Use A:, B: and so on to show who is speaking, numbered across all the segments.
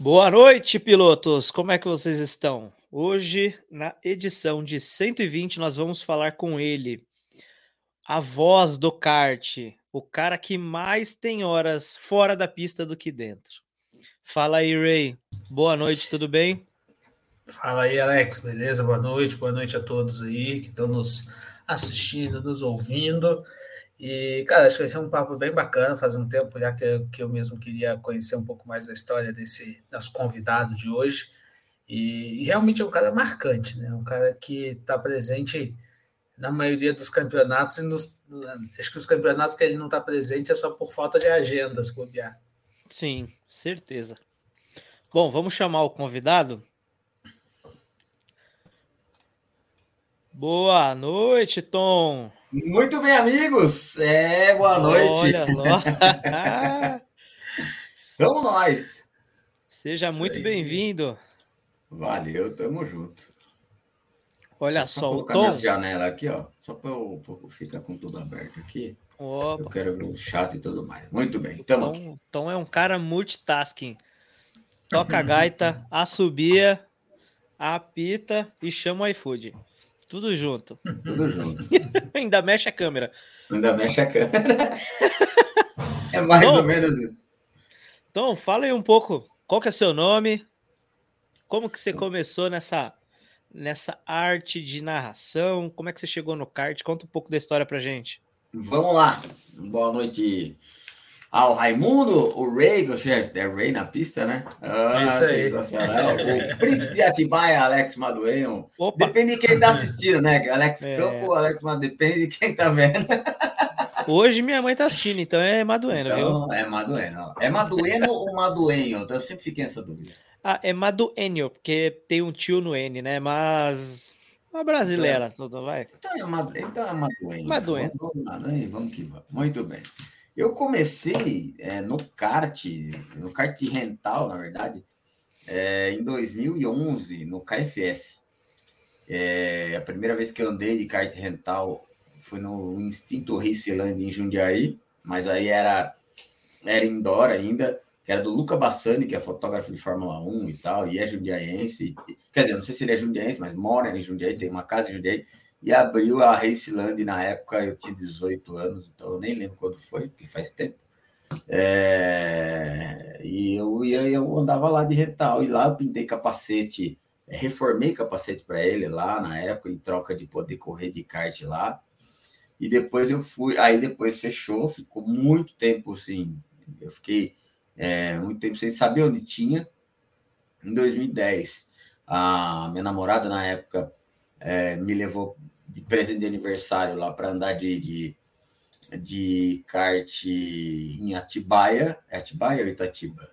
A: Boa noite, pilotos! Como é que vocês estão? Hoje, na edição de 120, nós vamos falar com ele, a voz do kart, o cara que mais tem horas fora da pista do que dentro. Fala aí, Ray. Boa noite, tudo bem?
B: Fala aí, Alex, beleza? Boa noite, boa noite a todos aí que estão nos assistindo, nos ouvindo. E, cara, acho que vai ser um papo bem bacana. Faz um tempo já que eu, que eu mesmo queria conhecer um pouco mais da história desse nosso convidado de hoje. E, e realmente é um cara marcante, né? Um cara que está presente na maioria dos campeonatos. E nos, acho que os campeonatos que ele não está presente é só por falta de agendas, bobear.
A: Sim, certeza. Bom, vamos chamar o convidado. Boa noite, Tom.
C: Muito bem, amigos. É, boa noite. Olha Vamos nós.
A: Seja Isso muito bem-vindo.
C: Valeu, tamo junto.
A: Olha só, só o Tom. minha
C: janela aqui, ó, só para eu, ficar com tudo aberto aqui. Opa. Eu quero ver o chat e tudo mais. Muito bem,
A: tamo Tom, aqui. Tom é um cara multitasking. Toca a gaita, assobia, apita e chama o iFood. Tudo junto.
C: Tudo junto.
A: Ainda mexe a câmera.
C: Ainda mexe a câmera. é mais Tom, ou menos isso.
A: Então, fala aí um pouco. Qual que é seu nome? Como que você começou nessa nessa arte de narração? Como é que você chegou no kart? Conta um pouco da história pra gente.
C: Vamos lá. Boa noite ao Raimundo, o Ray, o chefe, é Ray na pista, né?
B: Ah, Isso aí.
C: sensacional. o Príncipe de Atibaia, Alex Madueno. Depende de quem tá assistindo, né? Alex é. Campo, Alex Madueno, depende de quem tá vendo.
A: Hoje minha mãe tá assistindo, então é Madueno, então,
C: viu? É Madueno. É Madueno ou Maduenho? Então eu sempre fiquei nessa dúvida.
A: Ah, é Maduenio, porque tem um tio no N, né? Mas uma brasileira, então, tudo vai.
C: Então é, Madu, então é Maduenho.
A: Maduenho.
C: Vamos, vamos que vamos. Muito bem. Eu comecei é, no kart, no kart rental, na verdade, é, em 2011, no KFF. É, a primeira vez que eu andei de kart rental foi no Instinto Raceland em Jundiaí, mas aí era, era indoor ainda, que era do Luca Bassani, que é fotógrafo de Fórmula 1 e tal, e é jundiaense. Quer dizer, não sei se ele é jundiaense, mas mora em Jundiaí, tem uma casa em Jundiaí e abriu a Raceland na época, eu tinha 18 anos, então eu nem lembro quando foi, porque faz tempo. É, e eu, eu andava lá de rental, e lá eu pintei capacete, reformei capacete para ele lá na época, em troca de poder correr de kart lá. E depois eu fui, aí depois fechou, ficou muito tempo assim, eu fiquei é, muito tempo sem saber onde tinha. Em 2010, a minha namorada na época é, me levou de presente de aniversário lá para andar de, de, de kart em Atibaia. É Atibaia ou Itatiba?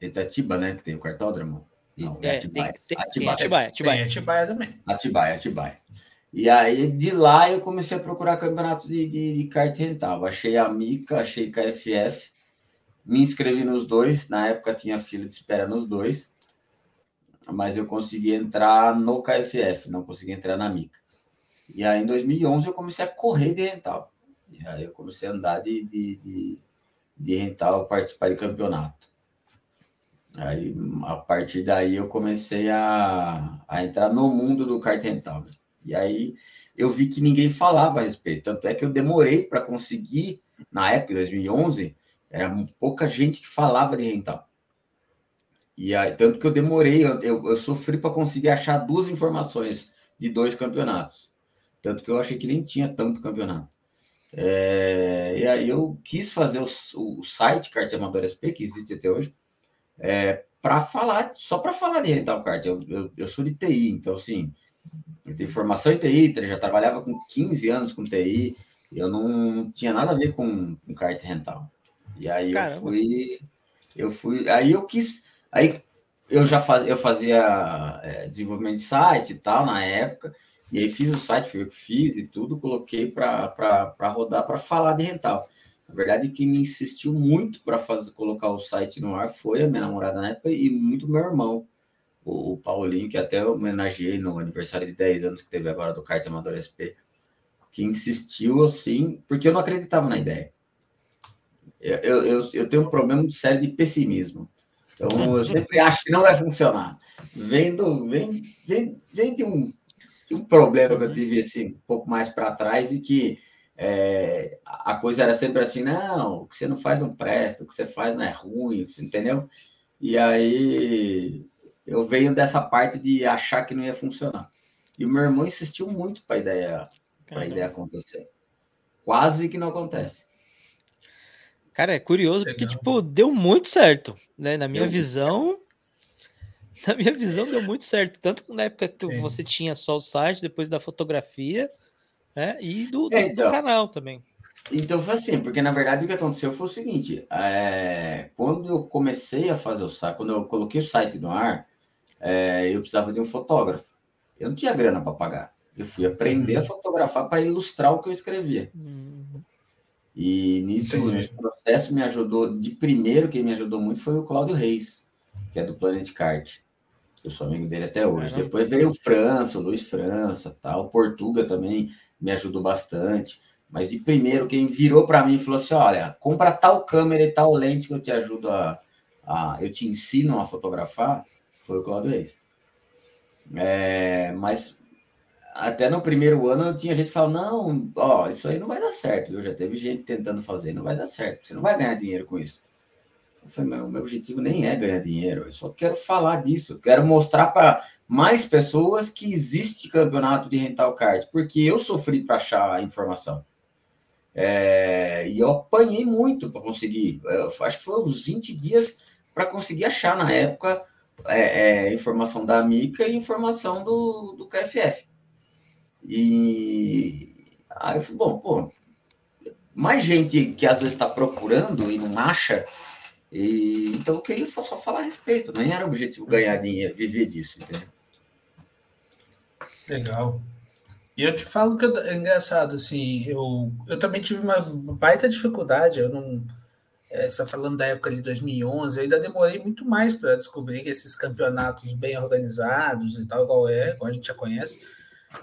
C: Itatiba, né? Que tem o cartódromo.
A: Não, é, é Atibaia. Tem, Atibaia. Atibaia, Atibaia.
B: Atibaia também.
C: Atibaia, Atibaia. E aí, de lá, eu comecei a procurar campeonatos de, de, de kart rental. Achei a Mica, achei KFF, me inscrevi nos dois. Na época tinha fila de espera nos dois mas eu consegui entrar no KFF, não consegui entrar na Mica. E aí, em 2011, eu comecei a correr de rental. E aí, eu comecei a andar de, de, de, de rental, participar de campeonato. Aí, a partir daí, eu comecei a, a entrar no mundo do kart rental. E aí, eu vi que ninguém falava a respeito. Tanto é que eu demorei para conseguir, na época, 2011, era pouca gente que falava de rental. E aí, tanto que eu demorei, eu, eu, sofri para conseguir achar duas informações de dois campeonatos. Tanto que eu achei que nem tinha tanto campeonato. É, e aí eu quis fazer o, o site Kart Amador SP, que existe até hoje, é, para falar, só para falar de rental kart. Eu, eu, eu, sou de TI, então assim, eu tenho formação em TI, já trabalhava com 15 anos com TI, eu não tinha nada a ver com, com kart rental. E aí Caramba. eu fui, eu fui, aí eu quis Aí eu já eu fazia é, desenvolvimento de site e tal na época, e aí fiz o site, fui eu que fiz e tudo, coloquei para rodar para falar de rental. Na verdade, quem me insistiu muito para colocar o site no ar foi a minha namorada na época e muito meu irmão, o, o Paulinho, que até homenageei no aniversário de 10 anos que teve agora do Kart Amador SP, que insistiu assim, porque eu não acreditava na ideia. Eu, eu, eu tenho um problema sério de pessimismo. Então, eu sempre acho que não vai funcionar. Vendo, vem, vem, vem de um, de um problema que eu tive assim, um pouco mais para trás e que é, a coisa era sempre assim, não, o que você não faz não presta, o que você faz não é ruim, você entendeu? E aí eu venho dessa parte de achar que não ia funcionar. E o meu irmão insistiu muito para a ideia, ideia acontecer. Quase que não acontece.
A: Cara, é curioso porque, tipo, deu muito certo, né? Na minha visão, na minha visão deu muito certo. Tanto na época que Sim. você tinha só o site, depois da fotografia, né? E do, do, é, então, do canal também.
C: Então foi assim, porque na verdade o que aconteceu foi o seguinte: é, quando eu comecei a fazer o site, quando eu coloquei o site no ar, é, eu precisava de um fotógrafo. Eu não tinha grana para pagar. Eu fui aprender a uhum. fotografar para ilustrar o que eu escrevia. Uhum. E nisso, nesse processo me ajudou, de primeiro, quem me ajudou muito foi o Cláudio Reis, que é do Planet Card. Eu sou amigo dele até hoje. Depois veio o França, o Luiz França, tal. O Portuga também me ajudou bastante. Mas de primeiro, quem virou para mim e falou assim: olha, compra tal câmera e tal lente que eu te ajudo a. a eu te ensino a fotografar, foi o Cláudio Reis. É, mas até no primeiro ano tinha gente falava, não, ó, isso aí não vai dar certo. Eu já teve gente tentando fazer, não vai dar certo. Você não vai ganhar dinheiro com isso. Eu falei, meu, meu objetivo nem é ganhar dinheiro, eu só quero falar disso. quero mostrar para mais pessoas que existe campeonato de rental kart, porque eu sofri para achar a informação. É, e eu apanhei muito para conseguir. Eu acho que foi uns 20 dias para conseguir achar na época é, é, informação da Mica e informação do, do KFF. E aí eu falei, bom, pô, mais gente que às vezes está procurando e não acha, e, então eu queria só falar a respeito, nem era o objetivo ganhar dinheiro, viver disso, entendeu?
B: Legal. E eu te falo que é engraçado, assim, eu, eu também tive uma baita dificuldade, eu não. É, está falando da época de 2011, eu ainda demorei muito mais para descobrir que esses campeonatos bem organizados e tal, igual é, igual a gente já conhece,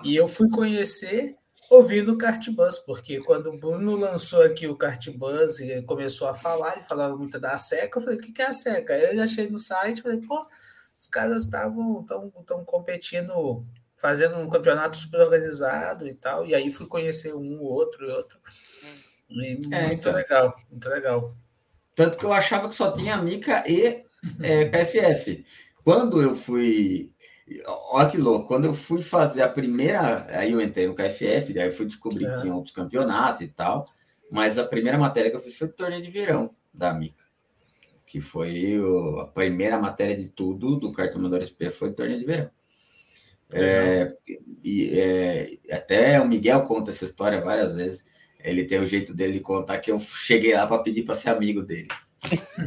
B: e eu fui conhecer ouvindo o Cartbus, porque quando o Bruno lançou aqui o Cartbus e começou a falar, ele falava muito da SECA, eu falei, o que é a SECA? Aí eu achei no site, falei, pô, os caras estavam tão competindo, fazendo um campeonato super organizado e tal, e aí fui conhecer um, outro e outro. E é, muito então. legal, muito legal.
C: Tanto que eu achava que só tinha Mica e é, KFF. Quando eu fui Olha que louco, quando eu fui fazer a primeira, aí eu entrei no KFF, daí eu fui descobrir é. que tinha outros campeonatos e tal, mas a primeira matéria que eu fiz foi o torneio de verão da Mica, que foi o, a primeira matéria de tudo do Cartão Amador SP foi o torneio de verão. É, e é, até o Miguel conta essa história várias vezes. Ele tem o jeito dele de contar que eu cheguei lá para pedir para ser amigo dele.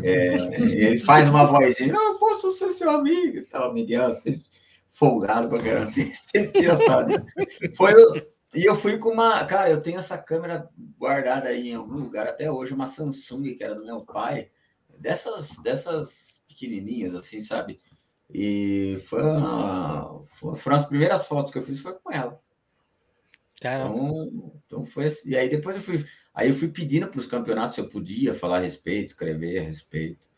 C: É, ele faz uma vozinha, não, posso ser seu amigo. Então, Miguel, assim, folgado pra caramba, assim, sempre tira Foi, e eu fui com uma. Cara, eu tenho essa câmera guardada aí em algum lugar até hoje, uma Samsung que era do meu pai, dessas, dessas pequenininhas, assim, sabe? E foi uma, foram as primeiras fotos que eu fiz foi com ela. Caramba. Então, então foi assim. E aí depois eu fui. Aí eu fui pedindo para os campeonatos se eu podia falar a respeito, escrever a respeito.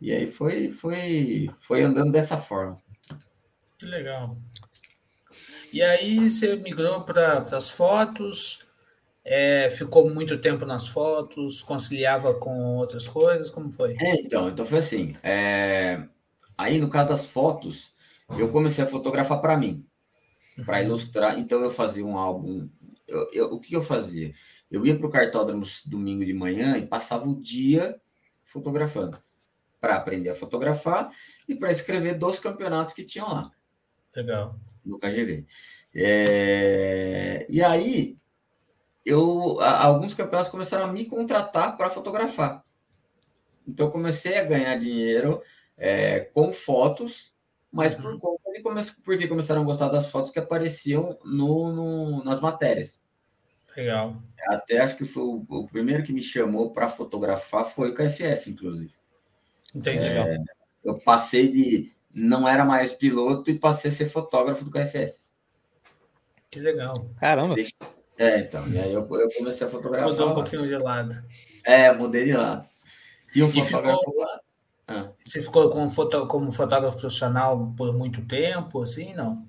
C: E aí foi, foi, foi andando dessa forma.
B: Que legal. E aí você migrou para as fotos, é, ficou muito tempo nas fotos, conciliava com outras coisas, como foi?
C: É, então, então foi assim. É... Aí no caso das fotos, eu comecei a fotografar para mim, para uhum. ilustrar. Então eu fazia um álbum. Eu, eu, o que eu fazia? Eu ia para o cartódromo domingo de manhã e passava o dia fotografando, para aprender a fotografar e para escrever dos campeonatos que tinham lá.
B: Legal.
C: No KGV. É... E aí, eu, alguns campeonatos começaram a me contratar para fotografar. Então, eu comecei a ganhar dinheiro é, com fotos, mas por uhum. conta de come... porque começaram a gostar das fotos que apareciam no, no, nas matérias.
B: Legal.
C: Até acho que foi o, o primeiro que me chamou para fotografar foi o KFF, inclusive.
B: Entendi. É,
C: eu passei de não era mais piloto e passei a ser fotógrafo do KFF.
B: Que legal.
A: Caramba.
C: É, então. E aí eu, eu comecei a fotografar.
B: Mudou um pouquinho de lado.
C: É, mudei de lado. Tinha um e fotógrafo ficou... lá.
B: Ah. Você ficou como, foto, como fotógrafo profissional por muito tempo, assim, não?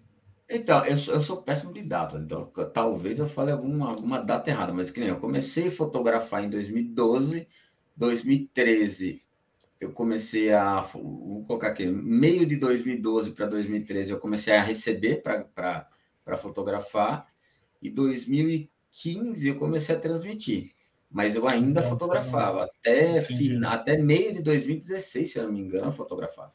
C: Então, eu sou, eu sou péssimo de data, então talvez eu fale alguma, alguma data errada, mas que nem eu comecei a fotografar em 2012, 2013 eu comecei a, vou colocar aqui, meio de 2012 para 2013 eu comecei a receber para fotografar, e 2015 eu comecei a transmitir, mas eu ainda então, fotografava, até, fim, até meio de 2016, se eu não me engano, fotografava.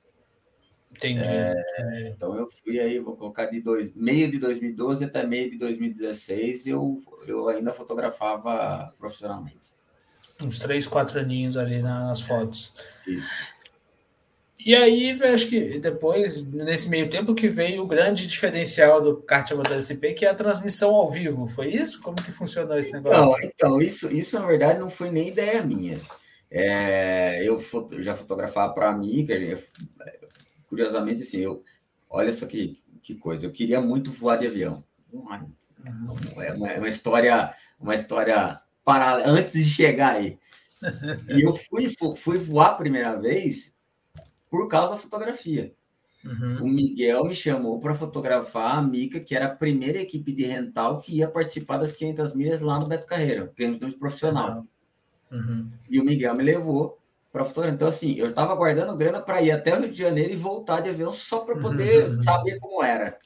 B: Entendi. É,
C: então eu fui aí, vou colocar de dois, meio de 2012 até meio de 2016, eu, eu ainda fotografava profissionalmente.
B: Uns três, quatro aninhos ali nas fotos. Isso. E aí, acho que depois, nesse meio tempo, que veio o grande diferencial do kart amador SP, que é a transmissão ao vivo. Foi isso? Como que funcionou esse negócio?
C: Não, então, isso, isso na verdade não foi nem ideia minha. É, eu, já fotografava para mim, que a gente, curiosamente, assim, eu, olha só que, que coisa, eu queria muito voar de avião. É uma, é uma história, uma história para antes de chegar aí. E eu fui, fui voar a primeira vez por causa da fotografia. Uhum. O Miguel me chamou para fotografar a Mica, que era a primeira equipe de rental que ia participar das 500 milhas lá no Beto Carreira, que profissional. Uhum. E o Miguel me levou para fotografar. Então, assim, eu estava guardando grana para ir até o Rio de Janeiro e voltar de avião só para poder uhum. saber como era.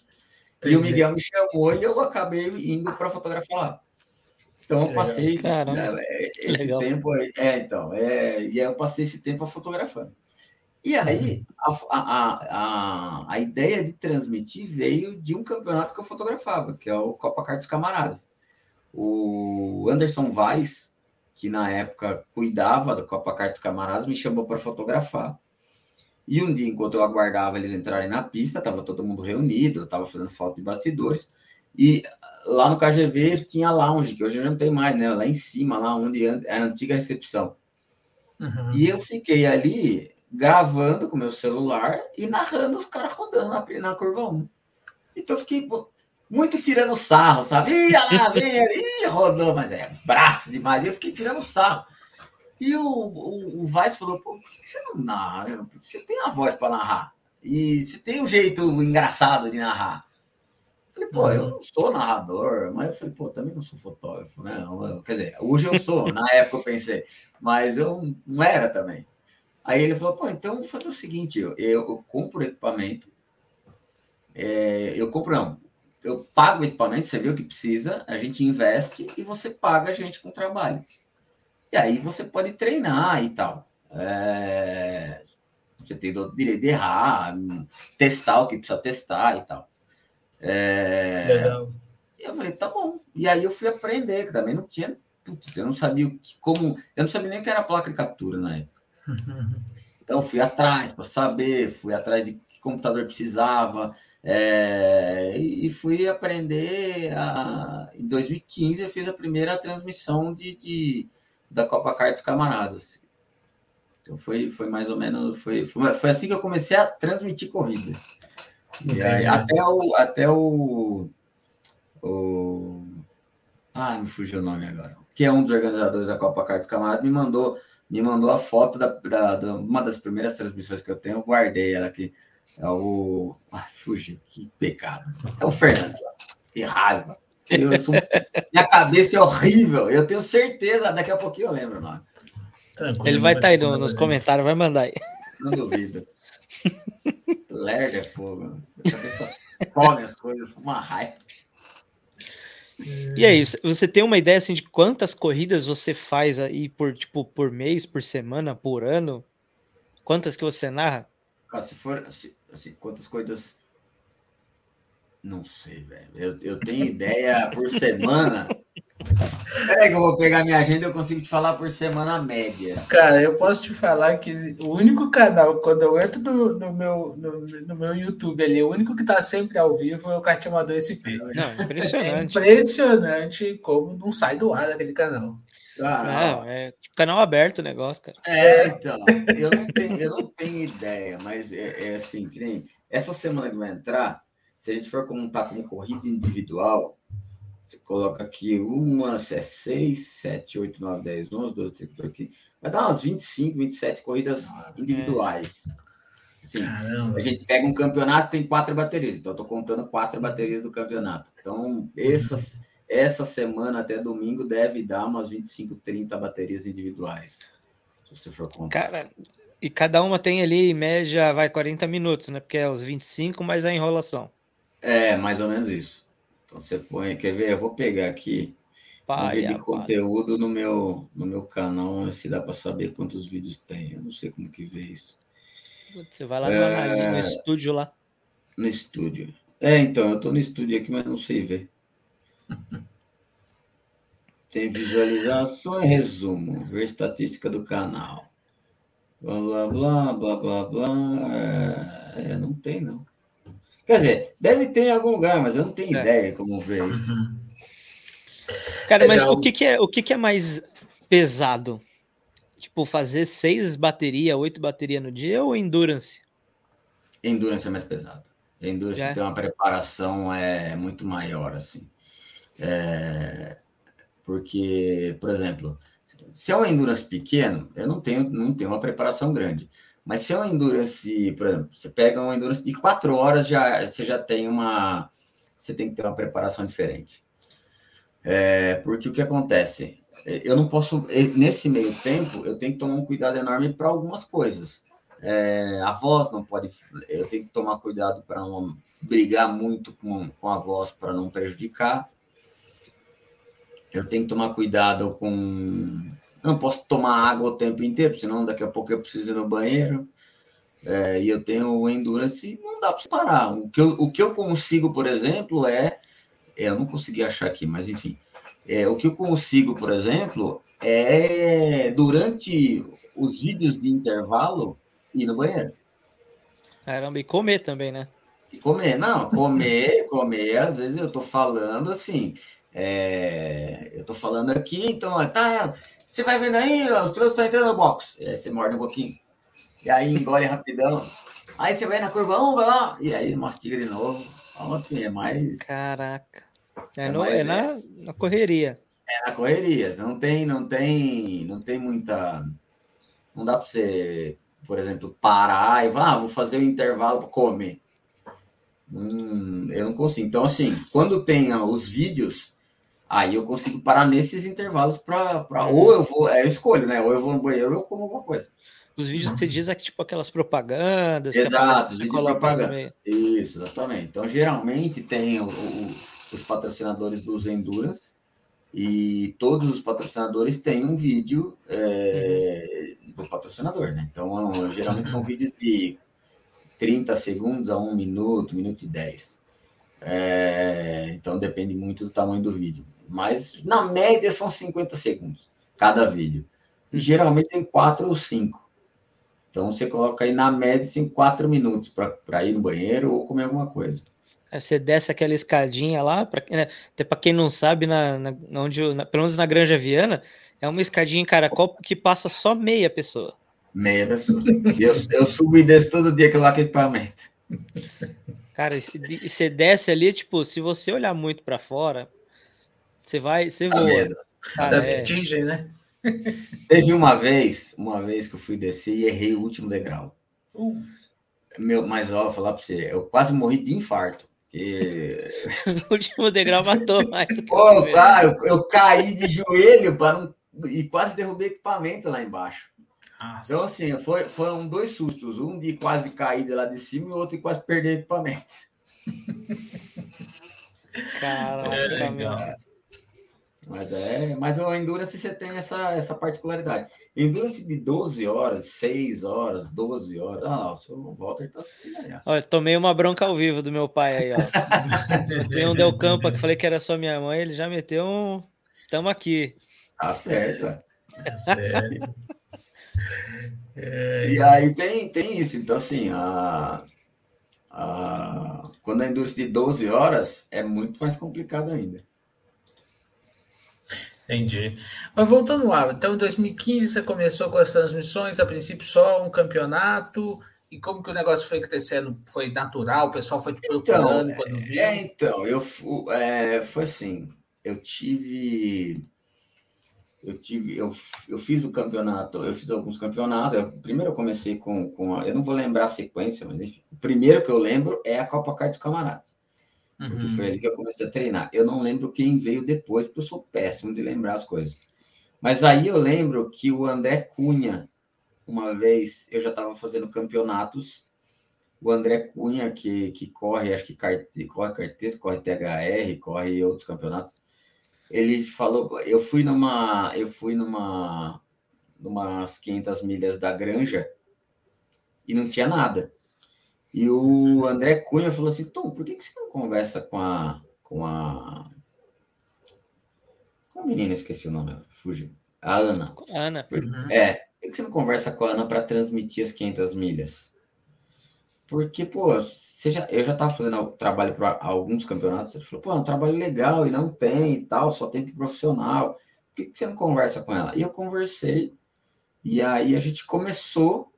C: Entendi. E o Miguel me chamou e eu acabei indo para fotografar lá. Então, eu passei né, esse legal. tempo. É, então, é, e aí eu passei esse tempo fotografando. E aí, a, a, a, a ideia de transmitir veio de um campeonato que eu fotografava, que é o Copa Cartas Camaradas. O Anderson Vaz, que na época cuidava da Copa Cartas Camaradas, me chamou para fotografar. E um dia, enquanto eu aguardava eles entrarem na pista, estava todo mundo reunido, eu estava fazendo foto de bastidores. E lá no KGV tinha lounge, que hoje já não tem mais, né? Lá em cima, lá onde era a antiga recepção. Uhum. E eu fiquei ali gravando com meu celular e narrando os caras rodando na, na curva 1. Então eu fiquei muito tirando sarro, sabe? Ia lá, vem ali, rodou, mas é braço demais. E eu fiquei tirando sarro. E o, o, o Vaz falou: Pô, por que você não narra? Você tem a voz para narrar. E você tem um jeito engraçado de narrar. Eu falei, pô, eu não sou narrador, mas eu falei, pô, também não sou fotógrafo, né? Quer dizer, hoje eu sou, na época eu pensei, mas eu não era também. Aí ele falou, pô, então vou fazer o seguinte, eu, eu compro equipamento, é, eu compro, não, eu pago o equipamento, você vê o que precisa, a gente investe e você paga a gente com trabalho. E aí você pode treinar e tal. É, você tem o direito de errar, testar o que precisa testar e tal. É, Legal. E eu falei, tá bom. E aí eu fui aprender, que também não tinha. Putz, eu não sabia o que, como. Eu não sabia nem o que era placa de captura na época. Então fui atrás para saber, fui atrás de que computador precisava, é, e fui aprender. A, em 2015 eu fiz a primeira transmissão de, de da Copa Cartas Camaradas. Então foi, foi mais ou menos. Foi, foi, foi assim que eu comecei a transmitir corrida. Aí, até o. Até o, o. Ah, me fugiu o nome agora. Que é um dos organizadores da Copa Cartas Camaradas, me mandou, me mandou a foto da, da, da, uma das primeiras transmissões que eu tenho, eu guardei ela aqui. É o. Ah, fugiu, que pecado. É o Fernando. Que raiva. Eu sou... Minha cabeça é horrível. Eu tenho certeza, daqui a pouquinho eu lembro o nome.
A: Tranquilo, Ele vai estar tá aí no, nos comentários, vai mandar aí.
C: Não duvido. Lerda é fogo. A cabeça come as coisas com uma raiva.
A: E aí, você tem uma ideia assim de quantas corridas você faz aí por tipo por mês, por semana, por ano? Quantas que você narra?
C: Ah, se for assim, quantas corridas não sei, velho. Eu, eu tenho ideia por semana. Peraí que eu vou pegar minha agenda e eu consigo te falar por semana média.
B: Cara, eu posso te falar que o único canal, quando eu entro no, no meu, no, no, meu YouTube ali, o único que tá sempre ao vivo é o Carteamador SP.
A: Não, impressionante.
B: É impressionante como não sai do ar daquele canal.
A: Ah, é tipo canal aberto o negócio, cara.
C: É, então, eu não tenho, eu não tenho ideia, mas é, é assim, que nem essa semana que vai entrar, se a gente for contar como corrida individual, Você coloca aqui uma, é 6, 7, 8, 9, 10, 11, 12, 13, aqui. Vai dar umas 25, 27 corridas individuais. Assim, a gente pega um campeonato tem quatro baterias, então eu tô contando quatro baterias do campeonato. Então, essas, essa semana até domingo deve dar umas 25, 30 baterias individuais. Se você for contar.
A: Cara, e cada uma tem ali, em média, vai 40 minutos, né? Porque é os 25 mais a enrolação.
C: É, mais ou menos isso. Então você põe, quer ver? Eu vou pegar aqui um vídeo de conteúdo no meu, no meu canal, se dá para saber quantos vídeos tem. Eu não sei como que vê isso.
A: Você vai lá é... no estúdio lá.
C: No estúdio. É, então, eu tô no estúdio aqui, mas não sei ver. Tem visualização e resumo. Ver estatística do canal. Blá, blá, blá, blá, blá, blá. É, não tem, não. Quer dizer, deve ter em algum lugar, mas eu não tenho é. ideia como ver isso. Uhum.
A: Cara, mas o que, que, é, o que, que é mais pesado? Tipo, fazer seis baterias, oito baterias no dia ou endurance?
C: Endurance é mais pesado. Endurance é. tem uma preparação é muito maior, assim. É, porque, por exemplo, se é um endurance pequeno, eu não tenho, não tenho uma preparação grande. Mas se é um endurance, por exemplo, você pega um endurance de quatro horas, já, você já tem uma. Você tem que ter uma preparação diferente. É, porque o que acontece? Eu não posso. Nesse meio tempo, eu tenho que tomar um cuidado enorme para algumas coisas. É, a voz não pode. Eu tenho que tomar cuidado para não brigar muito com, com a voz para não prejudicar. Eu tenho que tomar cuidado com não posso tomar água o tempo inteiro, senão daqui a pouco eu preciso ir no banheiro. É, e eu tenho endurance, não dá para parar. O que, eu, o que eu consigo, por exemplo, é. é eu não consegui achar aqui, mas enfim. É, o que eu consigo, por exemplo, é durante os vídeos de intervalo ir no banheiro.
A: Caramba, e comer também, né?
C: E comer, não, comer, comer, às vezes eu tô falando assim, é, eu tô falando aqui, então, tá, você vai vendo aí, os pilotos estão entrando no box. E aí você morde um pouquinho. E aí engole rapidão. Aí você vai na curva 1, vai lá. E aí mastiga de novo. Então, assim, é mais.
A: Caraca. É, é, no, mais, é na, é... na correria.
C: É na correria. Não tem, não tem, não tem muita. Não dá para você, por exemplo, parar e falar, ah, vou fazer o um intervalo para comer. Hum, eu não consigo. Então, assim, quando tem os vídeos, Aí eu consigo parar nesses intervalos para. Ou eu vou. É, eu escolho, né? Ou eu vou no banheiro ou eu como alguma coisa.
A: Os vídeos que você diz é que, tipo aquelas propagandas.
C: Exato, os vídeos propaganda. Isso, exatamente. Então, geralmente tem o, o, os patrocinadores dos Endurance e todos os patrocinadores têm um vídeo é, uhum. do patrocinador, né? Então, geralmente são vídeos de 30 segundos a 1 minuto, 1 minuto e 10. É, então, depende muito do tamanho do vídeo mas na média são 50 segundos cada vídeo. E geralmente tem quatro ou cinco. Então você coloca aí na média em quatro minutos para ir no banheiro ou comer alguma coisa.
A: É, você desce aquela escadinha lá, pra, né, até para quem não sabe, na, na, onde, na, pelo menos na Granja Viana, é uma escadinha em caracol que passa só meia pessoa.
C: Meia pessoa. eu, eu subo e desço todo dia aquele equipamento.
A: Cara, e você desce ali, tipo, se você olhar muito para fora, você vai, você voa.
B: Ah, da é. vertigem, né?
C: Teve uma vez, uma vez que eu fui descer e errei o último degrau. Uh. Meu, mas ó, vou falar para você, eu quase morri de infarto. Porque...
A: o último degrau matou mais.
C: Pô, cara, eu, eu, caí de joelho para e quase derrubei equipamento lá embaixo. Nossa. Então, assim, foi, foram dois sustos. Um de quase cair de lá de cima e o outro de quase perder equipamento.
A: Caraca, é, meu.
C: Mas é, mas o Endurance você tem essa, essa particularidade. Endurance de 12 horas, 6 horas, 12 horas. Ah, o seu Walter tá assistindo aí.
A: Olha, tomei uma bronca ao vivo do meu pai aí, ó. tem um Del Campa que falei que era só minha mãe, ele já meteu um. Tamo aqui.
C: Tá certo. Tá certo. É... E aí tem, tem isso. Então, assim, a, a, quando a Endurance de 12 horas é muito mais complicado ainda.
B: Entendi. Mas voltando lá, então em 2015 você começou com as transmissões, a princípio só um campeonato, e como que o negócio foi acontecendo? Foi natural? O pessoal foi te procurando
C: então, quando viu? É, então, eu, é, foi assim, eu tive eu tive, eu, eu fiz o campeonato, eu fiz alguns campeonatos. Eu, primeiro eu comecei com, com a, eu não vou lembrar a sequência, mas enfim, o primeiro que eu lembro é a Copa Kart dos Camaradas. Uhum. Porque foi ali que eu comecei a treinar. Eu não lembro quem veio depois, porque eu sou péssimo de lembrar as coisas. Mas aí eu lembro que o André Cunha, uma vez, eu já estava fazendo campeonatos. O André Cunha, que, que corre, acho que carte, corre Cartes, corre THR, corre outros campeonatos ele falou, eu fui numa, eu fui numa, numas 500 milhas da Granja e não tinha nada. E o André Cunha falou assim, Tom, por que, que você não conversa com a, com a, com a menina, esqueci o nome, fugiu, a Ana.
A: Ana.
C: Uhum. É, por que você não conversa com a Ana para transmitir as 500 milhas? Porque, pô, você já, eu já estava fazendo trabalho para alguns campeonatos, ele falou, pô, é um trabalho legal e não tem e tal, só tem profissional. Por que, que você não conversa com ela? E eu conversei, e aí a gente começou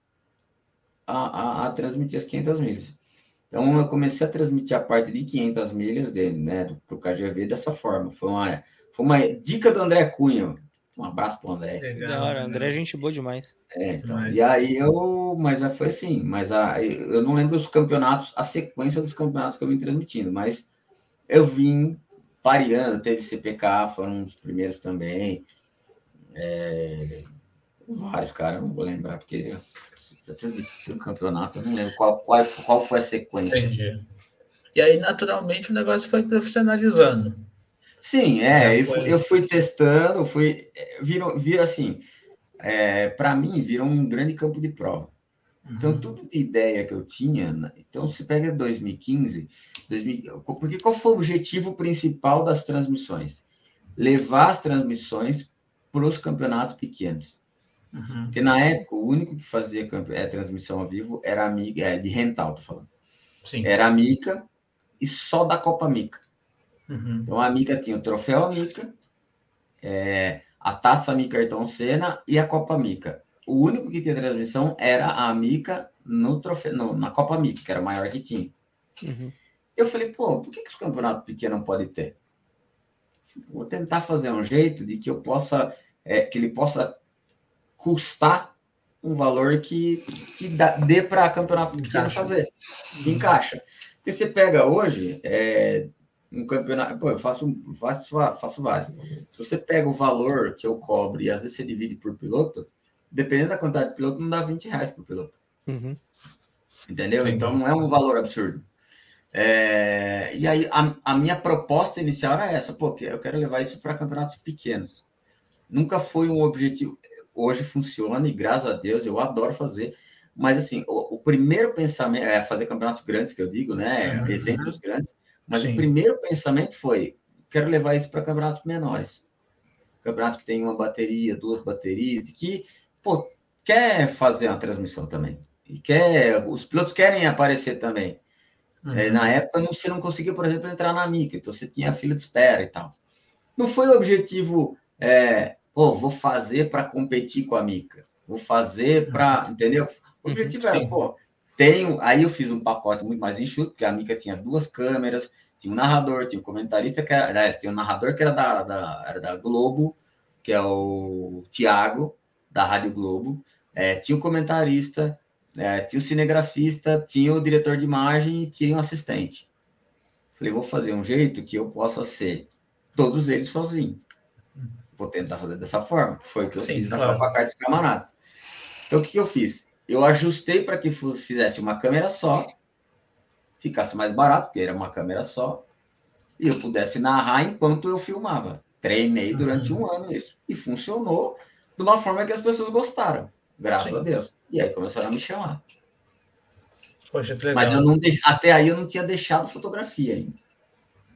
C: a, a, a transmitir as 500 milhas. Então, eu comecei a transmitir a parte de 500 milhas dele, né, para o KGV dessa forma. Foi uma, foi uma dica do André Cunha. Um abraço pro André.
A: Legal, da hora, André é gente boa demais.
C: É, então, e aí eu, mas foi assim, mas a, eu não lembro os campeonatos, a sequência dos campeonatos que eu vim transmitindo, mas eu vim pareando, teve CPK, foram dos primeiros também. É, vários, cara, não vou lembrar, porque já teve um campeonato, eu não lembro qual, qual, qual foi a sequência. Entendi.
B: E aí, naturalmente, o negócio foi profissionalizando.
C: Sim, é, eu fui, eu fui testando, fui, virou, virou assim, é, para mim, virou um grande campo de prova. Então, uhum. tudo de ideia que eu tinha, né, então se pega 2015, 2000, porque qual foi o objetivo principal das transmissões? Levar as transmissões para os campeonatos pequenos. Uhum. Porque na época, o único que fazia é, transmissão ao vivo era a Mica, é, de rental, tô falando. Sim. Era a Mica e só da Copa Mica. Uhum. Então a Mica tinha o troféu Mica, é, a taça Mica Ayrton Senna e a Copa Mica. O único que tinha transmissão era a Mica no troféu, no, na Copa Mica, que era o maior que tinha. Uhum. Eu falei, pô, por que, que os campeonatos pequenos não pode ter? Vou tentar fazer um jeito de que eu possa, é, que ele possa custar um valor que, que dá, dê para campeonato pequeno fazer, que encaixa. Porque você pega hoje, é, um campeonato. Pô, eu faço, faço, faço vários. Se você pega o valor que eu cobro e às vezes você divide por piloto, dependendo da quantidade de piloto, não dá 20 reais por piloto. Uhum. Entendeu? Entendi. Então não é um valor absurdo. É, e aí a, a, minha proposta inicial era essa, pô, eu quero levar isso para campeonatos pequenos. Nunca foi um objetivo. Hoje funciona e graças a Deus eu adoro fazer. Mas assim, o, o primeiro pensamento é fazer campeonatos grandes, que eu digo, né? Uhum. Eventos grandes mas Sim. o primeiro pensamento foi: quero levar isso para campeonatos menores. Campeonato que tem uma bateria, duas baterias, e que, pô, quer fazer uma transmissão também. E quer, os pilotos querem aparecer também. Uhum. É, na época, não, você não conseguia, por exemplo, entrar na Mica, então você tinha fila de espera e tal. Não foi o objetivo, é, pô, vou fazer para competir com a Mica, vou fazer para, uhum. entendeu? O uhum, objetivo era, pô, tenho, aí eu fiz um pacote muito mais enxuto, porque a Mica tinha duas câmeras, tinha um narrador, tinha um comentarista que era, aliás, tinha um narrador que era da, da, era da Globo, que é o Tiago, da Rádio Globo, é, tinha o comentarista, é, tinha o cinegrafista, tinha o diretor de imagem e tinha um assistente. Falei, vou fazer um jeito que eu possa ser todos eles sozinho. Vou tentar fazer dessa forma. Foi o que eu Sim, fiz claro. na Copa Cartas Camaradas. Então, o que eu fiz? Eu ajustei para que fizesse uma câmera só, ficasse mais barato, porque era uma câmera só, e eu pudesse narrar enquanto eu filmava. Treinei durante uhum. um ano isso. E funcionou de uma forma que as pessoas gostaram, graças Sim. a Deus. E aí começaram a me chamar. Poxa, que legal. Mas eu não até aí eu não tinha deixado fotografia ainda.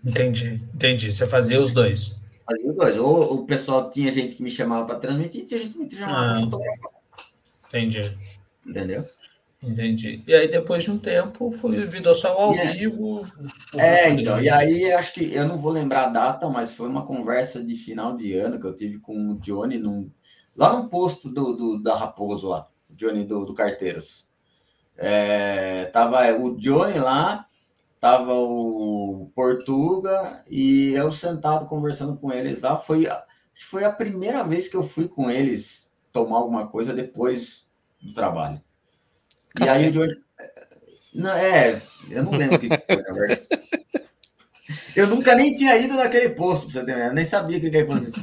B: Entendi, entendi. Você fazia os dois.
C: Fazia os dois. Ou o pessoal tinha gente que me chamava para transmitir, tinha gente que me chamava ah, para fotografar.
B: Entendi.
C: Entendeu?
B: Entendi. E aí, depois de um tempo, foi virou só ao é, vivo.
C: É, então. E aí, acho que eu não vou lembrar a data, mas foi uma conversa de final de ano que eu tive com o Johnny num, lá no posto do, do, da Raposo, lá. Johnny do, do Carteiros. É, tava o Johnny lá, tava o Portuga e eu sentado conversando com eles lá. Foi, foi a primeira vez que eu fui com eles tomar alguma coisa depois do trabalho. Café. E aí o Johnny. Não, é, eu não lembro o que foi, na verdade. Eu nunca nem tinha ido naquele posto, pra você ter eu nem sabia que aquele posto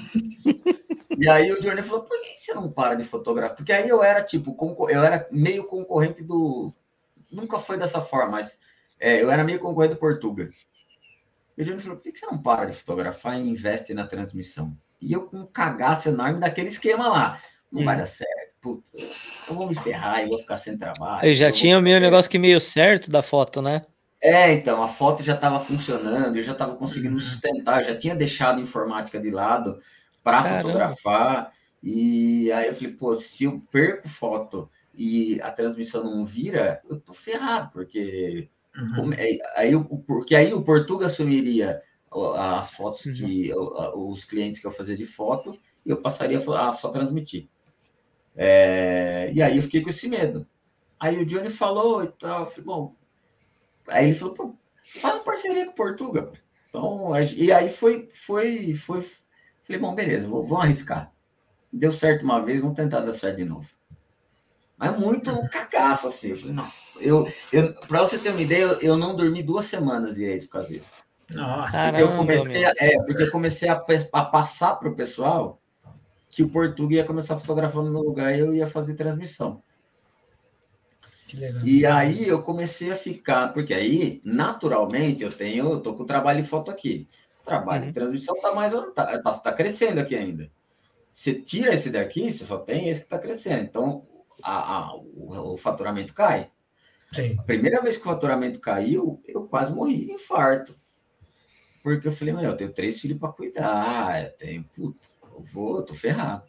C: E aí o Johnny falou, por que você não para de fotografar? Porque aí eu era tipo, eu era meio concorrente do. Nunca foi dessa forma, mas é, eu era meio concorrente do Portuga. E o Johnny falou, por que você não para de fotografar e investe na transmissão? E eu com um cagaço enorme daquele esquema lá. Não hum. vai dar certo. Puta, eu vou me ferrar e vou ficar sem trabalho.
A: Eu já tinha o meu negócio que meio certo da foto, né?
C: É, então, a foto já estava funcionando, eu já estava conseguindo me sustentar, já tinha deixado a informática de lado para fotografar. E aí eu falei, pô, se eu perco foto e a transmissão não vira, eu tô ferrado, porque uhum. É, aí, porque aí o Portuga assumiria as fotos uhum. que os clientes que eu fazia de foto e eu passaria a só transmitir. É, e aí eu fiquei com esse medo. Aí o Johnny falou e tal, eu falei, bom, Aí ele falou, pô, faz uma parceria com Portugal. Então, e aí foi, foi, foi. Falei, bom, beleza, vou, vamos arriscar. Deu certo uma vez, vamos tentar dar certo de novo. Mas muito cagaço, assim. Eu falei, nossa, eu, eu, pra você ter uma ideia, eu, eu não dormi duas semanas direito por causa disso. Nossa, porque eu comecei, a, é, porque eu comecei a, a passar para o pessoal que o Portugal ia começar fotografando no meu lugar e eu ia fazer transmissão. E aí eu comecei a ficar, porque aí, naturalmente, eu tenho, eu tô com o trabalho de foto aqui. Trabalho uhum. de transmissão tá mais tá, tá, tá, crescendo aqui ainda. Você tira esse daqui, você só tem esse que está crescendo. Então, a, a, o, o, faturamento cai. Sim. A primeira vez que o faturamento caiu, eu quase morri de infarto. Porque eu falei, meu, eu tenho três filhos para cuidar, eu tenho, putz, eu vou, eu tô ferrado.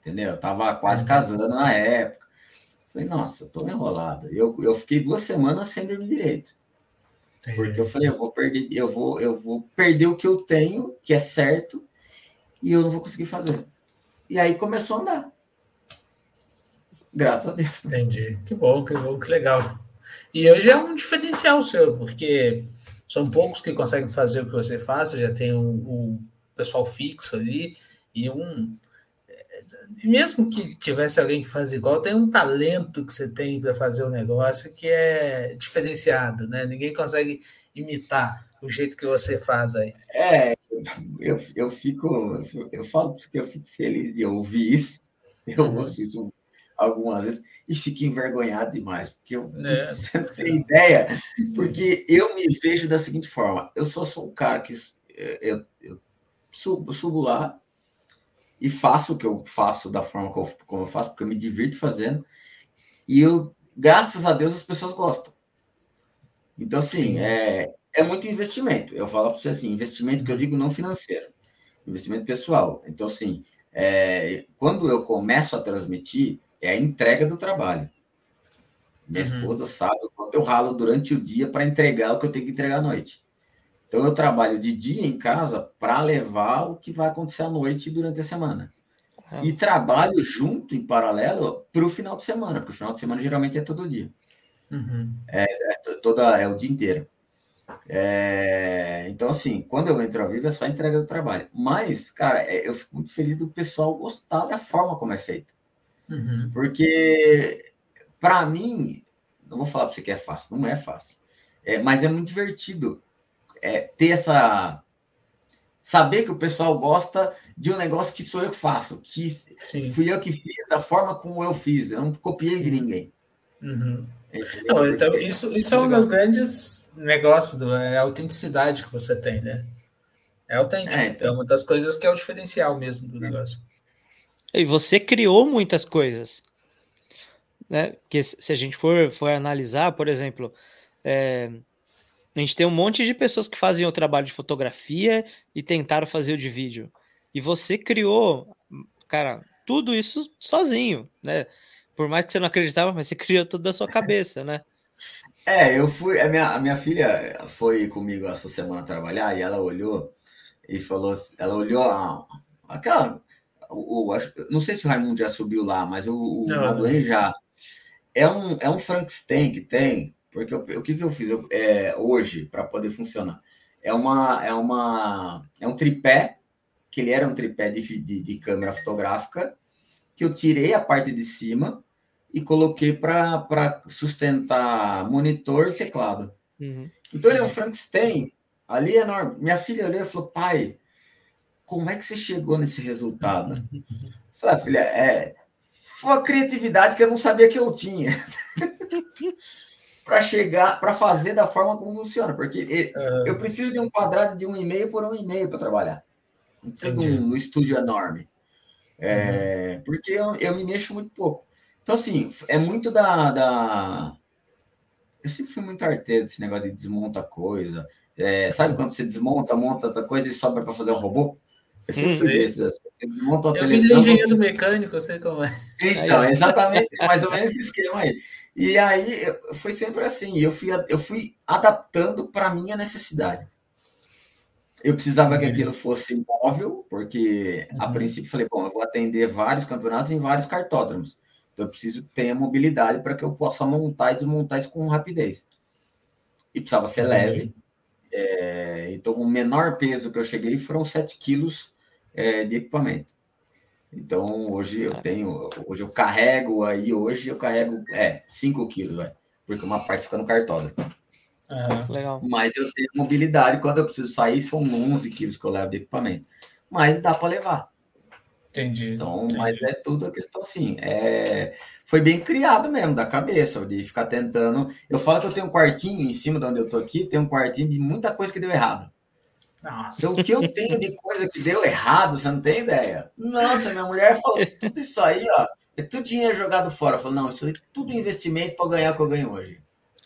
C: Entendeu? Eu tava quase uhum. casando na época. Falei, nossa, tô enrolado. Eu, eu fiquei duas semanas sem dormir direito. Porque eu falei, eu vou perder, eu vou, eu vou perder o que eu tenho, que é certo, e eu não vou conseguir fazer. E aí começou a andar. Graças a Deus.
B: Entendi. Que bom, que bom, que legal. E hoje é um diferencial seu, porque são poucos que conseguem fazer o que você faz, você já tem o um pessoal fixo ali, e um mesmo que tivesse alguém que faz igual, tem um talento que você tem para fazer o um negócio que é diferenciado, né? Ninguém consegue imitar o jeito que você faz aí.
C: É, eu, eu fico, eu falo que eu fico feliz de ouvir isso. Eu uhum. ouço isso algumas vezes e fico envergonhado demais, porque eu, é. você não tem ideia, porque eu me vejo da seguinte forma: eu só sou um cara que eu, eu subo, subo lá, e faço o que eu faço da forma como eu, como eu faço, porque eu me divirto fazendo. E eu, graças a Deus, as pessoas gostam. Então, assim, é, é muito investimento. Eu falo para você assim, investimento que eu digo não financeiro, investimento pessoal. Então, assim, é, quando eu começo a transmitir, é a entrega do trabalho. Minha uhum. esposa sabe o quanto eu ralo durante o dia para entregar o que eu tenho que entregar à noite. Então eu trabalho de dia em casa para levar o que vai acontecer à noite durante a semana. E trabalho junto, em paralelo, para o final de semana, porque o final de semana geralmente é todo dia. Uhum. É, é, toda, é o dia inteiro. É, então, assim, quando eu entro ao vivo é só entrega do trabalho. Mas, cara, é, eu fico muito feliz do pessoal gostar da forma como é feito. Uhum. Porque, para mim, não vou falar para você que é fácil, não é fácil. É, mas é muito divertido é, ter essa. Saber que o pessoal gosta de um negócio que sou eu que faço, que Sim. fui eu que fiz da forma como eu fiz, eu não copiei de ninguém.
B: Uhum. Não, então, isso, isso é um dos grandes negócios, do, é a autenticidade que você tem, né? É autêntico. É, então. é uma das coisas que é o diferencial mesmo do negócio.
A: E você criou muitas coisas. Né? Porque se a gente for, for analisar, por exemplo, é, a gente tem um monte de pessoas que fazem o trabalho de fotografia e tentaram fazer o de vídeo. E você criou, cara, tudo isso sozinho, né? Por mais que você não acreditava, mas você criou tudo da sua cabeça, né?
C: É, eu fui. A minha, a minha filha foi comigo essa semana trabalhar e ela olhou e falou. Ela olhou a, aquela. O, o, não sei se o Raimundo já subiu lá, mas o, o Maduen já. É um, é um Frankenstein que tem Porque eu, o que, que eu fiz eu, é, hoje para poder funcionar? É, uma, é, uma, é um tripé, que ele era um tripé de, de, de câmera fotográfica, que eu tirei a parte de cima e coloquei para sustentar monitor e teclado. Uhum. Então ele é um Frankenstein, ali é enorme. Minha filha olhou e falou: pai, como é que você chegou nesse resultado? Eu falei, ah, filha, é, foi a criatividade que eu não sabia que eu tinha. para chegar, para fazer da forma como funciona, porque uhum. eu preciso de um quadrado de um e-mail por um e-mail para trabalhar. Tudo um, um estúdio enorme. É, uhum. Porque eu, eu me mexo muito pouco. Então, assim, é muito da, da. Eu sempre fui muito arteiro desse negócio de desmonta coisa. É, sabe quando você desmonta, monta outra coisa e sobra para fazer um robô? Eu sempre fui desses. Assim.
B: Monta uma eu televisão, engenheiro você... mecânico, eu sei como é.
C: Então, exatamente, mais ou menos esse esquema aí. E aí foi sempre assim, eu fui, eu fui adaptando para a minha necessidade. Eu precisava que aquilo fosse móvel, porque a uhum. princípio falei, bom, eu vou atender vários campeonatos em vários cartódromos. Então eu preciso ter a mobilidade para que eu possa montar e desmontar isso com rapidez. E precisava ser leve. É, então o menor peso que eu cheguei foram 7 quilos é, de equipamento. Então, hoje eu tenho, hoje eu carrego aí, hoje eu carrego, é, 5 quilos, vai, porque uma parte fica no cartório.
A: Uhum. Legal.
C: Mas eu tenho mobilidade, quando eu preciso sair, são 11 quilos que eu levo de equipamento. Mas dá para levar.
B: Entendi.
C: Então,
B: entendi.
C: mas é tudo a questão assim. É, foi bem criado mesmo, da cabeça, de ficar tentando. Eu falo que eu tenho um quartinho em cima de onde eu tô aqui, tem um quartinho de muita coisa que deu errado. Nossa. Então, o que eu tenho de coisa que deu errado, você não tem ideia. Nossa, minha mulher falou, tudo isso aí, ó, é tudo dinheiro jogado fora. Falou, não, isso é tudo investimento para ganhar o que eu ganho hoje.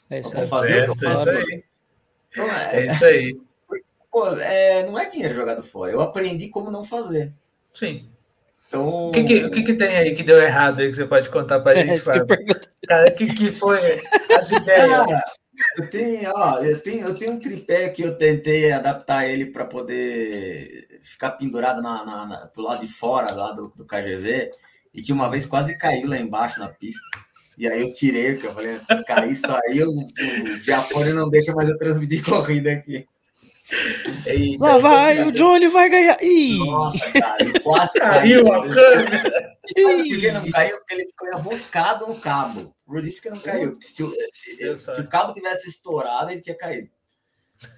B: É isso, fazer certo, faço. É isso aí. Então, é, é isso aí.
C: Pô, é, não é dinheiro jogado fora. Eu aprendi como não fazer.
B: Sim. Então... O, que, que, o que, que, tem aí que deu errado aí que você pode contar para a gente, Fábio? Cara, o que, que foi as ideias? Cara,
C: eu tenho, ó, eu tenho, eu tenho um tripé que eu tentei adaptar ele para poder ficar pendurado na, na, na, pro lado de fora lá do, do KGV e que uma vez quase caiu lá embaixo na pista. E aí eu tirei, porque eu falei, se cair isso aí, o, o Diafone não deixa mais eu transmitir corrida aqui.
A: Eita, Lá vai, o Johnny vai ganhar. Ih.
C: Nossa, cara, quase caiu a câmera. Não caiu? Porque ele ficou enroscado no cabo. Por isso que não caiu. Se, se, se o cabo tivesse estourado, ele tinha caído.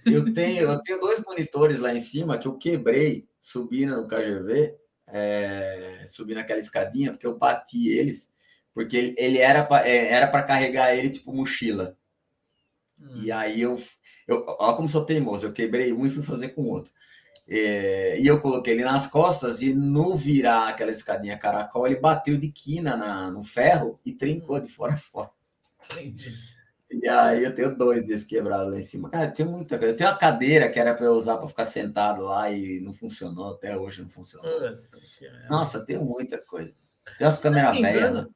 C: Eu tenho, eu tenho dois monitores lá em cima que eu quebrei subindo no KGV, é, subindo aquela escadinha, porque eu bati eles, porque ele, ele era para é, era carregar ele tipo mochila. Hum. E aí eu, eu. Olha como sou teimoso, eu quebrei um e fui fazer com o outro. É, e eu coloquei ele nas costas e no virar aquela escadinha caracol, ele bateu de quina na, no ferro e trincou de fora a fora. Entendi. E aí eu tenho dois desses quebrados lá em cima. Cara, tem muita coisa. Eu tenho uma cadeira que era para eu usar para ficar sentado lá e não funcionou, até hoje não funcionou. Nossa, tem muita coisa. Tem umas câmeras velhas.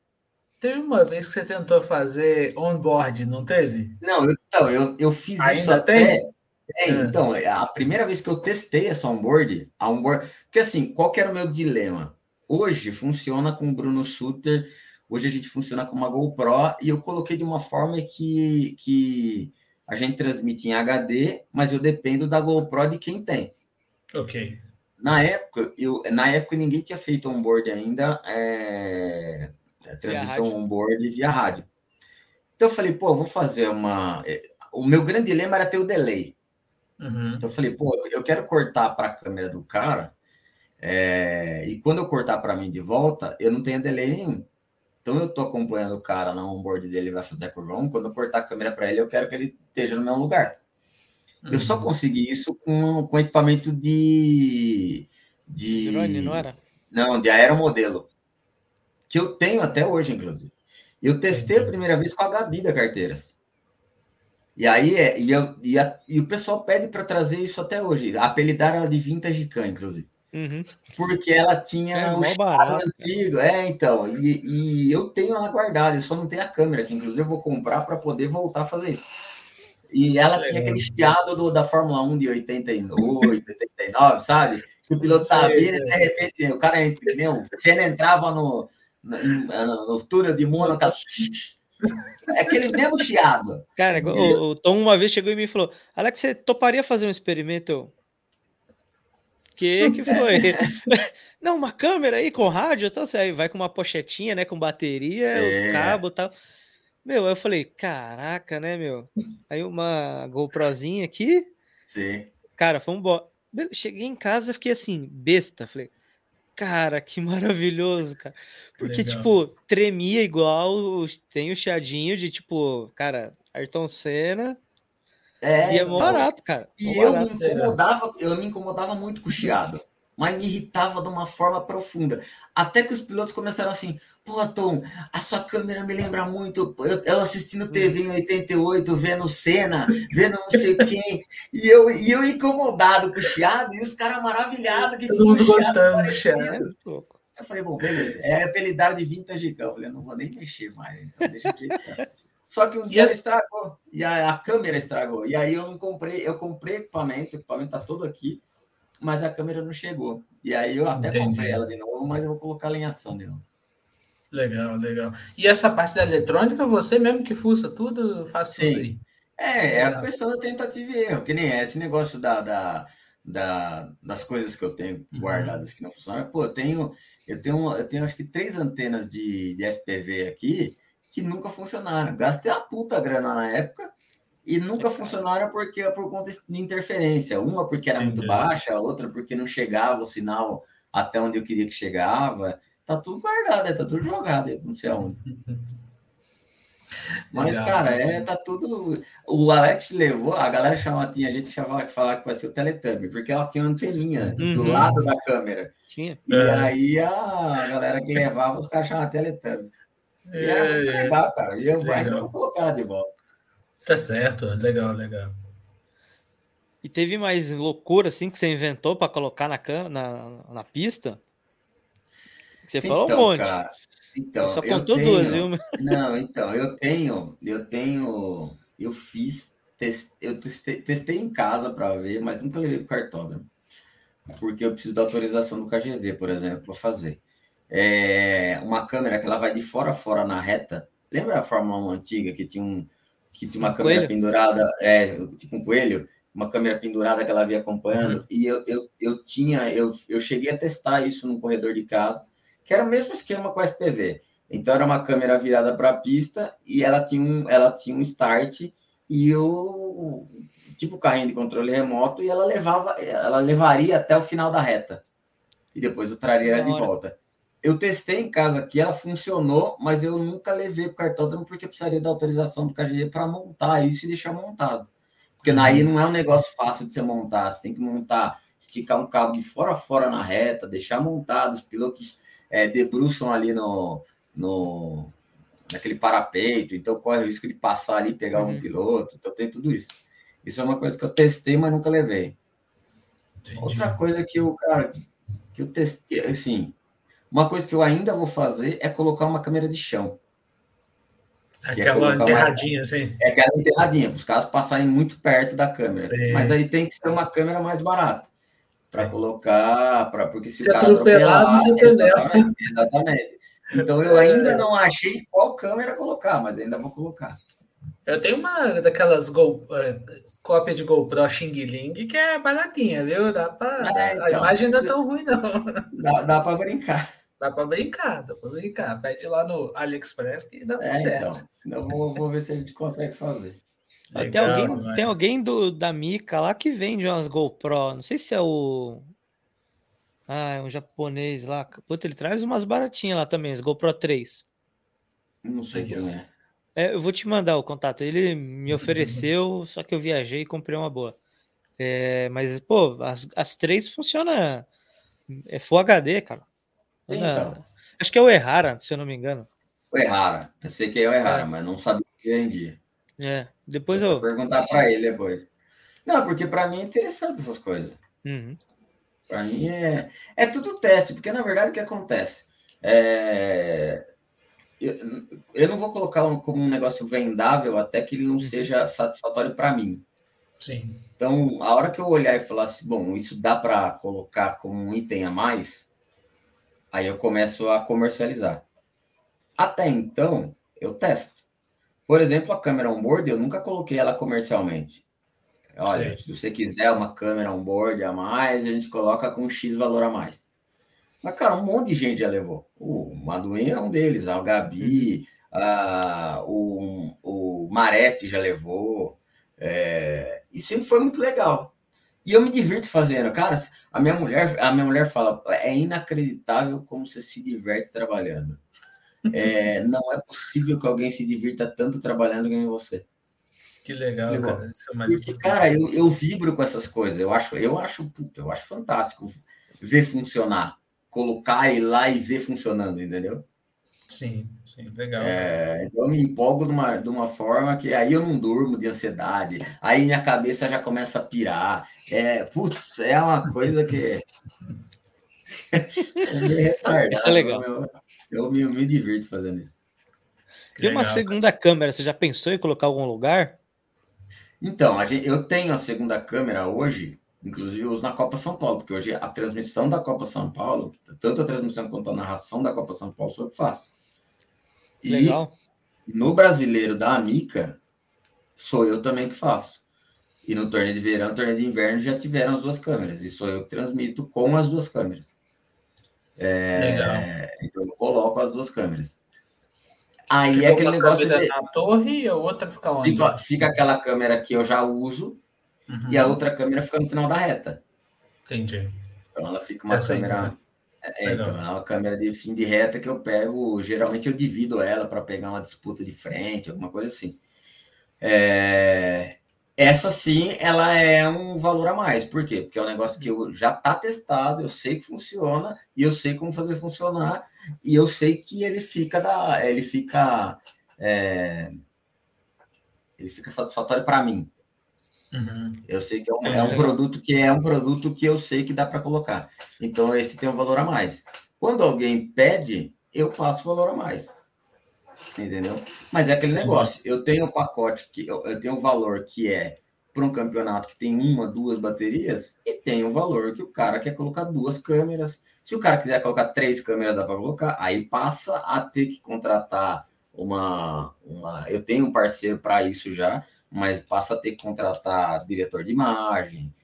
B: Teve uma vez que você tentou fazer onboard, não teve?
C: Não, então, eu, eu fiz
B: Ainda isso até. Tem?
C: É, então, a primeira vez que eu testei essa onboard, a onboard, porque assim, qual que era o meu dilema? Hoje funciona com o Bruno Suter, hoje a gente funciona com uma GoPro e eu coloquei de uma forma que, que a gente transmite em HD, mas eu dependo da GoPro de quem tem.
B: Ok.
C: Na época, eu, na época ninguém tinha feito onboard ainda. É a transmissão on-board via rádio. Então eu falei, pô, eu vou fazer uma. É, o meu grande dilema era ter o delay. Uhum. Então eu falei, pô, eu quero cortar para a câmera do cara, é... e quando eu cortar para mim de volta, eu não tenho delay nenhum. Então eu tô acompanhando o cara na onboard dele, vai fazer a curva 1. Quando eu cortar a câmera para ele, eu quero que ele esteja no meu lugar. Uhum. Eu só uhum. consegui isso com, com equipamento de. De
A: drone, não era?
C: Não, de aeromodelo que eu tenho até hoje, inclusive. Eu testei a primeira vez com a Gabi da Carteiras. E aí, é, e, e, a, e o pessoal pede para trazer isso até hoje. Apelidaram ela de Vintage Can, inclusive. Uhum. Porque ela tinha é, o antigo. É, então. E, e eu tenho ela guardada, eu só não tenho a câmera, que inclusive eu vou comprar para poder voltar a fazer isso. E ela tinha aquele chiado do, da Fórmula 1 de 88, 89, sabe? Que o piloto estava vindo e de repente o cara, entendeu? Se ele entrava no, no, no túnel de Mônaco, É aquele mesmo chiado.
A: Cara, o, o, Tom uma vez chegou em mim e falou: Alex, você toparia fazer um experimento? Que que foi? Não, uma câmera aí com rádio, então você aí vai com uma pochetinha, né, com bateria, Sim. os cabos tal. Meu, eu falei, caraca, né, meu? Aí uma GoProzinha aqui.
C: Sim.
A: Cara, foi um bo... Cheguei em casa, fiquei assim, besta. Falei, cara, que maravilhoso, cara. Porque, Legal. tipo, tremia igual, tem o chiadinho de, tipo, cara, Ayrton Senna. É, e é então, barato, cara.
C: E eu me incomodava, eu me incomodava muito com o chiado mas me irritava de uma forma profunda. Até que os pilotos começaram assim: pô, Tom, a sua câmera me lembra muito. Eu, eu assistindo TV em 88, vendo cena, vendo não sei quem, e eu, e eu incomodado com o chiado, e os caras maravilhados que
B: Todo mundo gostando do chiado.
C: Eu falei, bom, beleza. É a apelidade de vintage Eu falei, não vou nem mexer mais, então deixa eu Só que um dia estragou, e a, a, câmera estragou. E aí eu não comprei, eu comprei equipamento, o equipamento tá todo aqui mas a câmera não chegou. E aí eu até Entendi. comprei ela de novo, mas eu vou colocar ela em ação de novo.
B: Legal, legal. E essa parte da eletrônica, você mesmo que fuça tudo, faz Sim. tudo aí?
C: É, é a questão da tentativa e erro, que nem é esse negócio da, da, da das coisas que eu tenho uhum. guardadas que não funcionam. Pô, eu tenho, eu tenho, eu tenho acho que três antenas de, de FPV aqui que nunca funcionaram. Gastei a puta grana na época, e nunca funcionaram porque por conta de interferência. Uma porque era muito baixa, outra porque não chegava o sinal até onde eu queria que chegava. Tá tudo guardado, tá tudo jogado, não sei aonde. Mas, Legal. cara, é, tá tudo. O Alex levou, a galera chamava, tinha gente que chamava que falava que vai ser o Teletubby, porque ela tinha uma anteninha uhum. do lado da câmera.
A: Tinha.
C: E é. aí a galera que levava, os caras chamavam Teletubby. E é, era muito legal, cara. E eu ainda vou colocar ela de volta.
B: Tá certo, legal, legal.
A: E teve mais loucura assim que você inventou para colocar na, na, na pista? Você falou então, um monte. Cara,
C: então,
A: só contou tenho, duas, viu?
C: Não, então, eu tenho, eu tenho, eu fiz, eu testei, testei em casa para ver, mas nunca levei para cartódromo. Porque eu preciso da autorização do KGV, por exemplo, para fazer. É uma câmera que ela vai de fora a fora na reta. Lembra a Fórmula 1 antiga que tinha um, que tinha uma um câmera coelho? pendurada, é, tipo um coelho, uma câmera pendurada que ela via acompanhando, uhum. e eu, eu, eu tinha, eu, eu cheguei a testar isso num corredor de casa, que era o mesmo esquema com a FPV. Então era uma câmera virada para a pista e ela tinha um, ela tinha um start e o tipo carrinho de controle remoto e ela levava, ela levaria até o final da reta e depois eu traria ela de volta. Eu testei em casa aqui, ela funcionou, mas eu nunca levei para o cartódromo porque eu precisaria da autorização do KGE para montar isso e deixar montado. Porque aí não é um negócio fácil de você montar, você tem que montar, esticar um cabo de fora a fora na reta, deixar montado, os pilotos é, debruçam ali no, no, naquele parapeito, então corre o risco de passar ali e pegar uhum. um piloto, então tem tudo isso. Isso é uma coisa que eu testei, mas nunca levei. Entendi. Outra coisa que eu, cara, que eu testei, assim, uma coisa que eu ainda vou fazer é colocar uma câmera de chão.
B: É aquela é enterradinha, uma... assim.
C: É aquela enterradinha, para os caras passarem muito perto da câmera. Sim. Mas aí tem que ser uma câmera mais barata. Para colocar, pra, porque se, se o cara atropelar. Exatamente, exatamente. Então eu ainda é. não achei qual câmera colocar, mas ainda vou colocar.
B: Eu tenho uma daquelas Go, uh, cópia de GoPro Xing Ling que é baratinha, viu? Dá para. É, então, a imagem não é tão ruim, não.
C: Dá, dá para brincar.
B: Dá para brincar, dá para brincar. Pede lá no AliExpress que dá tudo é, certo.
C: Então, eu vou, vou ver se a gente consegue fazer.
A: Legal, tem alguém, mas... tem alguém do, da Mica lá que vende umas GoPro. Não sei se é o. Ah, é um japonês lá. Puta, ele traz umas baratinhas lá também, as GoPro 3.
C: Não sei quem é.
A: é. Eu vou te mandar o contato. Ele me ofereceu, só que eu viajei e comprei uma boa. É, mas, pô, as, as três funcionam. É Full HD, cara. Então. Acho que é o Errara, se eu não me engano.
C: O Errara. Pensei que é o Errara, é. mas não sabia que vendia.
A: É, depois eu.
C: Vou perguntar para ele depois. Não, porque para mim é interessante essas coisas.
A: Uhum.
C: Para mim é, é tudo teste, porque na verdade o que acontece? É... Eu, eu não vou colocar um, como um negócio vendável até que ele não uhum. seja satisfatório para mim.
B: Sim.
C: Então, a hora que eu olhar e falar assim, bom, isso dá para colocar como um item a mais, Aí eu começo a comercializar. Até então, eu testo. Por exemplo, a câmera on-board, eu nunca coloquei ela comercialmente. Olha, Sim. se você quiser uma câmera on-board a mais, a gente coloca com X valor a mais. Mas, cara, um monte de gente já levou. O Maduin é um deles, a Gabi, uhum. a, o, o Marete já levou. É, e sempre foi muito legal. E eu me divirto fazendo. Cara, a minha mulher, a minha mulher fala, é inacreditável como você se diverte trabalhando. É, não é possível que alguém se divirta tanto trabalhando que você.
B: Que legal, que cara.
C: É Porque, cara, eu, eu vibro com essas coisas. Eu acho, eu acho, puta, eu acho fantástico ver funcionar. Colocar ir lá e ver funcionando, entendeu?
B: Sim, sim, legal.
C: É, então eu me empolgo de uma, de uma forma que aí eu não durmo de ansiedade, aí minha cabeça já começa a pirar. É, putz, é uma coisa que.
A: É isso é legal.
C: Eu, eu, me, eu me divirto fazendo isso.
A: E uma segunda câmera, você já pensou em colocar em algum lugar?
C: Então, gente, eu tenho a segunda câmera hoje, inclusive eu uso na Copa São Paulo, porque hoje a transmissão da Copa São Paulo, tanto a transmissão quanto a narração da Copa São Paulo, sou eu que faço. E Legal. no brasileiro da Amica, sou eu também que faço. E no torneio de verão, torneio de inverno já tiveram as duas câmeras, e sou eu que transmito com as duas câmeras. É, então eu coloco as duas câmeras. Aí Ficou é aquele negócio.
B: De... Na torre e a outra fica onde?
C: Fica, fica, aquela câmera que eu já uso uhum. e a outra câmera fica no final da reta.
B: Entendi.
C: Então ela fica uma Essa câmera. É, então, é uma câmera de fim de reta que eu pego. Geralmente eu divido ela para pegar uma disputa de frente, alguma coisa assim. É, essa sim, ela é um valor a mais. Por quê? Porque é um negócio que eu, já está testado, eu sei que funciona e eu sei como fazer funcionar e eu sei que ele fica da, ele fica, é, ele fica satisfatório para mim. Uhum. Eu sei que é um, é um, produto que é um produto que eu sei que dá para colocar. Então esse tem um valor a mais. Quando alguém pede, eu passo valor a mais. Entendeu? Mas é aquele negócio. Eu tenho um pacote que eu, eu tenho um valor que é para um campeonato que tem uma, duas baterias, e tem um valor que o cara quer colocar duas câmeras. Se o cara quiser colocar três câmeras, dá para colocar. Aí passa a ter que contratar uma. uma eu tenho um parceiro para isso já, mas passa a ter que contratar diretor de imagem.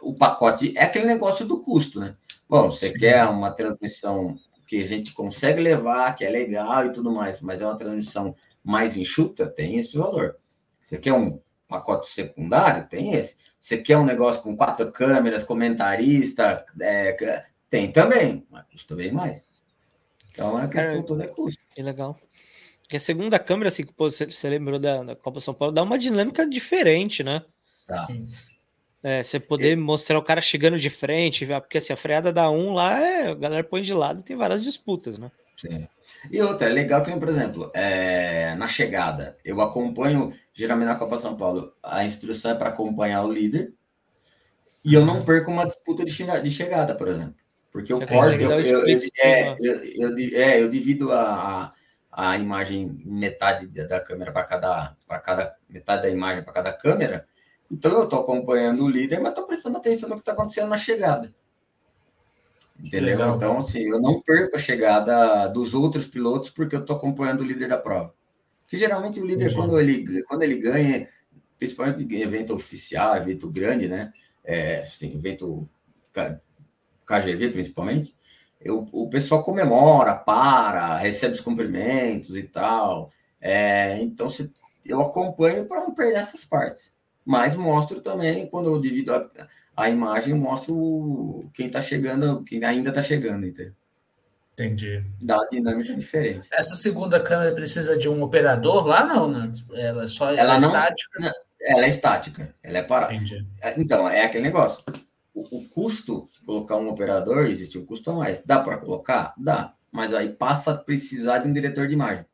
C: O pacote é aquele negócio do custo, né? Bom, você Sim. quer uma transmissão que a gente consegue levar, que é legal e tudo mais, mas é uma transmissão mais enxuta, tem esse valor. Você quer um pacote secundário? Tem esse. Você quer um negócio com quatro câmeras, comentarista? É, tem também, mas custa bem mais. Então a questão é, toda é custo.
A: Que legal. Porque a segunda câmera, assim, que você, você lembrou da, da Copa São Paulo, dá uma dinâmica diferente, né? Tá. É, você poder mostrar o cara chegando de frente, porque assim, a freada da 1 lá, é, a galera põe de lado e tem várias disputas, né?
C: Sim. E outra, é legal que, por exemplo, é, na chegada, eu acompanho, geralmente na Copa São Paulo, a instrução é para acompanhar o líder, e eu não perco uma disputa de, chegada, de chegada por exemplo. Porque eu corto, eu, eu, eu, é, é, eu divido a, a imagem metade da câmera para cada, cada metade da imagem para cada câmera, então eu estou acompanhando o líder, mas estou prestando atenção no que está acontecendo na chegada. Entendeu? Legal. Então, assim, eu não perco a chegada dos outros pilotos porque eu estou acompanhando o líder da prova. Que geralmente o líder, quando ele, quando ele ganha, principalmente em evento oficial, evento grande, né? É, assim, evento KGV principalmente, eu, o pessoal comemora, para, recebe os cumprimentos e tal. É, então, se, eu acompanho para não perder essas partes mas mostro também, quando eu divido a, a imagem, mostro quem está chegando, quem ainda está chegando, entendeu?
B: Entendi.
C: Dá uma dinâmica diferente.
B: Essa segunda câmera precisa de um operador lá, não, né? Ela é só
C: ela, ela é não, estática? Não, ela é estática, ela é parada. Entendi. É, então, é aquele negócio. O, o, custo de colocar um operador, existe um custo a mais. Dá para colocar? Dá. Mas aí passa a precisar de um diretor de imagem.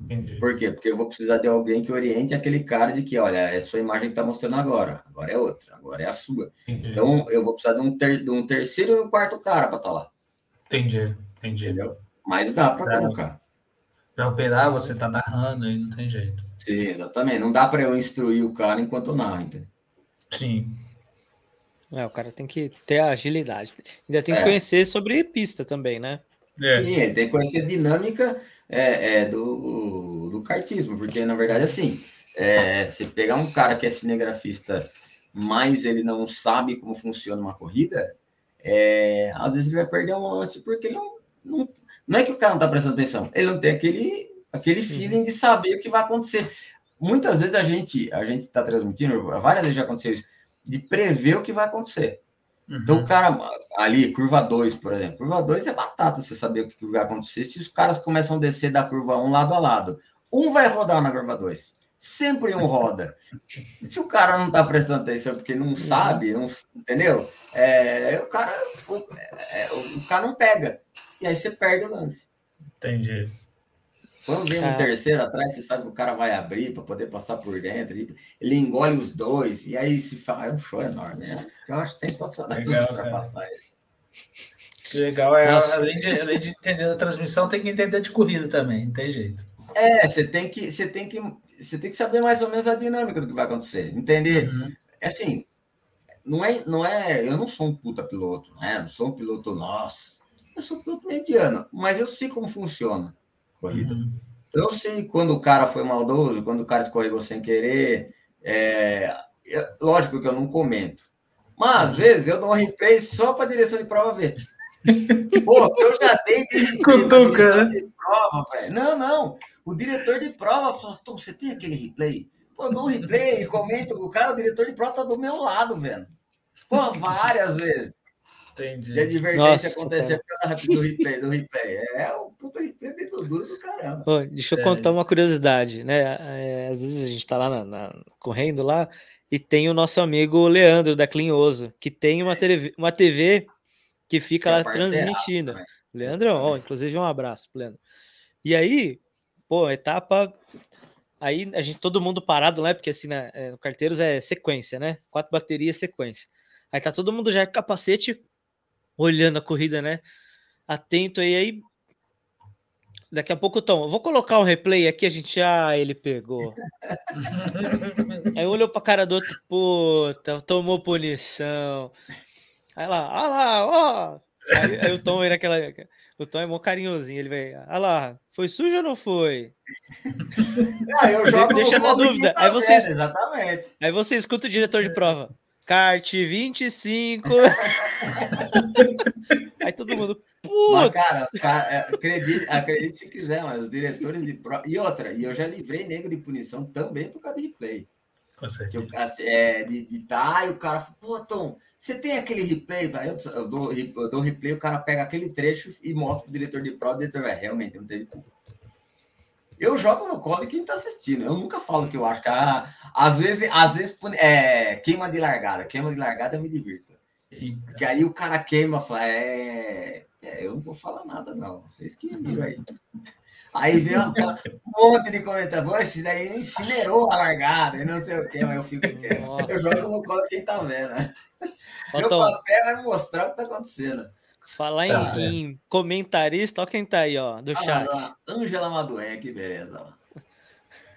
C: Entendi. Por quê? Porque eu vou precisar de alguém que oriente aquele cara de que, olha, é a sua imagem que está mostrando agora, agora é outra, agora é a sua. Entendi. Então, eu vou precisar de um, ter, de um terceiro e um quarto cara para estar tá lá.
B: Entendi, entendi. Entendeu?
C: Mas dá para colocar.
B: Para operar, você está narrando aí, não tem jeito.
C: Sim, exatamente. Não dá para eu instruir o cara enquanto narra, entendeu?
B: Sim.
A: É, o cara tem que ter a agilidade. Ainda tem que é. conhecer sobre pista também, né?
C: É. Sim, ele tem que conhecer a dinâmica é, é, do, do cartismo, porque na verdade, assim, é, se pegar um cara que é cinegrafista, mas ele não sabe como funciona uma corrida, é, às vezes ele vai perder um lance porque ele não, não, não é que o cara não está prestando atenção, ele não tem aquele, aquele feeling de saber o que vai acontecer. Muitas vezes a gente a gente está transmitindo, várias vezes já aconteceu isso, de prever o que vai acontecer. Uhum. Então, o cara ali, curva 2, por exemplo, curva 2 é batata você saber o que vai acontecer. Se os caras começam a descer da curva 1 um, lado a lado, um vai rodar na curva 2. Sempre um roda. Se o cara não tá prestando atenção porque não sabe, não, entendeu? É, o, cara, o, é, o cara não pega. E aí você perde o lance.
B: Entendi.
C: Quando vem um terceiro atrás, você sabe que o cara vai abrir para poder passar por dentro. Ele engole os dois, e aí se faz é um show enorme, né? Eu acho sensacional legal, essas ultrapassagens.
B: Que legal, é, além, de, além de entender a transmissão, tem que entender de corrida também, não tem jeito.
C: É, você tem que, você tem que, você tem que saber mais ou menos a dinâmica do que vai acontecer, entender. Uhum. É assim, não é, não é, eu não sou um puta piloto, né? Não sou um piloto, nossa, eu sou um piloto mediano, mas eu sei como funciona corrida. Uhum. Então, eu sei quando o cara foi maldoso, quando o cara escorregou sem querer. É... Lógico que eu não comento. Mas, às uhum. vezes, eu dou um replay só para a direção de prova ver. Pô, eu já dei de,
B: Cutuca,
C: de, de prova, velho. Não, não. O diretor de prova fala, Tom, você tem aquele replay? Pô, eu dou um replay, comento com o cara, o diretor de prova tá do meu lado, velho. Pô, várias vezes.
B: Entendi.
C: E a divergência Nossa, acontecer por causa do replay, do replay. É o puta replay dentro duro do caramba. Ô,
A: deixa eu é, contar isso. uma curiosidade, né? É, às vezes a gente tá lá na, na, correndo lá e tem o nosso amigo Leandro da Clinhoso, que tem uma, TV, uma TV que fica é lá transmitindo. Também. Leandro, ó, inclusive um abraço, Leandro. E aí, pô, etapa. Aí a gente, todo mundo parado, né? Porque assim, né, no carteiros é sequência, né? Quatro baterias, sequência. Aí tá todo mundo já com capacete, olhando a corrida, né? Atento aí, aí. Daqui a pouco, Tom, vou colocar um replay aqui, a gente, ah, ele pegou. aí olhou pra cara do outro, puta, tomou punição. Aí lá, ah lá, ó. Aí, aí, o Tom era aquela. O Tom é mó carinhosinho, ele vai, ah lá, foi sujo ou não foi?
C: Ah, eu jogo
A: Deixa na dúvida. Aí você,
C: exatamente.
A: Aí você escuta o diretor de prova. Kart 25. Aí todo mundo.
C: Mas, cara, cara é, acredite, acredite se quiser, mas os diretores de prova. E outra, e eu já livrei nego de punição também por causa de replay.
B: Com certeza.
C: Eu, é, de, de tá, e o cara fala, pô, Tom, você tem aquele replay? Eu, eu, dou, eu dou replay, o cara pega aquele trecho e mostra o diretor de prova, o diretor vai, realmente, não teve culpa. Eu jogo no colo quem tá assistindo. Eu nunca falo que eu acho que ah, às vezes, às vezes é, queima de largada, queima de largada me divirto. Que aí o cara queima e fala, é, é, eu não vou falar nada, não. Vocês que viram aí. Aí vem um monte de comentário. Esse daí incinerou a largada e não sei o que, mas eu fico quieto. Eu jogo no colo quem tá vendo. Meu papel é mostrar o que tá acontecendo.
A: Falar tá, em, em, comentarista, olha quem tá aí, ó, do ah, chat.
C: Ângela Madué, que beleza.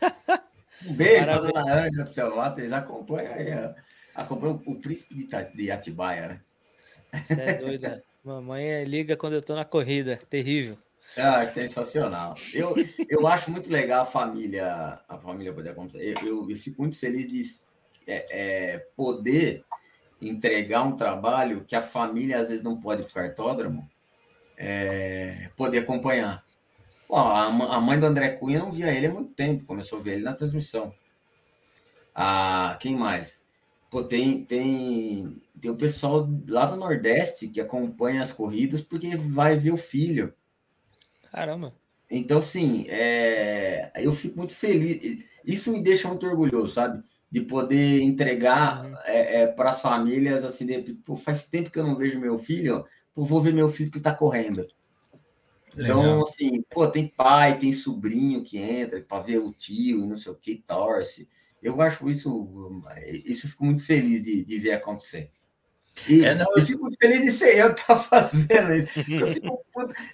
C: Um beijo para dona Ângela, pro seu voto. Eles acompanham aí, acompanham o príncipe de Atibaia, né?
A: Você é doida. Mamãe liga quando eu tô na corrida, terrível.
C: Ah, sensacional. Eu, eu acho muito legal a família, a família poder acontecer. Eu, eu, eu fico muito feliz de é, é, poder entregar um trabalho que a família às vezes não pode ficar cartódromo, é, poder acompanhar. A, a, mãe do André Cunha não via ele há muito tempo, começou a ver ele na transmissão. Ah, quem mais? Pô, tem, tem, tem o pessoal lá do Nordeste que acompanha as corridas porque vai ver o filho.
A: Caramba.
C: Então, sim, é, eu fico muito feliz. Isso me deixa muito orgulhoso, sabe? De poder entregar uhum. é, é, para as famílias assim, de, pô, faz tempo que eu não vejo meu filho, pô, vou ver meu filho que está correndo. Então, Legal. Então, assim, pô, tem pai, tem sobrinho que entra para ver o tio e não sei o que, torce. Eu acho isso, isso eu fico muito feliz de, de ver acontecer. E é, não, eu fico muito feliz de ser eu que estou fazendo isso. Eu fico,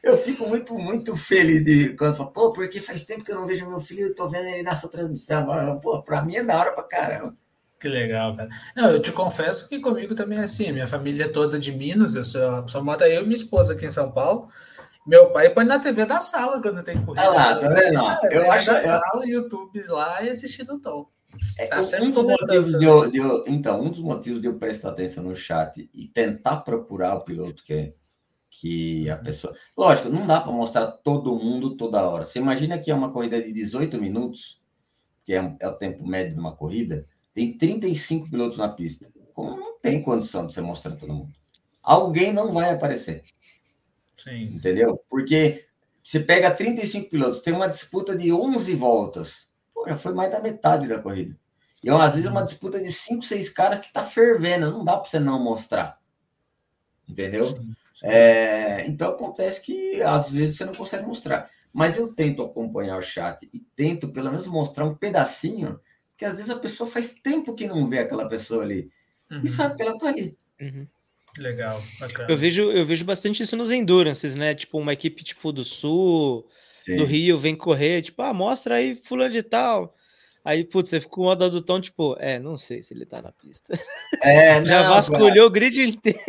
C: eu fico, muito, muito feliz de quando eu falo, pô, porque faz tempo que eu não vejo meu filho e estou vendo ele nessa transmissão. Pô, para mim é da hora para caramba.
B: Que legal, cara. Não, eu te confesso que comigo também é assim. Minha família é toda de Minas, eu só, só mora eu e minha esposa aqui em São Paulo. Meu pai põe na TV da sala quando tem corrida.
C: Ah lá, tá vendo?
B: Eu, eu acho da sala, YouTube lá e assistindo o Tom.
C: É, tá um dos motivos de eu, de eu, então, um dos motivos de eu prestar atenção no chat e tentar procurar o piloto que é que a uhum. pessoa. Lógico, não dá para mostrar todo mundo toda hora. Você imagina que é uma corrida de 18 minutos, que é, é, o tempo médio de uma corrida, tem 35 pilotos na pista. Como não tem condição de você mostrar todo mundo? Alguém não vai aparecer. Sim. Entendeu? Porque você pega 35 pilotos, tem uma disputa de 11 voltas. Pô, já foi mais da metade da corrida. E às vezes é uma uhum. disputa de 5, 6 caras que tá fervendo. Não dá para você não mostrar. Entendeu? Sim. É, então acontece que às vezes você não consegue mostrar. Mas eu tento acompanhar o chat e tento pelo menos mostrar um pedacinho, que às vezes a pessoa faz tempo que não vê aquela pessoa ali. Uhum. E sabe que ela tá ali.
B: Uhum. Legal,
A: bacana. Eu vejo, eu vejo bastante isso nos endurances, né? Tipo, uma equipe tipo do Sul, Sim. do Rio, vem correr, tipo, ah, mostra aí fulano de tal. Aí, putz, você ficou com o do tom, tipo, é, não sei se ele tá na pista. É, Já não, vasculhou cara. o grid inteiro.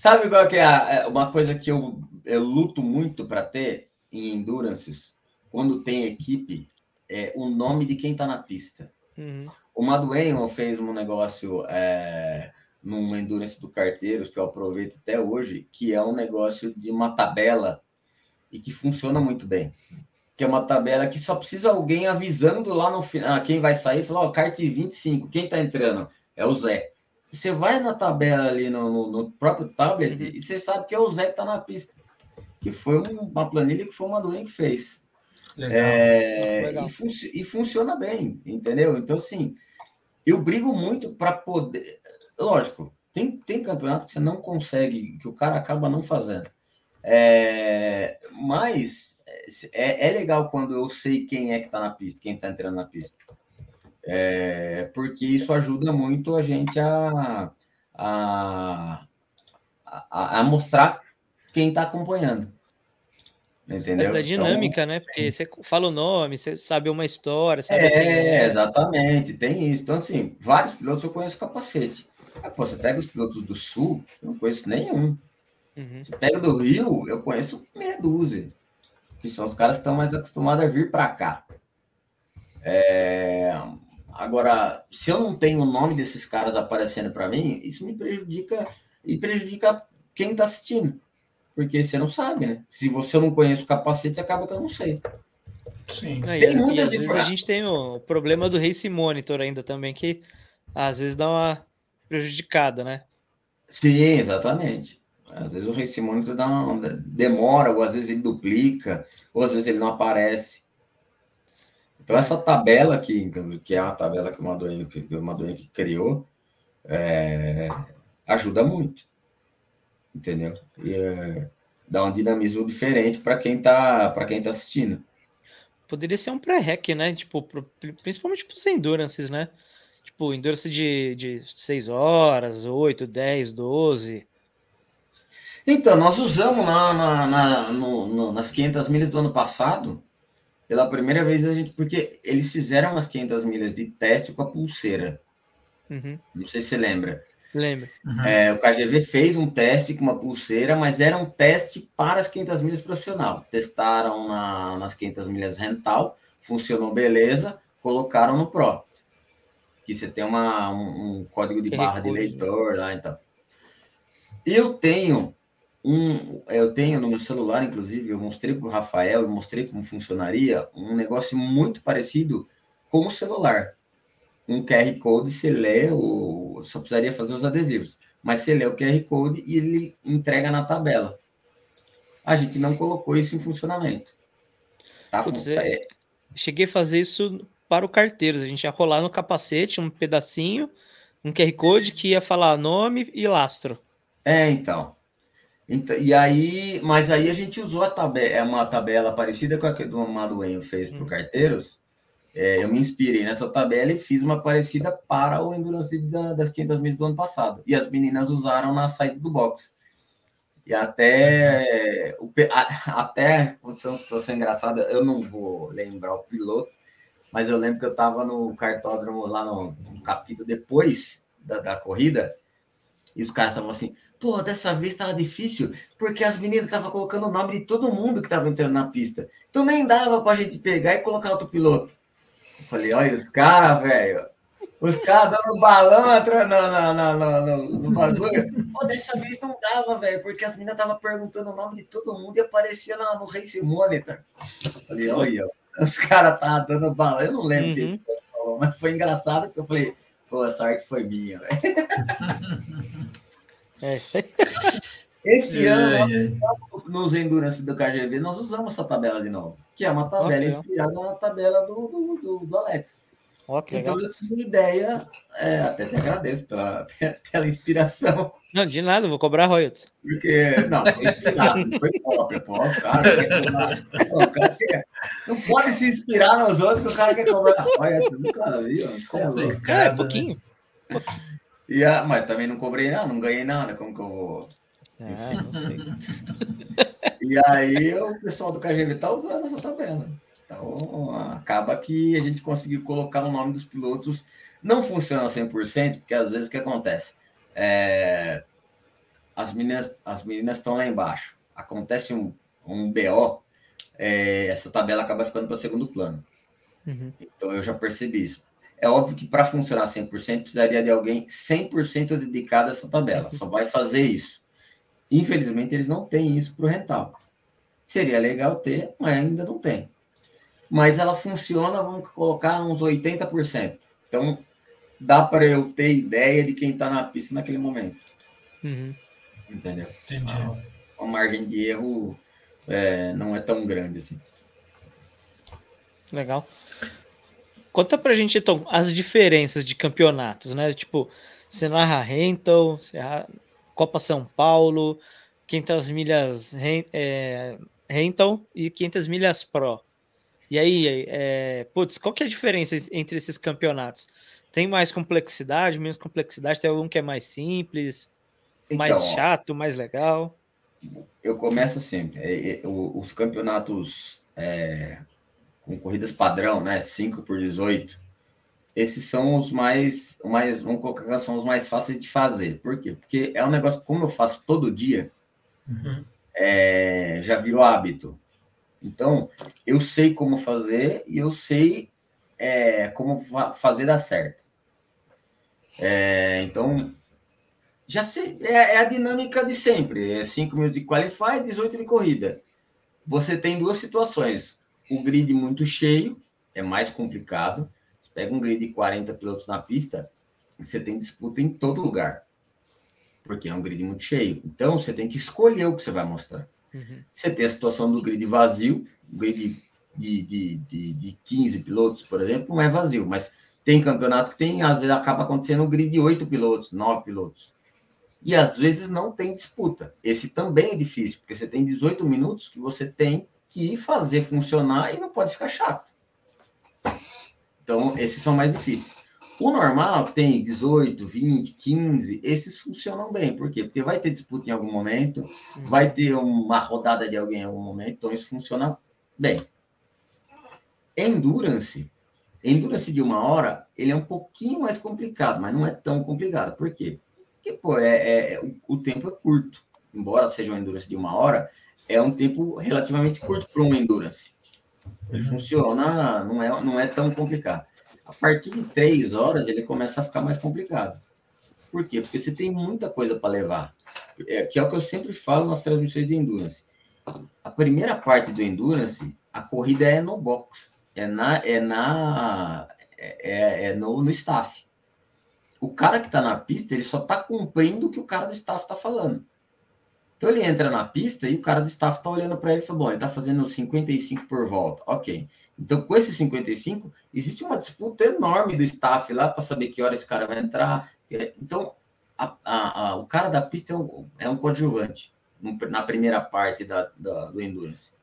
C: Sabe qual que é a, é uma coisa que eu, eu luto muito para ter em endurances? Quando tem equipe, é o nome de quem está na pista. Uhum. O Madueno fez um negócio é, num endurance do Carteiros, que eu aproveito até hoje, que é um negócio de uma tabela e que funciona muito bem. Que é uma tabela que só precisa alguém avisando lá no final, ah, quem vai sair, falar, ó, oh, kart 25, quem está entrando? É o Zé. Você vai na tabela ali no, no, no próprio tablet uhum. e você sabe que é o Zé que está na pista. Que foi uma planilha que foi uma doente que fez. Legal. É, Legal. E, e, funciona bem, entendeu? Então, assim, eu brigo muito para poder. Lógico, tem, tem campeonato que você não consegue, que o cara acaba não fazendo. É, mas é, é legal quando eu sei quem é que está na pista, quem está entrando na pista. É, porque isso ajuda muito a gente a, a, a, a mostrar quem está acompanhando. Entendeu? Essa
A: da dinâmica, então, né? Porque você fala o nome, você sabe uma história. Sabe
C: é, é, exatamente, tem isso. Então, assim, vários pilotos eu conheço capacete. Pô, você pega os pilotos do Sul, eu não conheço nenhum. Uhum. Você pega do Rio, eu conheço meia dúzia. Que são os caras que estão mais acostumados a vir para cá. É, Agora, se eu não tenho o nome desses caras aparecendo para mim, isso me prejudica e prejudica quem está assistindo. Porque você não sabe, né? Se você não conhece o capacete, acaba que eu não sei.
A: Sim. Não, tem e, muitas e às vezes a gente tem o problema do Race Monitor ainda também, que às vezes dá uma prejudicada, né?
C: Sim, exatamente. Às vezes o Race Monitor dá uma, demora, ou às vezes ele duplica, ou às vezes ele não aparece. Então, essa tabela aqui, que é a tabela que o Maduenho, que o Maduenho que criou, é, ajuda muito. Entendeu? E é, dá um dinamismo diferente para quem está para quem tá assistindo.
A: Poderia ser um pré-rec, né? Tipo, pro, principalmente para os endurances, né? Tipo, endurance de, de 6 horas, 8, 10, 12.
C: Então, nós usamos na, na, na no, no, nas 500 milhas do ano passado, pela primeira vez a gente, porque eles fizeram umas 500 milhas de teste com a pulseira. Uhum. Não sei se você lembra.
A: Lembra.
C: Uhum. É, o KGV fez um teste com uma pulseira, mas era um teste para as 500 milhas profissional. Testaram na, nas 500 milhas rental, funcionou beleza, colocaram no Pro. Que você tem uma, um, um código de que barra de leitor lá então. Eu tenho um, eu tenho no meu celular, inclusive, eu mostrei para o Rafael, eu mostrei como funcionaria um negócio muito parecido com o celular. Um QR Code, você lê, o, só precisaria fazer os adesivos, mas você lê o QR Code e ele entrega na tabela. A gente não colocou isso em funcionamento.
A: Tá, Putz, é... Cheguei a fazer isso para o carteiro. A gente ia rolar no capacete um pedacinho, um QR Code que ia falar nome e lastro.
C: É, então. Então, e aí, mas aí a gente usou a tabela, é uma tabela parecida com a que o Maduenho fez para o hum. Carteiros. É, eu me inspirei nessa tabela e fiz uma parecida para o Endurance da, das 500 milhas do ano passado. E as meninas usaram na saída do box. E até, o, até aconteceu uma situação engraçada, eu não vou lembrar o piloto, mas eu lembro que eu estava no cartódromo lá no, no capítulo depois da, da corrida, e os caras estavam assim, Pô, dessa vez tava difícil, porque as meninas estavam colocando o nome de todo mundo que tava entrando na pista. Então nem dava pra gente pegar e colocar outro piloto. Eu falei, olha os caras, velho. Os caras dando balão atrás no, no, no, no, bagulho. Pô, dessa vez não dava, velho, porque as meninas estavam perguntando o nome de todo mundo e aparecia no, no Race Monitor. Falei, olha, os caras estavam dando balão. Eu não lembro uhum. que falou, mas foi engraçado porque eu falei, pô, a sorte foi minha, velho. É isso aí. Esse é, ano, nós, nos Endurance do KGV, nós usamos essa tabela de novo, que é uma tabela okay. inspirada na tabela do, do, do, do Alex. Okay, então legal. eu tive uma ideia, é, até te agradeço pela, pela inspiração.
A: Não, de nada, vou cobrar royalties.
C: Porque, não, foi inspirado, não foi cópia, pô, os caras não, cara quer, não pode se inspirar nos outros que o cara quer cobrar royalties, nunca viu,
A: é, é, pouquinho.
C: E a, mas também não cobrei nada, não ganhei nada, como que eu vou...
A: Ah, não sei.
C: e aí o pessoal do KGV tá usando essa tabela. Então, acaba que a gente conseguiu colocar o nome dos pilotos. Não funciona 100%, porque às vezes o que acontece? É, as meninas as meninas estão lá embaixo. Acontece um, um BO, é, essa tabela acaba ficando para segundo plano. Uhum. Então, eu já percebi isso. É óbvio que para funcionar 100%, precisaria de alguém 100% dedicado a essa tabela. Só vai fazer isso. Infelizmente, eles não têm isso para o rental. Seria legal ter, mas ainda não tem mas ela funciona, vamos colocar uns 80%. Então, dá para eu ter ideia de quem está na pista naquele momento.
A: Uhum.
C: Entendeu? Entendi. A, a, margem de erro é, não é tão grande assim.
A: Legal. Conta pra gente, então, as diferenças de campeonatos, né? Tipo, você narra Rental, Copa São Paulo, 500 milhas é, Rental e 500 milhas Pro. E aí, é, putz, qual que é a diferença entre esses campeonatos? Tem mais complexidade, menos complexidade? Tem algum que é mais simples, então, mais chato, mais legal?
C: Eu começo sempre. É, é, os campeonatos é, com corridas padrão, né? 5 por 18, esses são os mais, mais, vamos colocar, são os mais fáceis de fazer. Por quê? Porque é um negócio, como eu faço todo dia, uhum. é, já virou hábito. Então, eu sei como fazer e eu sei é, como fazer dar certo. É, então, já sei, é, é, a dinâmica de sempre: é 5 minutos de qualify e 18 de corrida. Você tem duas situações. O grid muito cheio é mais complicado. Você pega um grid de 40 pilotos na pista, você tem disputa em todo lugar. Porque é um grid muito cheio. Então, você tem que escolher o que você vai mostrar. Uhum. Você tem a situação do grid vazio, grid de, de, de, de 15 pilotos, por exemplo, não é vazio, mas tem campeonatos que tem, às vezes acaba acontecendo um grid de 8 pilotos, 9 pilotos. E às vezes não tem disputa. Esse também é difícil, porque você tem 18 minutos que você tem que fazer funcionar e não pode ficar chato. Então, esses são mais difíceis. O normal tem 18, 20, 15, esses funcionam bem. Por quê? Porque vai ter disputa em algum momento, vai ter uma rodada de alguém em algum momento, então isso funciona bem. Endurance, endurance de uma hora, ele é um pouquinho mais complicado, mas não é tão complicado. Por quê? Porque, pô, é, é, o tempo é curto. Embora seja uma endurance de uma hora, é um tempo relativamente curto para uma endurance. Ele uhum. funciona, não é, não é tão complicado. A partir de três horas, ele começa a ficar mais complicado. Por quê? Porque você tem muita coisa para levar. É, que é o que eu sempre falo nas transmissões de Endurance. A primeira parte do Endurance, a corrida é no box. É na, é na é, é, é no, no staff. O cara que está na pista, ele só está cumprindo o que o cara do staff está falando. Então ele entra na pista e o cara do staff está olhando para ele e fala: Bom, ele está fazendo 55 por volta. Ok. Então, com esses 55, existe uma disputa enorme do staff lá para saber que hora esse cara vai entrar. Então, a, a, a, o cara da pista é um, é um coadjuvante na primeira parte da, da do Endurance.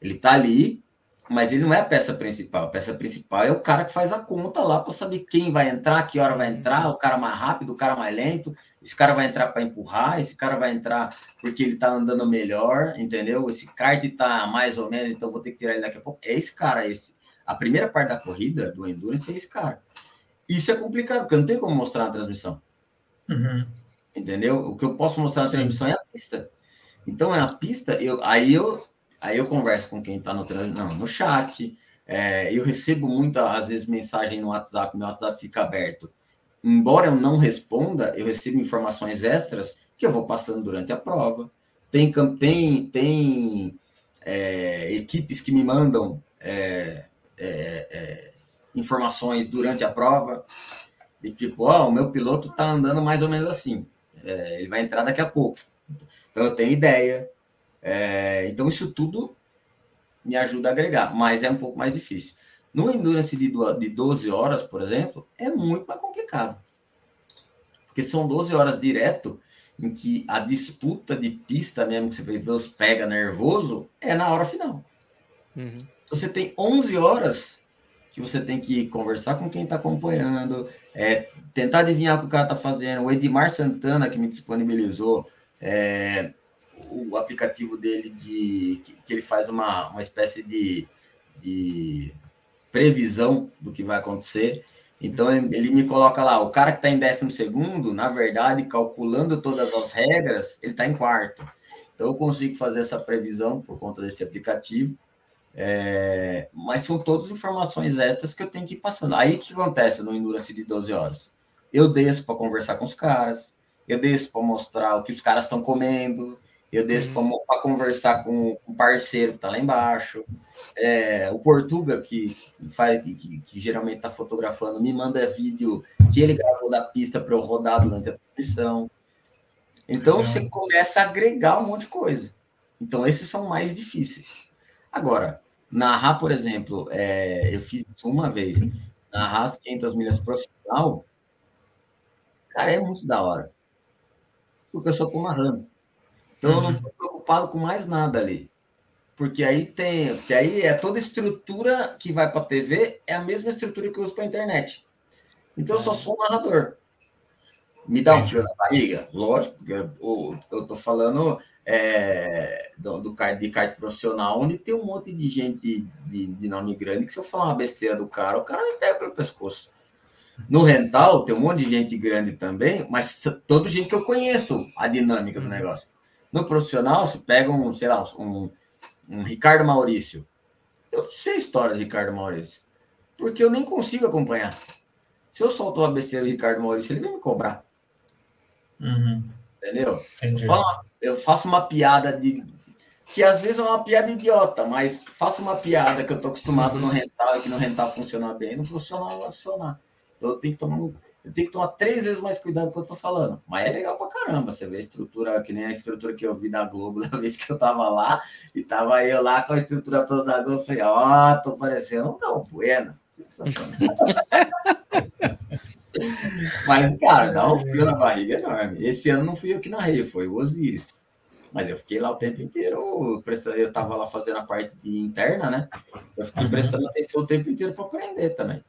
C: Ele está ali, mas ele não é a peça principal. A peça principal é o cara que faz a conta lá para saber quem vai entrar, que hora vai entrar, o cara mais rápido, o cara mais lento. Esse cara vai entrar para empurrar, esse cara vai entrar porque ele está andando melhor, entendeu? Esse kart está mais ou menos, então vou ter que tirar ele daqui a pouco. É esse cara, esse. A primeira parte da corrida do Endurance é esse cara. Isso é complicado, porque não tem como mostrar na transmissão.
B: Uhum.
C: Entendeu? O que eu posso mostrar na Sim. transmissão é a pista. Então, é a pista, eu, aí, eu, aí eu converso com quem está no, não, no chat, é, eu recebo muitas, às vezes, mensagem no WhatsApp, meu WhatsApp fica aberto. Embora eu não responda, eu recebo informações extras que eu vou passando durante a prova. Tem, tem, tem é, equipes que me mandam é, é, é informações durante a prova, de tipo, ó, oh, o meu piloto tá andando mais ou menos assim, é, ele vai entrar daqui a pouco. Então eu tenho ideia. É, então isso tudo me ajuda a agregar, mas é um pouco mais difícil. No Endurance de, de 12 horas, por exemplo, é muito mais complicado. Porque são 12 horas direto em que a disputa de pista mesmo, que você vê os pega nervoso, é na hora final. Uhum. Você tem 11 horas que você tem que conversar com quem está acompanhando, é, tentar adivinhar o que o cara está fazendo. O Edmar Santana, que me disponibilizou é, o aplicativo dele, de que, que, ele faz uma, uma espécie de, de previsão do que vai acontecer. Então ele me coloca lá, o cara que está em décimo segundo, na verdade, calculando todas as regras, ele está em quarto. Então eu consigo fazer essa previsão por conta desse aplicativo. É, mas são todas informações extras que eu tenho que ir passando. Aí o que acontece no Endurance de 12 horas? Eu desço para conversar com os caras, eu desço para mostrar o que os caras estão comendo, eu desço para conversar com o parceiro que está lá embaixo. É, o Portuga, que, faz, que, que geralmente está fotografando, me manda vídeo que ele gravou da pista para eu rodar durante a transmissão. Então você começa a agregar um monte de coisa. Então esses são mais difíceis. Agora, narrar, por exemplo, é, eu fiz isso uma vez, narrar as 500 milhas profissional, cara, é muito da hora. Porque eu só estou narrando. Então, eu não estou uhum. preocupado com mais nada ali. Porque aí tem. Porque aí é toda estrutura que vai para a TV, é a mesma estrutura que eu uso para a internet. Então, eu só sou um narrador. Me dá um frio na barriga? Lógico, porque eu, eu tô falando é, do, do kart, de kart profissional, onde tem um monte de gente de, de nome grande que se eu falar uma besteira do cara, o cara me pega pelo pescoço. No rental tem um monte de gente grande também, mas toda gente que eu conheço a dinâmica do uhum. negócio. No profissional, se pega um, sei lá, um, um Ricardo Maurício. Eu sei a história de Ricardo Maurício, porque eu nem consigo acompanhar. Se eu soltar uma besteira do Ricardo Maurício, ele vai me cobrar.
B: Uhum.
C: Entendeu? Eu, falo, eu faço uma piada de. Que às vezes é uma piada idiota, mas faço uma piada que eu tô acostumado no rental e que no rental funciona bem, no profissional vai funcionar. Então eu tenho que tomar um eu tenho que tomar três vezes mais cuidado com o que eu tô falando. Mas é legal pra caramba. Você vê a estrutura, que nem a estrutura que eu vi da Globo da vez que eu tava lá, e tava eu lá com a estrutura toda da Globo. Eu falei, ó, oh, tô parecendo um Dom Bueno. Sensacional. Mas, cara, dá um frio na barriga enorme. Esse ano não fui eu que narrei, foi o Osiris. Mas eu fiquei lá o tempo inteiro, eu tava lá fazendo a parte de interna, né? Eu fiquei prestando atenção o tempo inteiro para aprender também.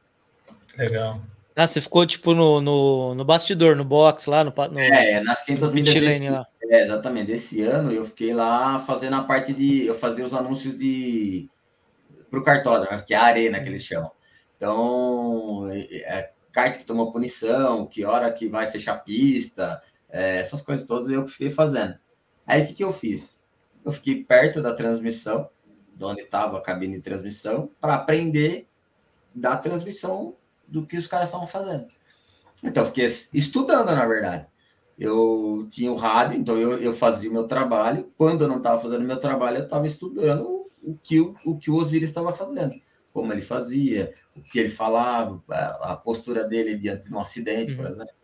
B: Legal.
A: Ah, você ficou tipo no, no, no bastidor, no box lá, no, no
C: É, nas 500 milhas. Desse, lá. É, exatamente. Esse ano eu fiquei lá fazendo a parte de. Eu fazia os anúncios de. pro cartódromo, né, que é a arena que eles chamam. Então, é, kart que tomou punição, que hora que vai fechar a pista, é, essas coisas todas eu fiquei fazendo. Aí o que, que eu fiz? Eu fiquei perto da transmissão, de onde estava a cabine de transmissão, para aprender da transmissão do que os caras estavam fazendo. Então, eu fiquei estudando, na verdade. Eu tinha o rádio, então eu, eu fazia o meu trabalho. Quando eu não estava fazendo o meu trabalho, eu estava estudando o que o, o, que o Osiris estava fazendo. Como ele fazia, o que ele falava, a, a postura dele diante de um acidente, uhum. por exemplo.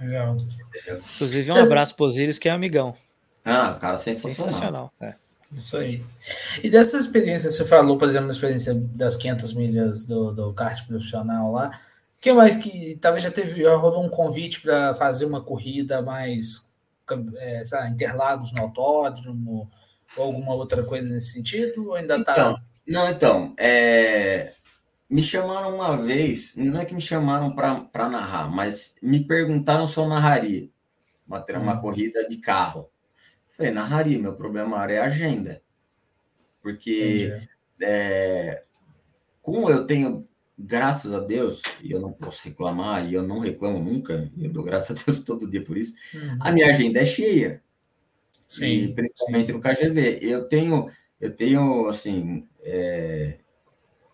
B: Legal.
A: Inclusive, um abraço para o Osiris, que é amigão.
C: Ah, cara sensacional.
A: Sensacional. É.
B: Isso aí. E dessa experiência, você falou, por exemplo, na experiência das 500 milhas do, do kart profissional lá, o que mais que talvez já teve, já rolou um convite para fazer uma corrida mais, é, lá, Interlagos no autódromo, ou alguma outra coisa nesse sentido, ou ainda
C: está... Então, não, então, é, me chamaram uma vez, não é que me chamaram para narrar, mas me perguntaram se eu narraria uma, uma hum. corrida de carro. Falei, narraria, meu problema é a agenda. Porque é, como eu tenho graças a Deus, e eu não posso reclamar, e eu não reclamo nunca, eu dou graças a Deus todo dia por isso, uhum. a minha agenda é cheia. Sim, e principalmente sim. no KGV. Eu tenho, eu tenho assim, é,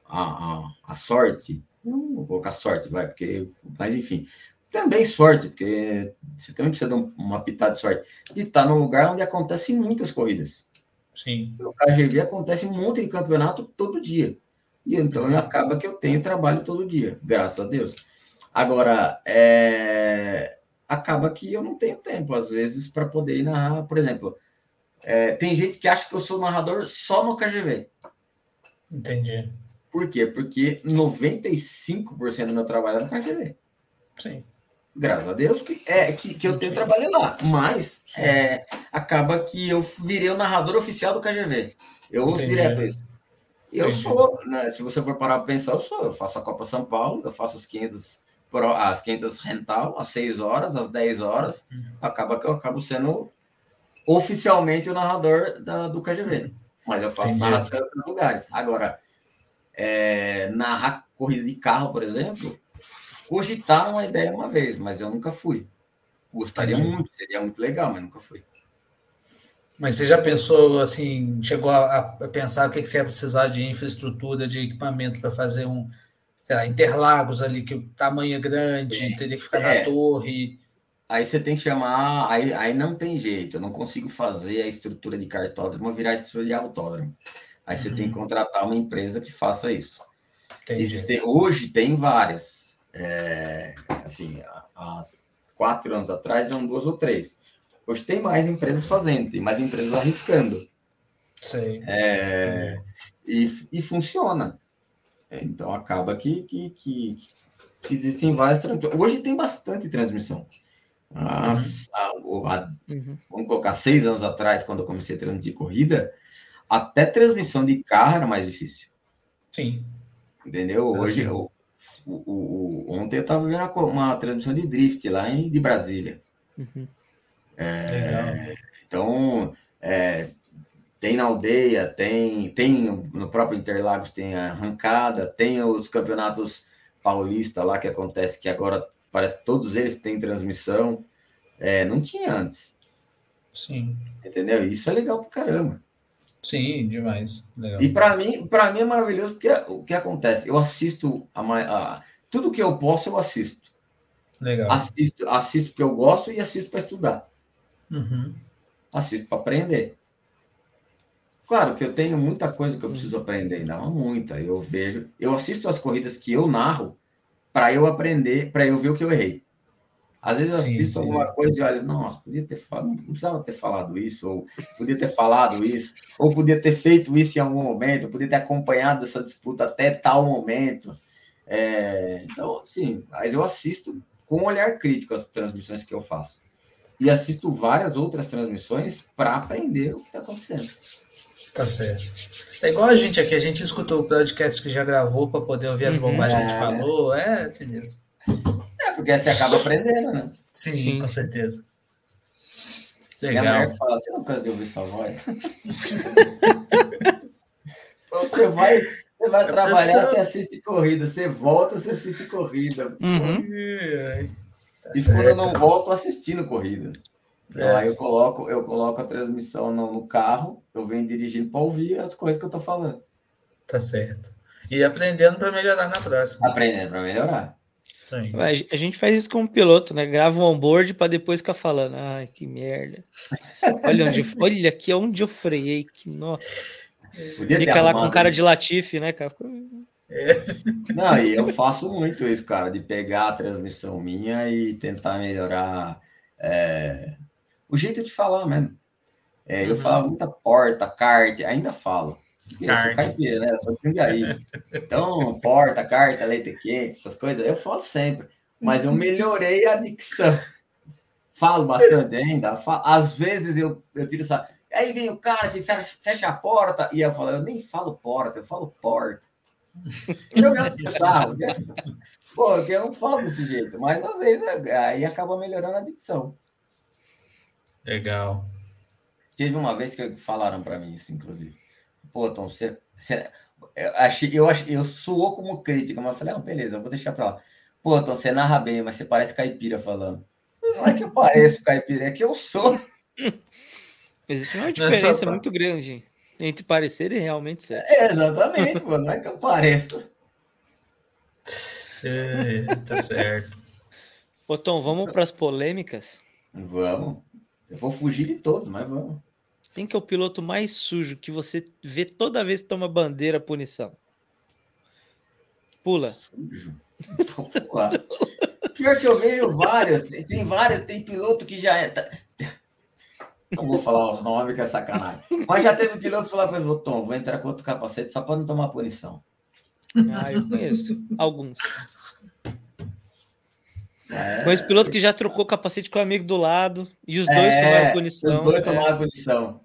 C: a, a, a, sorte, não vou colocar sorte, vai, porque, mas enfim, também sorte, porque você também precisa de uma pitada de sorte, de estar num lugar onde acontecem muitas corridas.
B: Sim.
C: No KGV acontece um monte de campeonato todo dia. E então acaba que eu tenho trabalho todo dia, graças a Deus. Agora, é... acaba que eu não tenho tempo, às vezes, para poder ir narrar. Por exemplo, é... tem gente que acha que eu sou narrador só no KGV.
B: Entendi.
C: Por quê? Porque 95% do meu trabalho é no KGV.
B: Sim.
C: Graças a Deus que, é, que, que eu tenho trabalho lá. Mas é, acaba que eu virei o narrador oficial do KGV. Eu ouço direto isso. Eu Entendi. sou, né, se você for parar para pensar, eu sou. Eu faço a Copa São Paulo, eu faço as 500, as 500 rental, às 6 horas, às 10 horas. Uhum. Acaba que eu acabo sendo oficialmente o narrador da, do KGV. Mas eu faço narração em lugares. Agora, é, narrar corrida de carro, por exemplo, cogitar uma ideia uma vez, mas eu nunca fui. Gostaria Entendi. muito, seria muito legal, mas nunca fui.
B: Mas você já pensou, assim, chegou a, a pensar o que, que você ia precisar de infraestrutura, de equipamento para fazer um, sei lá, Interlagos ali, que o tamanho é grande, é. teria que ficar é. na torre.
C: Aí você tem que chamar, aí, aí não tem jeito, eu não consigo fazer a estrutura de cartódromo virar a estrutura de autódromo. Aí você uhum. tem que uhum. contratar uma empresa que faça isso. Existe, hoje tem várias. É, assim, há, há quatro anos atrás eram duas ou três. Hoje tem mais empresas fazendo, tem mais empresas arriscando.
B: Sim.
C: É, e, e funciona. Então acaba que, que, que, que existem várias transmissões. Hoje tem bastante transmissão. As, uhum. a, a, uhum. Vamos colocar seis anos atrás, quando eu comecei a transmitir corrida, até transmissão de carro era mais difícil.
B: Sim.
C: Entendeu? Hoje, o, o, o, ontem eu estava vendo uma, uma, transmissão de drift lá em, de Brasília. Uhum. É, então, é, tem na aldeia, tem, tem no próprio Interlagos, tem a arrancada, tem os campeonatos paulistas lá que acontece, que agora parece que todos eles têm transmissão. É, não tinha antes.
B: Sim.
C: Entendeu? Isso é legal pra caramba.
B: Sim, demais.
C: Legal. E para mim, para mim é maravilhoso porque o que acontece? Eu assisto a, a, tudo que eu posso, eu assisto.
B: Legal.
C: Assisto, assisto porque eu gosto e assisto para estudar.
B: Uhum.
C: Assisto para aprender. Claro que eu tenho muita coisa que eu preciso aprender, ainda muita. Eu vejo, eu assisto as corridas que eu narro para eu aprender, para eu ver o que eu errei. Às vezes eu assisto sim, alguma coisa e olho, nossa, podia ter falado, não precisava ter falado isso, ou podia ter falado isso, ou podia ter feito isso em algum momento, podia ter acompanhado essa disputa até tal momento. É, então, sim, mas eu assisto com um olhar crítico as transmissões que eu faço. E assisto várias outras transmissões para aprender o que está acontecendo.
B: Tá certo. É igual a gente aqui, a gente escutou o podcast que já gravou para poder ouvir as uhum. bobagens que a gente é. falou, é assim mesmo.
C: Porque você acaba aprendendo, né?
B: Sim, Sim. com certeza.
C: Legal. Minha mulher fala, você não cansa de ouvir sua voz? você vai, você vai trabalhar, você assiste corrida, você volta, você assiste corrida.
A: Uhum.
C: Tá Isso certo. quando eu não volto assistindo corrida. É. Aí eu coloco, eu coloco a transmissão no, no carro, eu venho dirigindo para ouvir as coisas que eu tô falando.
B: Tá certo. E aprendendo para melhorar na próxima.
C: Aprendendo para melhorar.
A: A gente faz isso com o piloto, né? Grava um onboard para depois ficar falando. Ai, que merda. Olha onde, olha aqui onde eu freiei, que nossa. Podia Fica lá com cara de Latifi, né, cara?
C: É. Não, e eu faço muito isso, cara, de pegar a transmissão minha e tentar melhorar é, o jeito de falar mesmo. É, eu uhum. falava muita porta, kart, ainda falo. Eu sou caipira, né? Eu sou aí. Então, porta, carta, leite quente, essas coisas, eu falo sempre. Mas eu melhorei a dicção. Falo bastante ainda. Às vezes eu, eu tiro essa. Aí vem o cara que fecha, fecha a porta e eu falo, eu nem falo porta, eu falo porta. Eu me sarro. Né? Pô, eu não falo desse jeito, mas às vezes aí acaba melhorando a dicção.
B: Legal.
C: Teve uma vez que falaram para mim isso, inclusive. Pô, Tom, você, você... eu achei, eu, achei, eu suou como crítica, mas falei, ah, beleza, eu vou deixar pra lá. Pô, então você narra bem, mas você parece caipira falando. Não é que eu pareço caipira, é que eu sou.
A: Existe uma diferença muito grande entre parecer e realmente ser.
C: É, exatamente, pô, não é que eu pareço.
B: É, tá certo.
A: Ô, Tom, vamos para as polêmicas?
C: Vamos. Eu vou fugir de todos, mas vamos.
A: Quem que é o piloto mais sujo que você vê toda vez que toma bandeira punição? Pula. Sujo.
C: Pior que eu vejo vários. Tem vários, tem piloto que já é. Tá, não vou falar os nomes que é sacanagem. Mas já teve piloto que falou para ele, Tom, vou entrar com outro capacete só para não tomar punição.
A: Ah, eu conheço alguns. É... Conheço piloto que já trocou capacete com o amigo do lado e os dois é, tomaram punição.
C: Os dois é. tomaram punição.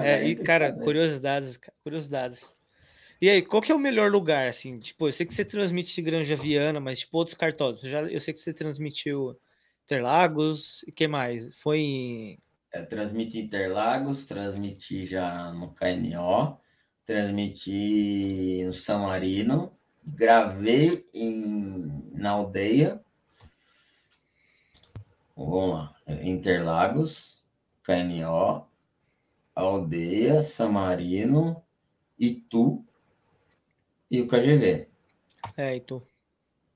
A: É, e, cara, curiosidades, curiosidades. E aí, qual que é o melhor lugar, assim? Tipo, eu sei que você transmite Granja Viana, mas, tipo, outros cartódromos. Já, eu sei que você transmitiu Interlagos e que mais? Foi em...
C: É, transmiti Interlagos, transmiti já no KNO, transmiti no São Marino, gravei em, na aldeia. Vamos lá. Interlagos, KNO, aldeia, São Marino, Itu e o KGV.
A: É, Itu.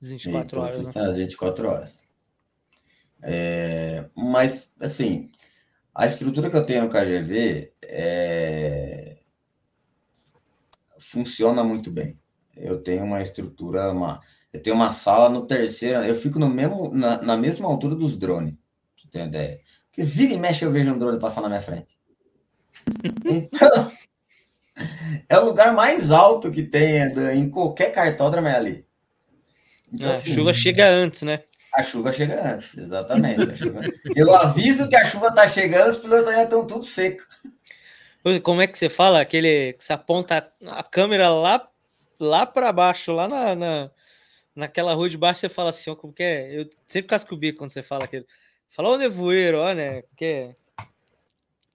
A: 24 Itu, horas.
C: Né? As 24 horas. É, mas, assim, a estrutura que eu tenho no KGV é, funciona muito bem. Eu tenho uma estrutura, uma, eu tenho uma sala no terceiro, eu fico no mesmo, na, na mesma altura dos drones, você tem ideia? Porque vira e mexe eu vejo um drone passar na minha frente. Então, é o lugar mais alto que tem em qualquer cartódromo é ali.
A: Então, a assim, chuva chega antes, né?
C: A chuva chega antes, exatamente. Chuva... Eu aviso que a chuva tá chegando, os pilotos já estão tudo seco.
A: Como é que você fala? Aquele que você aponta a câmera lá, lá para baixo, lá na, na, naquela rua de baixo, você fala assim, ó, como que é? Eu sempre casco o bico quando você fala aquilo. Fala o nevoeiro, ó, né? Que é...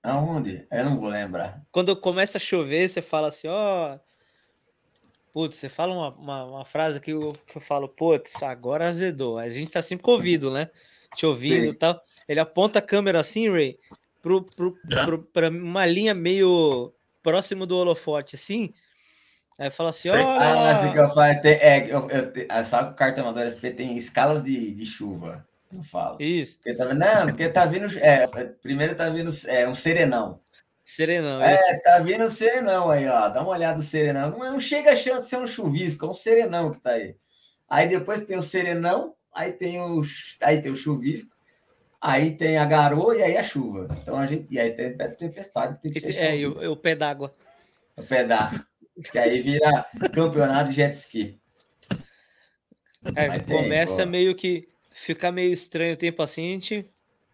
C: Aonde? Eu não vou lembrar.
A: Quando começa a chover, você fala assim, ó. Putz, você fala uma, uma, uma, frase que eu, que eu falo, putz, agora azedou. A gente tá sempre com ouvido, né? Te ouvindo e tal. Ele aponta a câmera assim, Ray, pro, pro, pro, pra uma linha meio próximo do holofote, assim. Aí fala assim, olha...
C: Ah, assim que eu falo, é, eu, eu, sabe que o cartão SP tem escalas de, de chuva, eu falo.
A: Isso.
C: Porque tá, não, porque tá vindo, é, primeiro tá vindo é, um serenão.
A: Serenão.
C: É, isso. tá vindo o serenão aí, ó. Dá uma olhada no serenão. Não, não chega a chance de ser um chuvisco, é um serenão que tá aí. Aí depois tem o serenão, aí tem o, aí tem o chuvisco, aí tem a garoa e aí a chuva. Então a gente. E aí tem a tempestade que tem que
A: ser. É, e o, pé d'água.
C: O pé d'água. que aí vira campeonato de jet ski.
A: É, começa tem, meio que. Fica meio estranho o tempo assim, a gente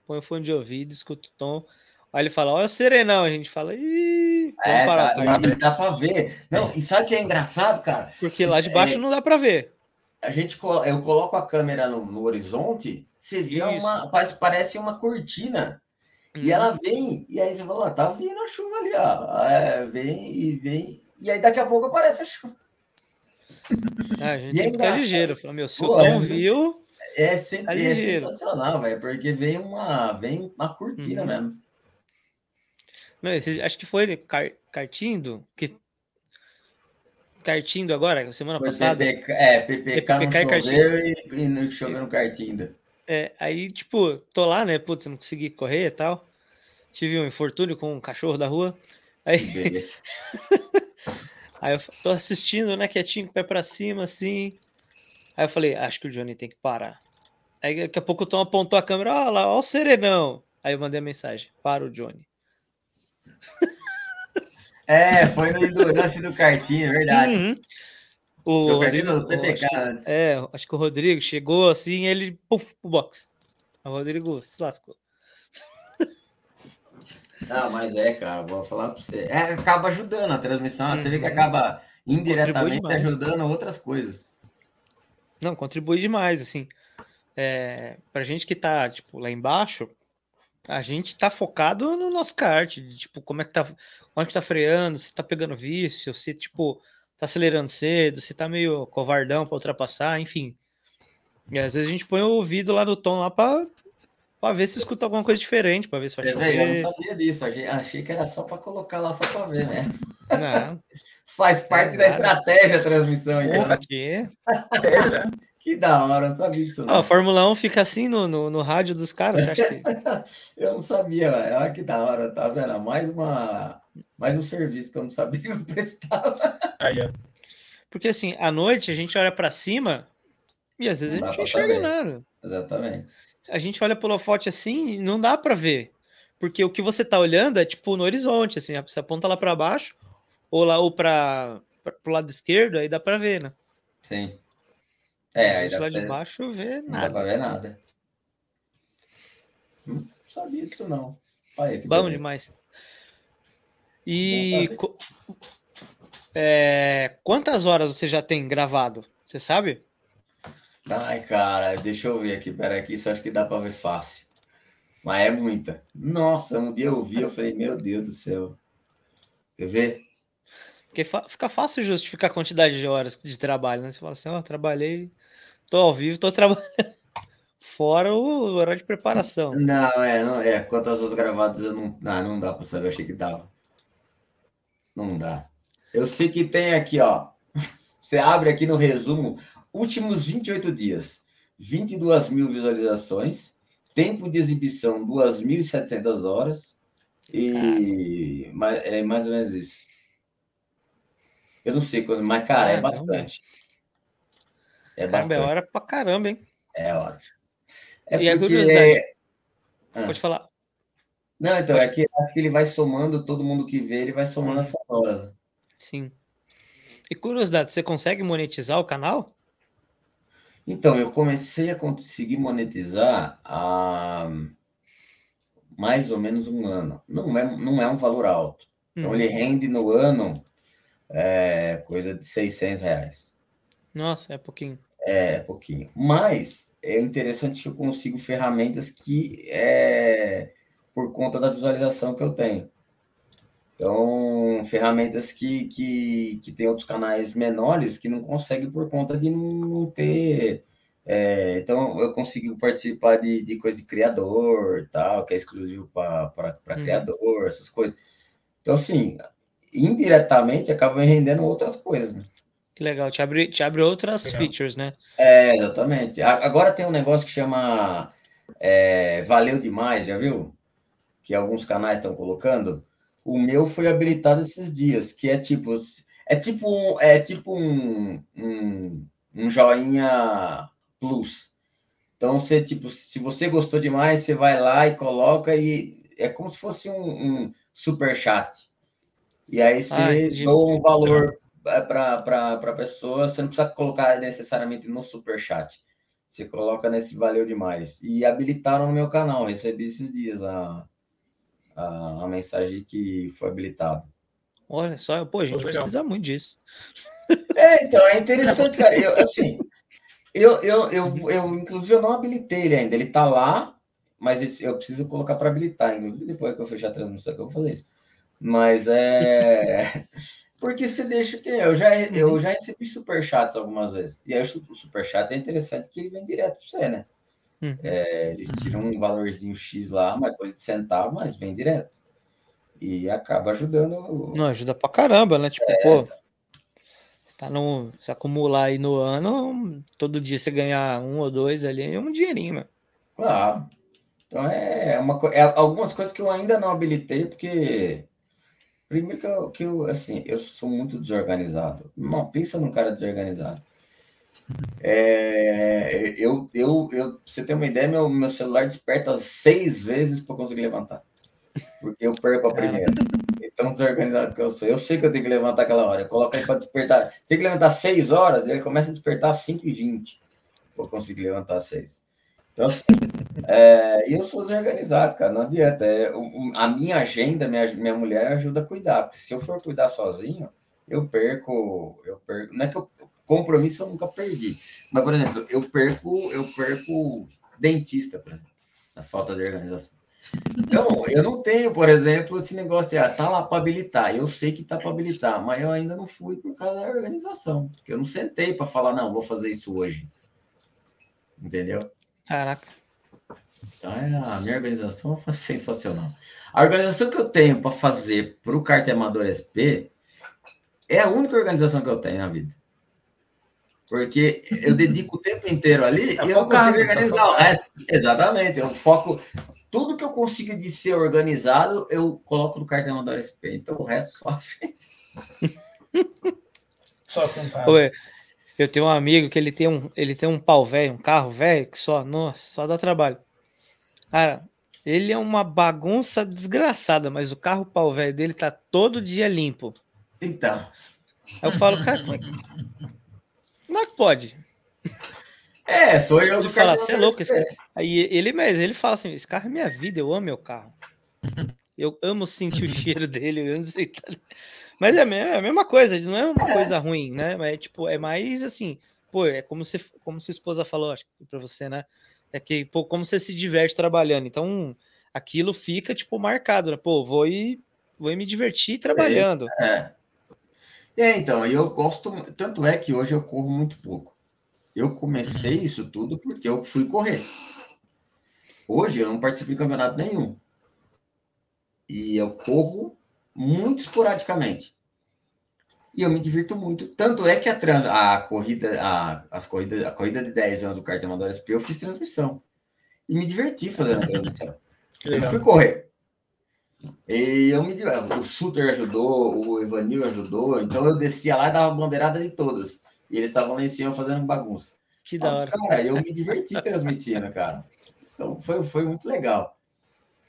A: põe o fone de ouvido, escuta o tom. Aí ele fala, olha o serenão, a gente fala, ih,
C: é, parar, dá, dá, dá pra ver. Não, e sabe o que é engraçado, cara?
A: Porque lá de baixo é, não dá pra ver.
C: A gente, eu coloco a câmera no, no horizonte, você vê Isso. uma, parece, parece uma cortina. Hum. E uhum. ela vem, e aí você fala, ó, tá vindo a chuva ali, ó. É, vem e vem, e aí daqui a pouco aparece a chuva.
A: Ah, a gente e sempre fica ligeiro. Fala, meu, se o Tom viu.
C: É, sempre, é sensacional, velho, porque vem uma, vem uma cortina uhum. mesmo.
A: Não, esse, acho que foi car, Cartindo, que Cartindo agora, semana foi passada.
C: PPK, é, PPK, PPK não choveu e, e não choveu no Cartindo.
A: É, aí, tipo, tô lá, né? Putz, não consegui correr e tal. Tive um infortúnio com um cachorro da rua. Aí, aí eu tô assistindo, né, quietinho, pé pra cima, assim. Aí eu falei, acho que o Johnny tem que parar. Aí daqui a pouco o Tom apontou a câmera, ó lá, ó o serenão. Aí eu mandei a mensagem, para o Johnny.
C: É, foi no endurance do cartinho, é verdade. Uhum.
A: O Rodrigo, PPK antes. É, acho que o Rodrigo chegou assim, ele puf, pro box. O Rodrigo se lascou.
C: Não, mas é, cara, vou falar para você. É, acaba ajudando a transmissão. Uhum. Você vê que uhum. acaba indiretamente ajudando outras coisas.
A: Não, contribui demais, assim. É, pra gente que tá, tipo, lá embaixo, A gente tá focado no nosso kart, tipo, como é que tá, onde que tá freando, se tá pegando vício, se, tipo, tá acelerando cedo, se tá meio covardão para ultrapassar, enfim. E às vezes a gente põe o ouvido lá no tom lá para para ver se escuta alguma coisa diferente, para ver se vai
C: chover. Eu não sabia disso, achei que era só para colocar lá só para ver, né?
A: Não.
C: Faz parte é da estratégia a transmissão.
A: Então. Aqui.
C: que da hora, eu não sabia disso.
A: Não. a Fórmula 1 fica assim no, no, no rádio dos caras, você acha que...
C: eu não sabia, velho. Olha que da hora, tá vendo? Mais, uma, mais um serviço que eu não sabia que eu prestava.
A: Aí, ó. Porque assim, à noite a gente olha para cima e às vezes não a gente não enxerga saber. nada.
C: Exatamente
A: a gente olha pelo holofote assim e não dá para ver. Porque o que você tá olhando é tipo no horizonte, assim, você aponta lá para baixo ou lá ou para o lado esquerdo, aí dá para ver, né?
C: Sim.
A: É, aí dá lá de baixo vê nada.
C: Não dá para ver nada. Não sabia disso não.
A: Aí, Bom demais. E é, quantas horas você já tem gravado? Você sabe?
C: Ai, cara, deixa eu ver aqui, peraí, que isso acho que dá para ver fácil. Mas é muita. Nossa, um dia eu vi, eu falei, meu Deus do céu. Quer ver?
A: Porque fica fácil justificar a quantidade de horas de trabalho, né? Você fala assim, ó, oh, trabalhei, tô ao vivo, tô trabalhando. Fora o horário de preparação.
C: Não, é, não, é. Quantas horas gravadas eu não. Não, não dá para saber, eu achei que dava. Não dá. Eu sei que tem aqui, ó. Você abre aqui no resumo Últimos 28 dias, 22 mil visualizações. Tempo de exibição, 2.700 horas. E mais, é mais ou menos isso. Eu não sei quando, mas, cara, é bastante.
A: É caramba, bastante. é hora pra caramba, hein?
C: É hora. É
A: e porque... a curiosidade. Ah. Pode falar.
C: Não, então, Pode... é que acho que ele vai somando, todo mundo que vê, ele vai somando hum. essas horas.
A: Sim. E curiosidade, você consegue monetizar o canal?
C: Então, eu comecei a conseguir monetizar há mais ou menos um ano. Não é, não é um valor alto. Então, hum. ele rende no ano é, coisa de 600 reais.
A: Nossa, é pouquinho.
C: É, é pouquinho. Mas é interessante que eu consigo ferramentas que é por conta da visualização que eu tenho. Então, ferramentas que, que, que tem outros canais menores que não conseguem por conta de não ter. É, então, eu consigo participar de, de coisa de criador, tal, que é exclusivo para hum. criador, essas coisas. Então, assim, indiretamente acaba rendendo outras coisas. Né?
A: Que legal, te abre, te abre outras legal. features, né?
C: É, exatamente. Agora tem um negócio que chama é, Valeu Demais, já viu? Que alguns canais estão colocando o meu foi habilitado esses dias, que é tipo, é tipo, é tipo um, um, um joinha plus. Então, você, tipo, se você gostou demais, você vai lá e coloca e é como se fosse um, um super chat. E aí você ah, doa um valor para a pessoa, você não precisa colocar necessariamente no super chat. Você coloca nesse valeu demais. E habilitaram no meu canal, recebi esses dias a, a, a mensagem que foi habilitada.
A: Olha só, pô, a gente precisa muito disso.
C: É, então, é interessante, cara. Eu, assim, eu, eu, eu, eu, inclusive, eu não habilitei ele ainda. Ele tá lá, mas eu preciso colocar para habilitar. Inclusive, depois que eu fechar a transmissão, que eu vou fazer isso. Mas é. Porque você deixa que. Eu já, eu já recebi superchats algumas vezes. E aí o superchat é interessante que ele vem direto para você, né? Uhum. É, eles tiram um valorzinho X lá, uma coisa de centavo, mas vem direto. E acaba ajudando.
A: Não, ajuda pra caramba, né? Tipo, é, pô, você tá no. Se acumular aí no ano, todo dia você ganhar um ou dois ali, é um dinheirinho, né?
C: Claro. Então é, uma, é algumas coisas que eu ainda não habilitei, porque. Primeiro que eu, que eu, assim, eu sou muito desorganizado. Não, pensa num cara desorganizado. É, eu, eu, eu, pra você ter uma ideia, meu, meu celular desperta seis vezes para conseguir levantar. Porque eu perco a primeira. Tão desorganizado que eu sou. Eu sei que eu tenho que levantar aquela hora. Eu coloco aí para despertar. Tem que levantar seis horas, ele começa a despertar às 5 e 20 para conseguir levantar às seis. Então, assim, é, eu sou desorganizado, cara. Não adianta. É, a minha agenda, minha, minha mulher ajuda a cuidar. Porque se eu for cuidar sozinho, eu perco. Eu perco. Não é que eu Compromisso eu nunca perdi. Mas, por exemplo, eu perco, eu perco dentista, por exemplo, a falta de organização. Então, eu não tenho, por exemplo, esse negócio de ah, tá lá para habilitar. Eu sei que tá para habilitar, mas eu ainda não fui por causa da organização. Porque eu não sentei para falar, não, vou fazer isso hoje. Entendeu?
A: Caraca.
C: Então, é, a minha organização foi sensacional. A organização que eu tenho para fazer para o Carta Amador SP é a única organização que eu tenho na vida. Porque eu dedico o tempo inteiro ali tá e eu não consigo tá organizar tá o resto. Exatamente. Eu foco. Tudo que eu consigo de ser organizado, eu coloco no Carta Amador SP. Então o resto sofre.
A: Sofre um eu tenho um amigo que ele tem um, ele tem um pau velho, um carro velho, que só, nossa, só dá trabalho. Cara, ele é uma bagunça desgraçada, mas o carro pau velho dele tá todo dia limpo.
C: Então.
A: Aí eu falo, cara, como é que, como é que pode?
C: É, sou eu
A: ele fala, você é louco. Esse... Aí ele mesmo, ele fala assim: esse carro é minha vida, eu amo meu carro. Eu amo sentir o cheiro dele, eu amo sentar. Mas é, é a mesma coisa, não é uma é. coisa ruim, né? Mas é tipo, é mais assim, pô, é como se como sua esposa falou, acho que para você, né? É que, pô, como você se diverte trabalhando. Então, aquilo fica, tipo, marcado, né? Pô, vou ir, vou ir me divertir trabalhando.
C: É. É, então, eu gosto, tanto é que hoje eu corro muito pouco. Eu comecei uhum. isso tudo porque eu fui correr. Hoje eu não participo de campeonato nenhum. E eu corro muito esporadicamente. E eu me divirto muito. Tanto é que a, trans, a corrida, a, as corridas, a corrida de 10 anos do kart amador SP, eu fiz transmissão. E me diverti fazendo a transmissão. eu fui correr. E eu me o Suter ajudou, o Evanil ajudou, então eu descia lá e dava bandeirada de todas. E eles estavam lá em cima fazendo bagunça.
A: Que da hora.
C: Cara, eu me diverti transmitindo, cara. Então foi, foi muito legal.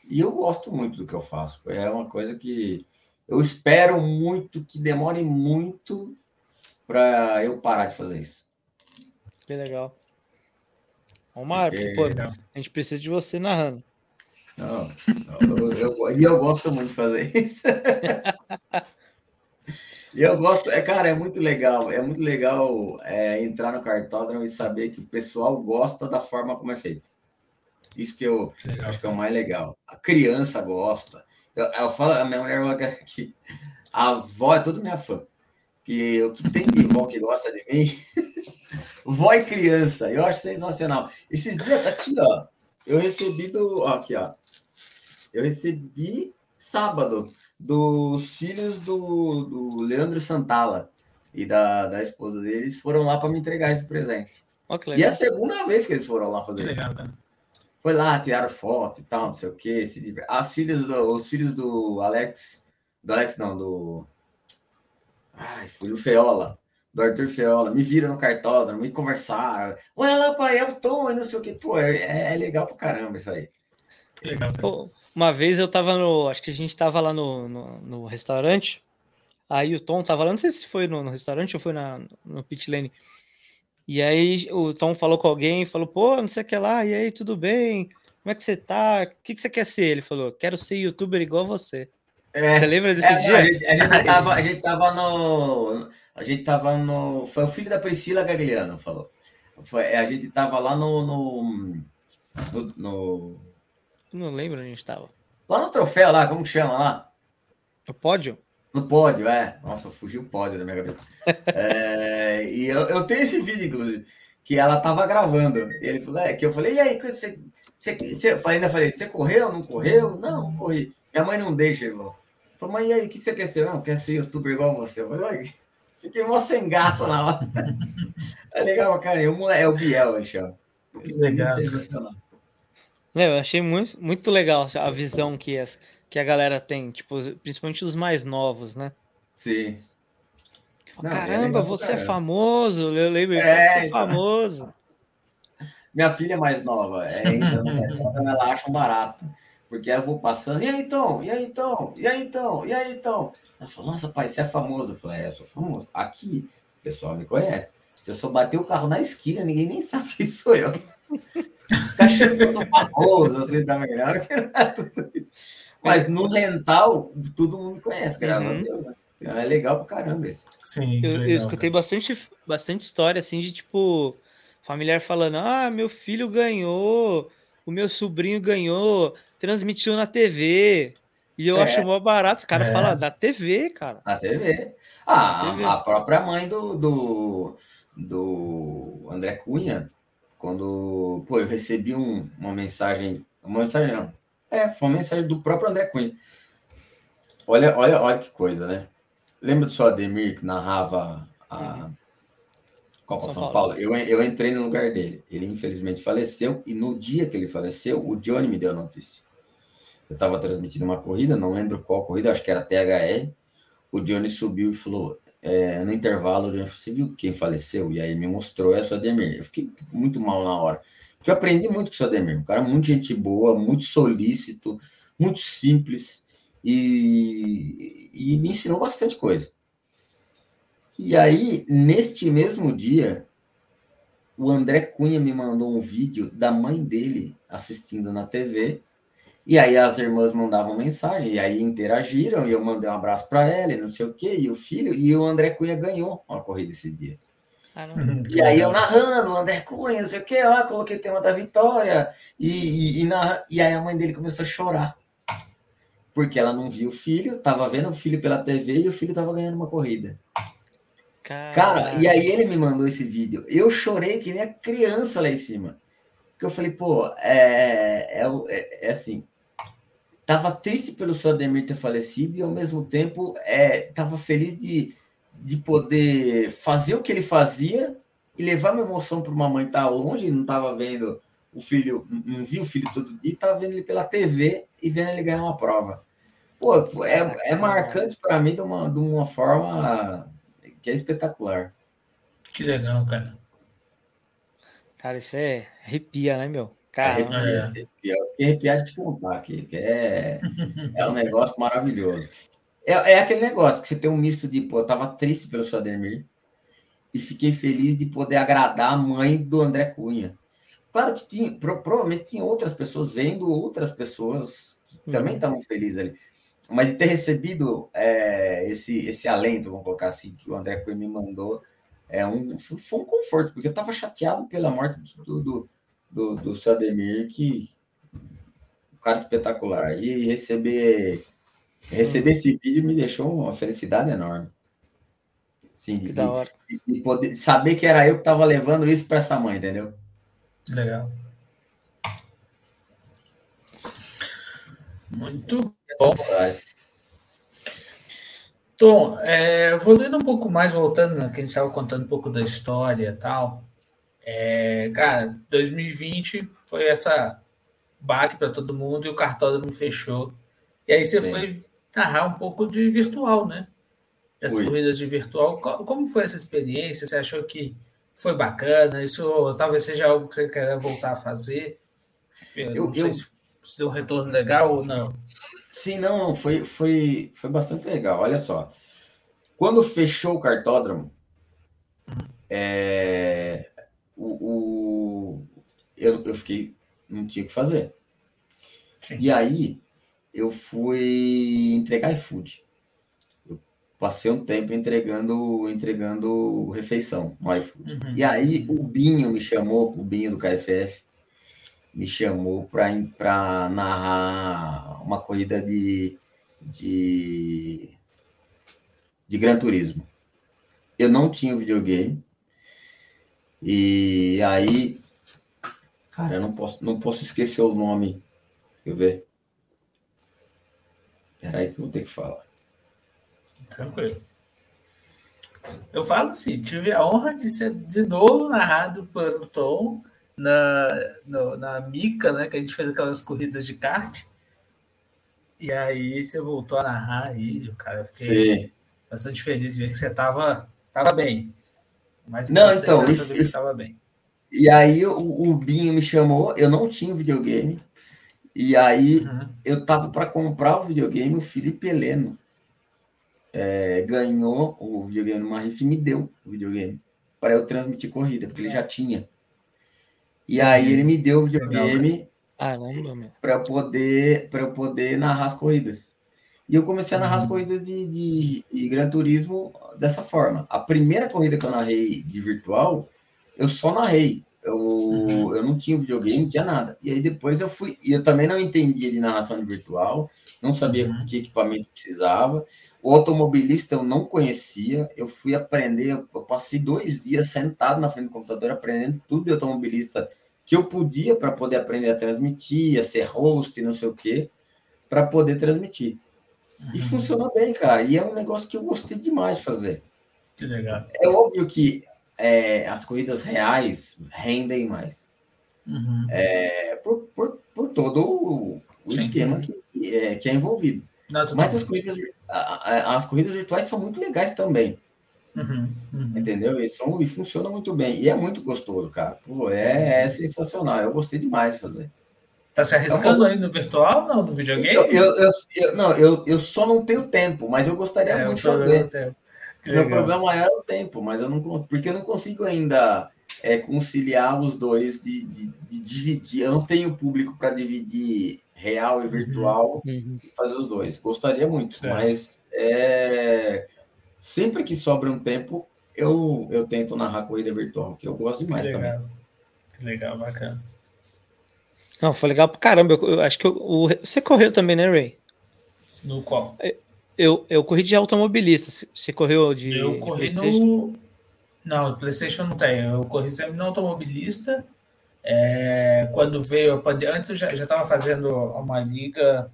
C: E eu gosto muito do que eu faço. É uma coisa que eu espero muito que demore muito para eu parar de fazer isso.
A: Que legal. Omar, porque, pô, a gente precisa de você narrando.
C: Não, eu, eu, e eu gosto muito de fazer isso. e eu gosto, é, cara, é muito legal, é muito legal é, entrar no cartódromo e saber que o pessoal gosta da forma como é feito. Isso que eu legal. acho que é o mais legal. A criança gosta, eu, eu falo, a minha mulher fala que as vó é tudo minha fã. Que que tem de vó que gosta de mim, vó e criança, eu acho sensacional. Esses dias aqui, ó, eu recebi do. Ó, aqui, ó. Eu recebi sábado dos filhos do, do Leandro Santala e da, da esposa deles foram lá para me entregar esse presente. Oh, e é a segunda vez que eles foram lá fazer isso. Foi lá, tiraram foto e tal, não sei o quê. Se... As filhas do, os filhos do Alex, do Alex não, do. Ai, foi do Feola, do Arthur Feola, me viram no cartódromo, me conversaram. Olha lá, pai, é o Tom, e não sei o quê. Pô, é, é legal pra caramba isso aí.
A: Legal, Pô, uma vez eu tava no. Acho que a gente tava lá no, no, no restaurante. Aí o Tom tava lá, não sei se foi no, no restaurante ou foi na, no pit lane. E aí o Tom falou com alguém, falou, pô, não sei o que lá, e aí, tudo bem? Como é que você tá? O que, que você quer ser? Ele falou, quero ser youtuber igual você.
C: É, você lembra desse é, dia? A gente, a, gente tava, a gente tava no. A gente tava no. Foi o filho da Priscila Gagliano, falou. Foi, a gente tava lá no. no, no, no...
A: Não lembro onde a gente tava.
C: Lá no troféu, lá, como que chama lá?
A: O pódio?
C: No pódio, é. Nossa, fugiu o pódio da minha cabeça. é, e eu, eu, tenho esse vídeo, inclusive, que ela tava gravando. E ele falou, é, que eu falei, e aí, você, você, você ainda falei, você correu, não correu? Não, não corri. Minha mãe não deixa, irmão. Falei, mãe, e aí, o que você quer ser? Não, quer ser youtuber igual você. Eu falei, fiquei mó sem graça na hora. é legal, cara. Eu, é o Biel, ele chama.
A: Legal. É, eu achei muito, muito legal a visão que essa que a galera tem, tipo, principalmente os mais novos, né?
C: Sim.
A: Não, é Caramba, é você é famoso. Eu lembro, é, você é então... famoso.
C: Minha filha mais nova, é, então, ela acha um barato. Porque eu vou passando, e aí então, e aí então, e aí então, e aí então. Ela falou, nossa, pai, você é famoso. Eu falei, é, eu sou famoso. Aqui, o pessoal me conhece. Se eu só bater o carro na esquina, ninguém nem sabe quem sou eu. Ficar achando que eu sou famoso, assim, tá melhor que nada, tudo isso. Mas no rental, todo mundo conhece, graças uhum. a Deus. Né? É legal pra caramba isso.
A: Sim, eu, legal, eu escutei bastante, bastante história, assim, de tipo, familiar falando: ah, meu filho ganhou o meu sobrinho ganhou, transmitiu na TV. E eu é. acho mó barato. Os caras é. falam da TV, cara.
C: Na TV. Ah, TV. a própria mãe do, do, do André Cunha, quando pô, eu recebi um, uma mensagem. Uma mensagem não. É, foi uma mensagem do próprio André Cunha. Olha, olha, olha que coisa, né? Lembra do seu Ademir que narrava a Copa São, São Paulo? Paulo? Eu, eu entrei no lugar dele. Ele infelizmente faleceu e no dia que ele faleceu, o Johnny me deu a notícia. Eu estava transmitindo uma corrida, não lembro qual corrida, acho que era THR. O Johnny subiu e falou: é, no intervalo, o Você viu quem faleceu? E aí me mostrou essa Ademir. Eu fiquei muito mal na hora. Porque eu aprendi muito com o seu Ademir. Um cara muito gente boa, muito solícito, muito simples e, e me ensinou bastante coisa. E aí, neste mesmo dia, o André Cunha me mandou um vídeo da mãe dele assistindo na TV e aí as irmãs mandavam mensagem, e aí interagiram, e eu mandei um abraço para ela, e não sei o quê, e o filho, e o André Cunha ganhou uma corrida esse dia. Ah, e aí eu narrando, o André Cunha, não sei o quê, ó, coloquei tema da vitória, e, e, e, na, e aí a mãe dele começou a chorar. Porque ela não viu o filho, tava vendo o filho pela TV e o filho tava ganhando uma corrida. Caramba. Cara, e aí ele me mandou esse vídeo. Eu chorei que nem a criança lá em cima. Porque eu falei, pô, é, é, é, é assim, Tava triste pelo seu Ademir ter falecido e, ao mesmo tempo, é, tava feliz de, de poder fazer o que ele fazia e levar minha emoção para uma mãe que tá longe, não tava vendo o filho, não viu o filho todo dia, tava vendo ele pela TV e vendo ele ganhar uma prova. Pô, é, é marcante para mim de uma, de uma forma que é espetacular.
B: Que legal, cara.
A: Cara, isso é arrepia, né, meu? Caramba.
C: Arrepiar, arrepiar de contar aqui, que é, é um negócio maravilhoso. É, é aquele negócio que você tem um misto de, pô, eu tava triste pelo seu Ademir e fiquei feliz de poder agradar a mãe do André Cunha. Claro que tinha, provavelmente tinha outras pessoas vendo outras pessoas que uhum. também estavam felizes ali. Mas de ter recebido é, esse, esse alento, vamos colocar assim, que o André Cunha me mandou, é um, foi um conforto, porque eu estava chateado pela morte do, do, do, do seu Ademir, que um cara espetacular. E receber, receber esse vídeo me deixou uma felicidade enorme. Sim, que de, da hora. De, de poder saber que era eu que estava levando isso para essa mãe, entendeu?
B: Legal. Muito bom. Tom, é, evoluindo um pouco mais, voltando, né, que a gente estava contando um pouco da história e tal. É, cara, 2020 foi essa baque para todo mundo e o cartódromo fechou. E aí você Sim. foi narrar um pouco de virtual, né? Essas corridas de virtual. Como foi essa experiência? Você achou que foi bacana? Isso talvez seja algo que você quer voltar a fazer? Eu, eu não sei eu... se deu um retorno legal ou não.
C: Sim, não, foi, foi, foi bastante legal. Olha só. Quando fechou o cartódromo, é, o, o eu, eu fiquei, não tinha o que fazer. Sim. E aí eu fui entregar iFood. Eu passei um tempo entregando entregando refeição no iFood. Uhum. E aí o Binho me chamou, o Binho do KFF, me chamou para narrar uma corrida de, de, de Gran Turismo. Eu não tinha videogame, e aí, cara, eu não posso, não posso esquecer o nome. Deixa eu ver. Peraí que eu vou ter que falar.
B: Tranquilo. Eu falo sim, tive a honra de ser de novo narrado pelo Tom na, no, na Mica, né? Que a gente fez aquelas corridas de kart. E aí você voltou a narrar aí, cara. Eu fiquei sim. bastante feliz de ver que você estava tava bem.
C: Mas não, então. E, estava bem. E aí o, o Binho me chamou, eu não tinha videogame. E aí uhum. eu tava para comprar o videogame, o Felipe Heleno é, ganhou o videogame numa rifa e me deu o videogame para eu transmitir corrida, porque ele já tinha. E aí ele me deu o videogame para eu poder para eu poder narrar as corridas. E eu comecei a narrar uhum. as corridas de, de, de Gran Turismo dessa forma. A primeira corrida que eu narrei de virtual, eu só narrei. Eu, Eu, eu não tinha videogame, não tinha nada. E aí depois eu fui. E eu também não entendia de narração de virtual, não sabia uhum. que equipamento precisava. O automobilista eu não conhecia. Eu fui aprender, eu passei dois dias sentado na frente do computador aprendendo tudo de automobilista que eu podia para poder aprender a transmitir, a ser host, não sei o quê, para poder transmitir. E funciona bem, cara. E é um negócio que eu gostei demais de fazer.
B: Que legal.
C: É óbvio que é, as corridas reais rendem mais. Uhum. É, por, por, por, todo o, o esquema que, é, que é envolvido. Não, Mas as corridas, as corridas virtuais são muito legais também. Uhum, uhum. Entendeu? E, são, e funciona muito bem. E é muito gostoso, cara. Pô, é, é sensacional. Eu gostei demais de fazer.
B: Tá se arriscando então, aí no virtual, não, no videogame?
C: Eu, eu, eu, eu, não, eu, eu só não tenho tempo, mas eu gostaria é, muito de fazer. Meu problema maior é o tempo, mas eu não porque eu não consigo ainda é, conciliar os dois de, de, de dividir. Eu não tenho público para dividir real e virtual uhum. e fazer os dois. Gostaria muito, mas é, sempre que sobra um tempo, eu, eu tento narrar corrida virtual, que eu gosto demais
B: que
C: legal.
B: também. Que legal, bacana.
A: Não, foi legal pra caramba. Eu, eu acho que eu, o, você correu também, né, Ray?
B: No qual?
A: É, eu, eu corri de automobilista. Você correu de.
B: Eu corri de no. Não, PlayStation não tem. Eu corri sempre no automobilista. É, quando veio a pandemia. Antes eu já estava fazendo uma liga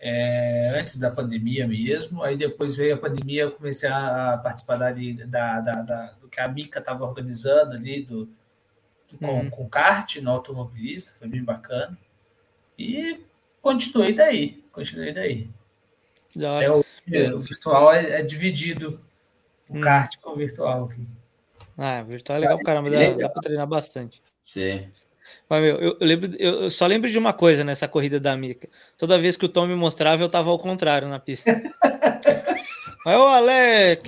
B: é, antes da pandemia mesmo. Aí depois veio a pandemia, eu comecei a participar da, da, da, da do que a Mica estava organizando ali, do, do com, uhum. com kart no automobilista, foi bem bacana. E continuei daí, continuei daí. É, o, o, virtual é, é, dividido o hum. kart com o virtual aqui.
A: Ah, virtual é legal pra caramba, dá, dá pra treinar bastante.
C: Sim.
A: Mas, meu, eu, lembro, eu só lembro de uma coisa nessa corrida da Mica. Toda vez que o Tom me mostrava, eu tava ao contrário na pista. Mas o Alex.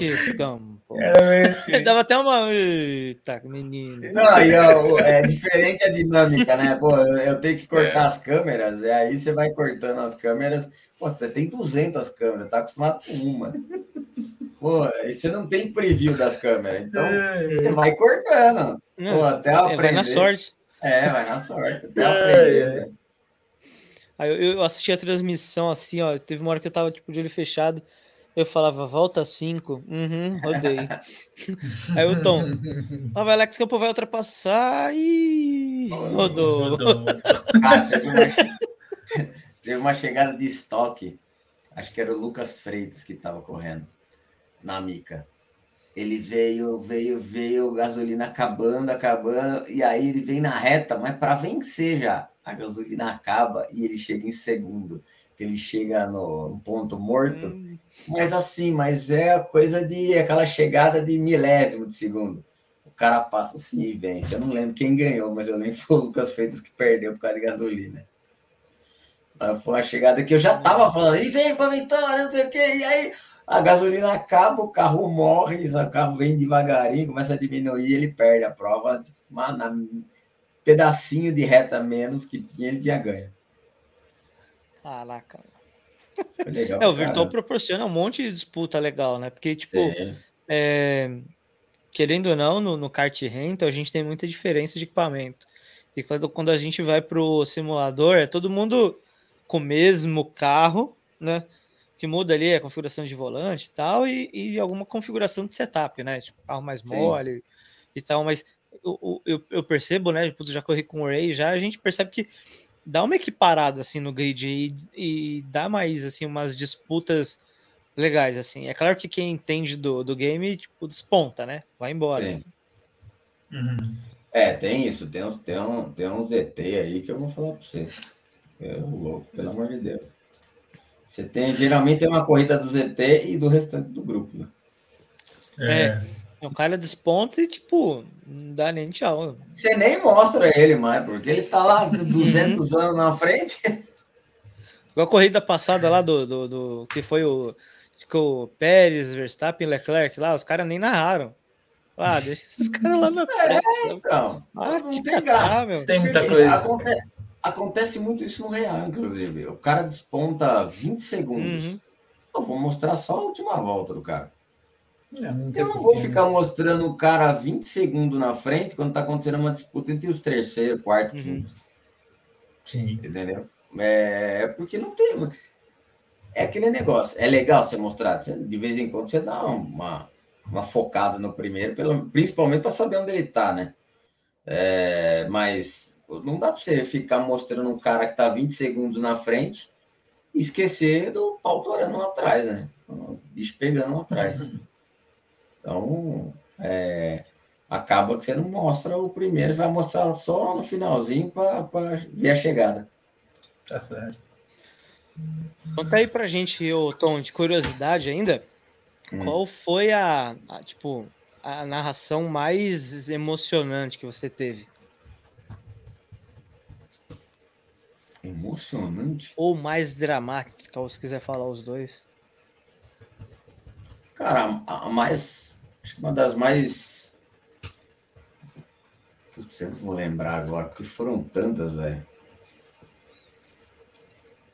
A: Era assim. Dava até uma. Eita, menino.
C: Não, aí, ó, é diferente a dinâmica, né? Pô, eu tenho que cortar é. as câmeras, e aí você vai cortando as câmeras. Pô, você tem 200 câmeras, tá acostumado com uma. Pô, aí você não tem preview das câmeras, então é. você vai cortando. Não, Pô, até aprender.
A: Vai na sorte.
C: É, vai na sorte, até aprender. Né?
A: Aí eu, eu assisti a transmissão assim, ó. Teve uma hora que eu tava tipo de olho fechado. Eu falava, volta 5. Uhum, rodei. Aí o Tom, ah, vai Alex Campo vai ultrapassar e rodou. rodou.
C: Cara, teve uma, teve uma chegada de estoque. Acho que era o Lucas Freitas que estava correndo na mica. Ele veio, veio, veio, gasolina acabando, acabando, e aí ele vem na reta, mas para vencer já. A gasolina acaba e ele chega em segundo ele chega no, ponto morto, hum. mas assim, mas é coisa de aquela chegada de milésimo de segundo. O cara passa assim e vence. Eu não lembro quem ganhou, mas eu lembro que foi o Lucas Freitas que perdeu por causa de gasolina. Mas foi uma chegada que eu já tava falando, e vem pra vitória, não sei o quê, e aí a gasolina acaba, o carro morre, o carro vem devagarinho, começa a diminuir, ele perde a prova, tipo, um pedacinho de reta menos que tinha, ele tinha ganho.
A: Caraca. Legal, é, o Virtual cara. proporciona um monte de disputa legal, né? Porque, tipo, é, querendo ou não, no, no kart rental, a gente tem muita diferença de equipamento. E quando, quando a gente vai pro simulador, é todo mundo com o mesmo carro, né? Que muda ali a configuração de volante e tal, e, e alguma configuração de setup, né? Tipo, carro mais mole Sim. e tal, mas eu, eu, eu percebo, né? Tipo, já corri com o Ray, já a gente percebe que dá uma equiparada assim no grid e, e dá mais assim umas disputas legais assim. É claro que quem entende do, do game tipo desponta, né? Vai embora.
C: Uhum. É, tem isso, tem, um, tem, um, tem um ZT aí que eu vou falar para você. É louco, pelo amor de Deus. Você tem, geralmente tem uma corrida do ZT e do restante do grupo, né?
A: É. é. O cara desponta e, tipo, não dá nem tchau.
C: Você nem mostra ele mais, porque ele tá lá 200 anos na frente.
A: Igual a corrida passada lá do, do, do que foi o, que o Pérez, Verstappen, Leclerc lá, os caras nem narraram. Ah, deixa esses caras lá na é, frente. É, então,
C: ah, não tem graça. Meu.
B: Tem muita coisa.
C: Acontece, acontece, muito isso no real, inclusive. O cara desponta 20 segundos. Uhum. Eu vou mostrar só a última volta do cara. É, eu não vou ficar mostrando o cara 20 segundos na frente quando tá acontecendo uma disputa entre os terceiro, quarto, uhum. quinto. Sim. Entendeu? É porque não tem. É aquele negócio. É legal você mostrar. De vez em quando você dá uma, uma focada no primeiro, pelo, principalmente para saber onde ele tá, né? É, mas não dá para você ficar mostrando um cara que tá 20 segundos na frente e esquecer do pau torando lá atrás, né? O bicho pegando lá atrás. Então, é, acaba que você não mostra o primeiro, vai mostrar só no finalzinho para ver a chegada.
B: Tá certo.
A: Conta aí pra gente, ô, Tom, de curiosidade ainda, hum. qual foi a, a, tipo, a narração mais emocionante que você teve?
C: Emocionante?
A: Ou mais dramática, se quiser falar os dois.
C: Cara, a mais. Acho que uma das mais. Putz, eu não vou lembrar agora, porque foram tantas, velho.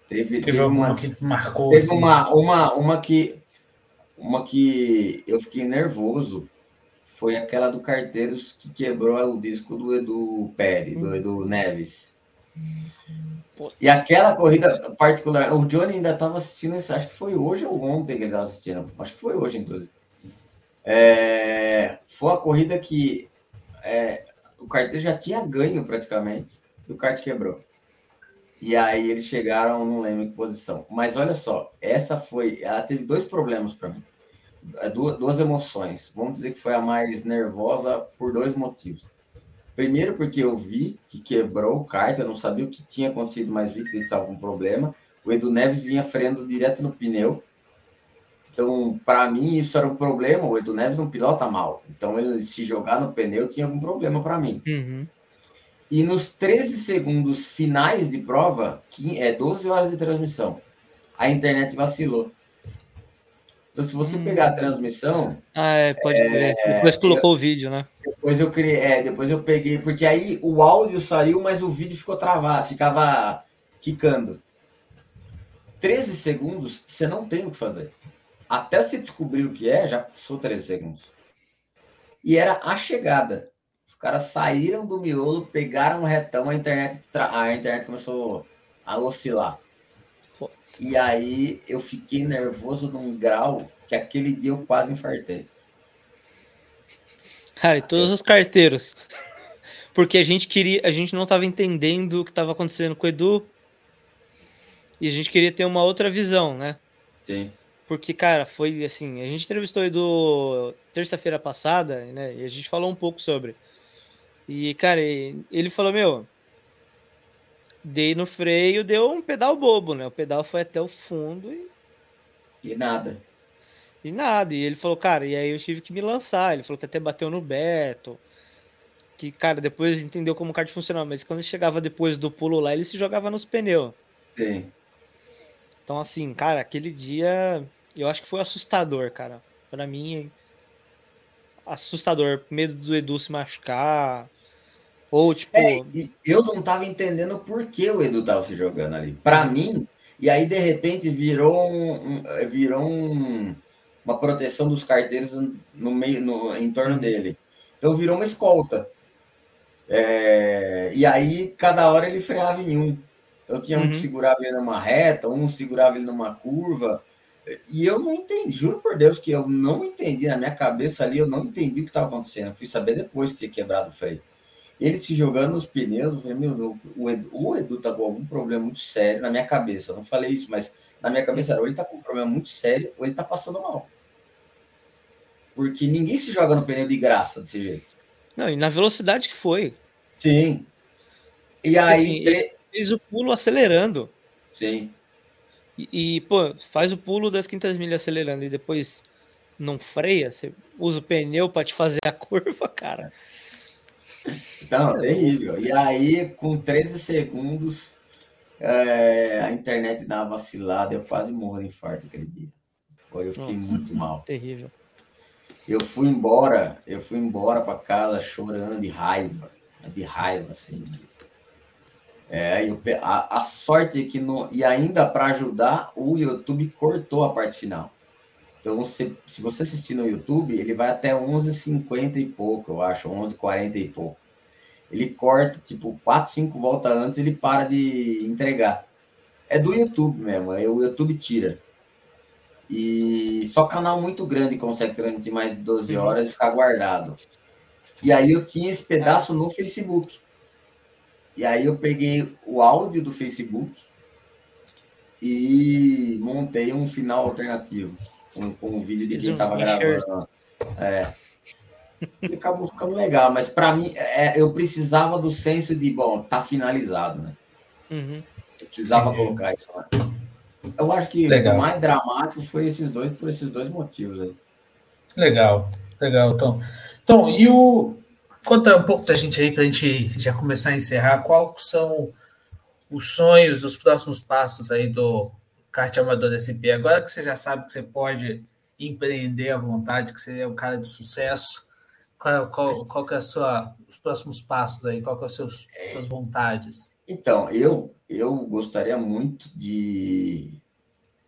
C: Teve, teve, uma que marcou. Teve assim. uma, uma, uma que. Uma que eu fiquei nervoso. Foi aquela do Carteiros que quebrou o disco do Edu Pérez, do hum. Edu Neves. E aquela corrida particular, o Johnny ainda estava assistindo, acho que foi hoje ou ontem que ele estava assistindo, acho que foi hoje, inclusive. É, foi a corrida que é, o carteiro já tinha ganho praticamente e o kart quebrou. E aí eles chegaram, não lembro em que posição. Mas olha só, essa foi. Ela teve dois problemas para mim. É, duas, duas emoções. Vamos dizer que foi a mais nervosa por dois motivos. Primeiro, porque eu vi que quebrou o kart, eu não sabia o que tinha acontecido, mas vi que estava com problema. O Edu Neves vinha freando direto no pneu. Então, para mim, isso era um problema. O Edu Neves não pilota mal. Então, ele se jogar no pneu tinha algum problema para mim.
A: Uhum.
C: E nos 13 segundos finais de prova, que é 12 horas de transmissão, a internet vacilou. Então, se você hum. pegar a transmissão.
A: Ah, é, pode é, ver. Depois colocou eu, o vídeo, né?
C: Depois eu criei, é, depois eu peguei, porque aí o áudio saiu, mas o vídeo ficou travado, ficava quicando. 13 segundos, você não tem o que fazer. Até se descobrir o que é, já passou 13 segundos. E era a chegada. Os caras saíram do miolo, pegaram o retão, a internet, a internet começou a oscilar. E aí eu fiquei nervoso num grau que aquele dia eu quase infartei.
A: Cara, e todos os carteiros. Porque a gente queria, a gente não estava entendendo o que estava acontecendo com o Edu. E a gente queria ter uma outra visão, né?
C: Sim.
A: Porque, cara, foi assim, a gente entrevistou o Edu terça-feira passada, né? E a gente falou um pouco sobre. E, cara, ele falou, meu, dei no freio, deu um pedal bobo, né? O pedal foi até o fundo e.
C: E nada.
A: E nada. E ele falou, cara, e aí eu tive que me lançar. Ele falou que até bateu no Beto. Que, cara, depois entendeu como o kart funcionava. Mas quando chegava depois do pulo lá, ele se jogava nos pneus.
C: Sim.
A: Então, assim, cara, aquele dia eu acho que foi assustador, cara. Para mim, assustador. Medo do Edu se machucar. Ou, tipo. É,
C: eu não tava entendendo por que o Edu tava se jogando ali. Para mim, e aí de repente virou um, virou um, uma proteção dos carteiros no meio, no, em torno dele. Então virou uma escolta. É, e aí cada hora ele freava em um. Então tinha um que uhum. segurava ele numa reta, um segurava ele numa curva. E eu não entendi, juro por Deus que eu não entendi na minha cabeça ali, eu não entendi o que estava acontecendo. Eu fui saber depois que tinha quebrado o freio ele se jogando nos pneus, eu falei, meu, o Edu, o Edu tá com algum problema muito sério na minha cabeça. Eu não falei isso, mas na minha cabeça era, ou ele tá com um problema muito sério, ou ele tá passando mal. Porque ninguém se joga no pneu de graça desse jeito.
A: Não, e na velocidade que foi.
C: Sim. E aí. Assim, tre...
A: fez o pulo acelerando.
C: Sim.
A: E, e, pô, faz o pulo das 500 milhas acelerando e depois não freia, você usa o pneu para te fazer a curva, cara.
C: Não, terrível. E aí, com 13 segundos, é, a internet dá uma vacilada, eu quase morro de infarto aquele dia. Eu fiquei Nossa, muito mal.
A: Terrível.
C: Eu fui embora, eu fui embora para casa chorando de raiva, de raiva, assim. É, a, a sorte é que no, e ainda para ajudar, o YouTube cortou a parte final. Então, se, se você assistir no YouTube, ele vai até 11h50 e pouco, eu acho, 11h40 e pouco. Ele corta, tipo, 4, 5 voltas antes, ele para de entregar. É do YouTube mesmo, aí o YouTube tira. E só canal muito grande consegue transmitir mais de 12 uhum. horas e ficar guardado. E aí eu tinha esse pedaço no Facebook. E aí eu peguei o áudio do Facebook e montei um final alternativo com, com um vídeo de quem estava gravando. É. E acabou ficando legal, mas para mim é, eu precisava do senso de, bom, tá finalizado, né?
A: Uhum.
C: Eu precisava Sim. colocar isso lá. Eu acho que legal. o mais dramático foi esses dois, por esses dois motivos aí.
B: Legal, legal, Tom. Tom, e o. Conta um pouco da gente aí, para a gente já começar a encerrar. Quais são os sonhos, os próximos passos aí do kart amador SP? Agora que você já sabe que você pode empreender à vontade, que você é um cara de sucesso, qual, qual, qual que é a sua, os próximos passos aí? Qual que é as suas, suas vontades?
C: Então, eu, eu gostaria muito de,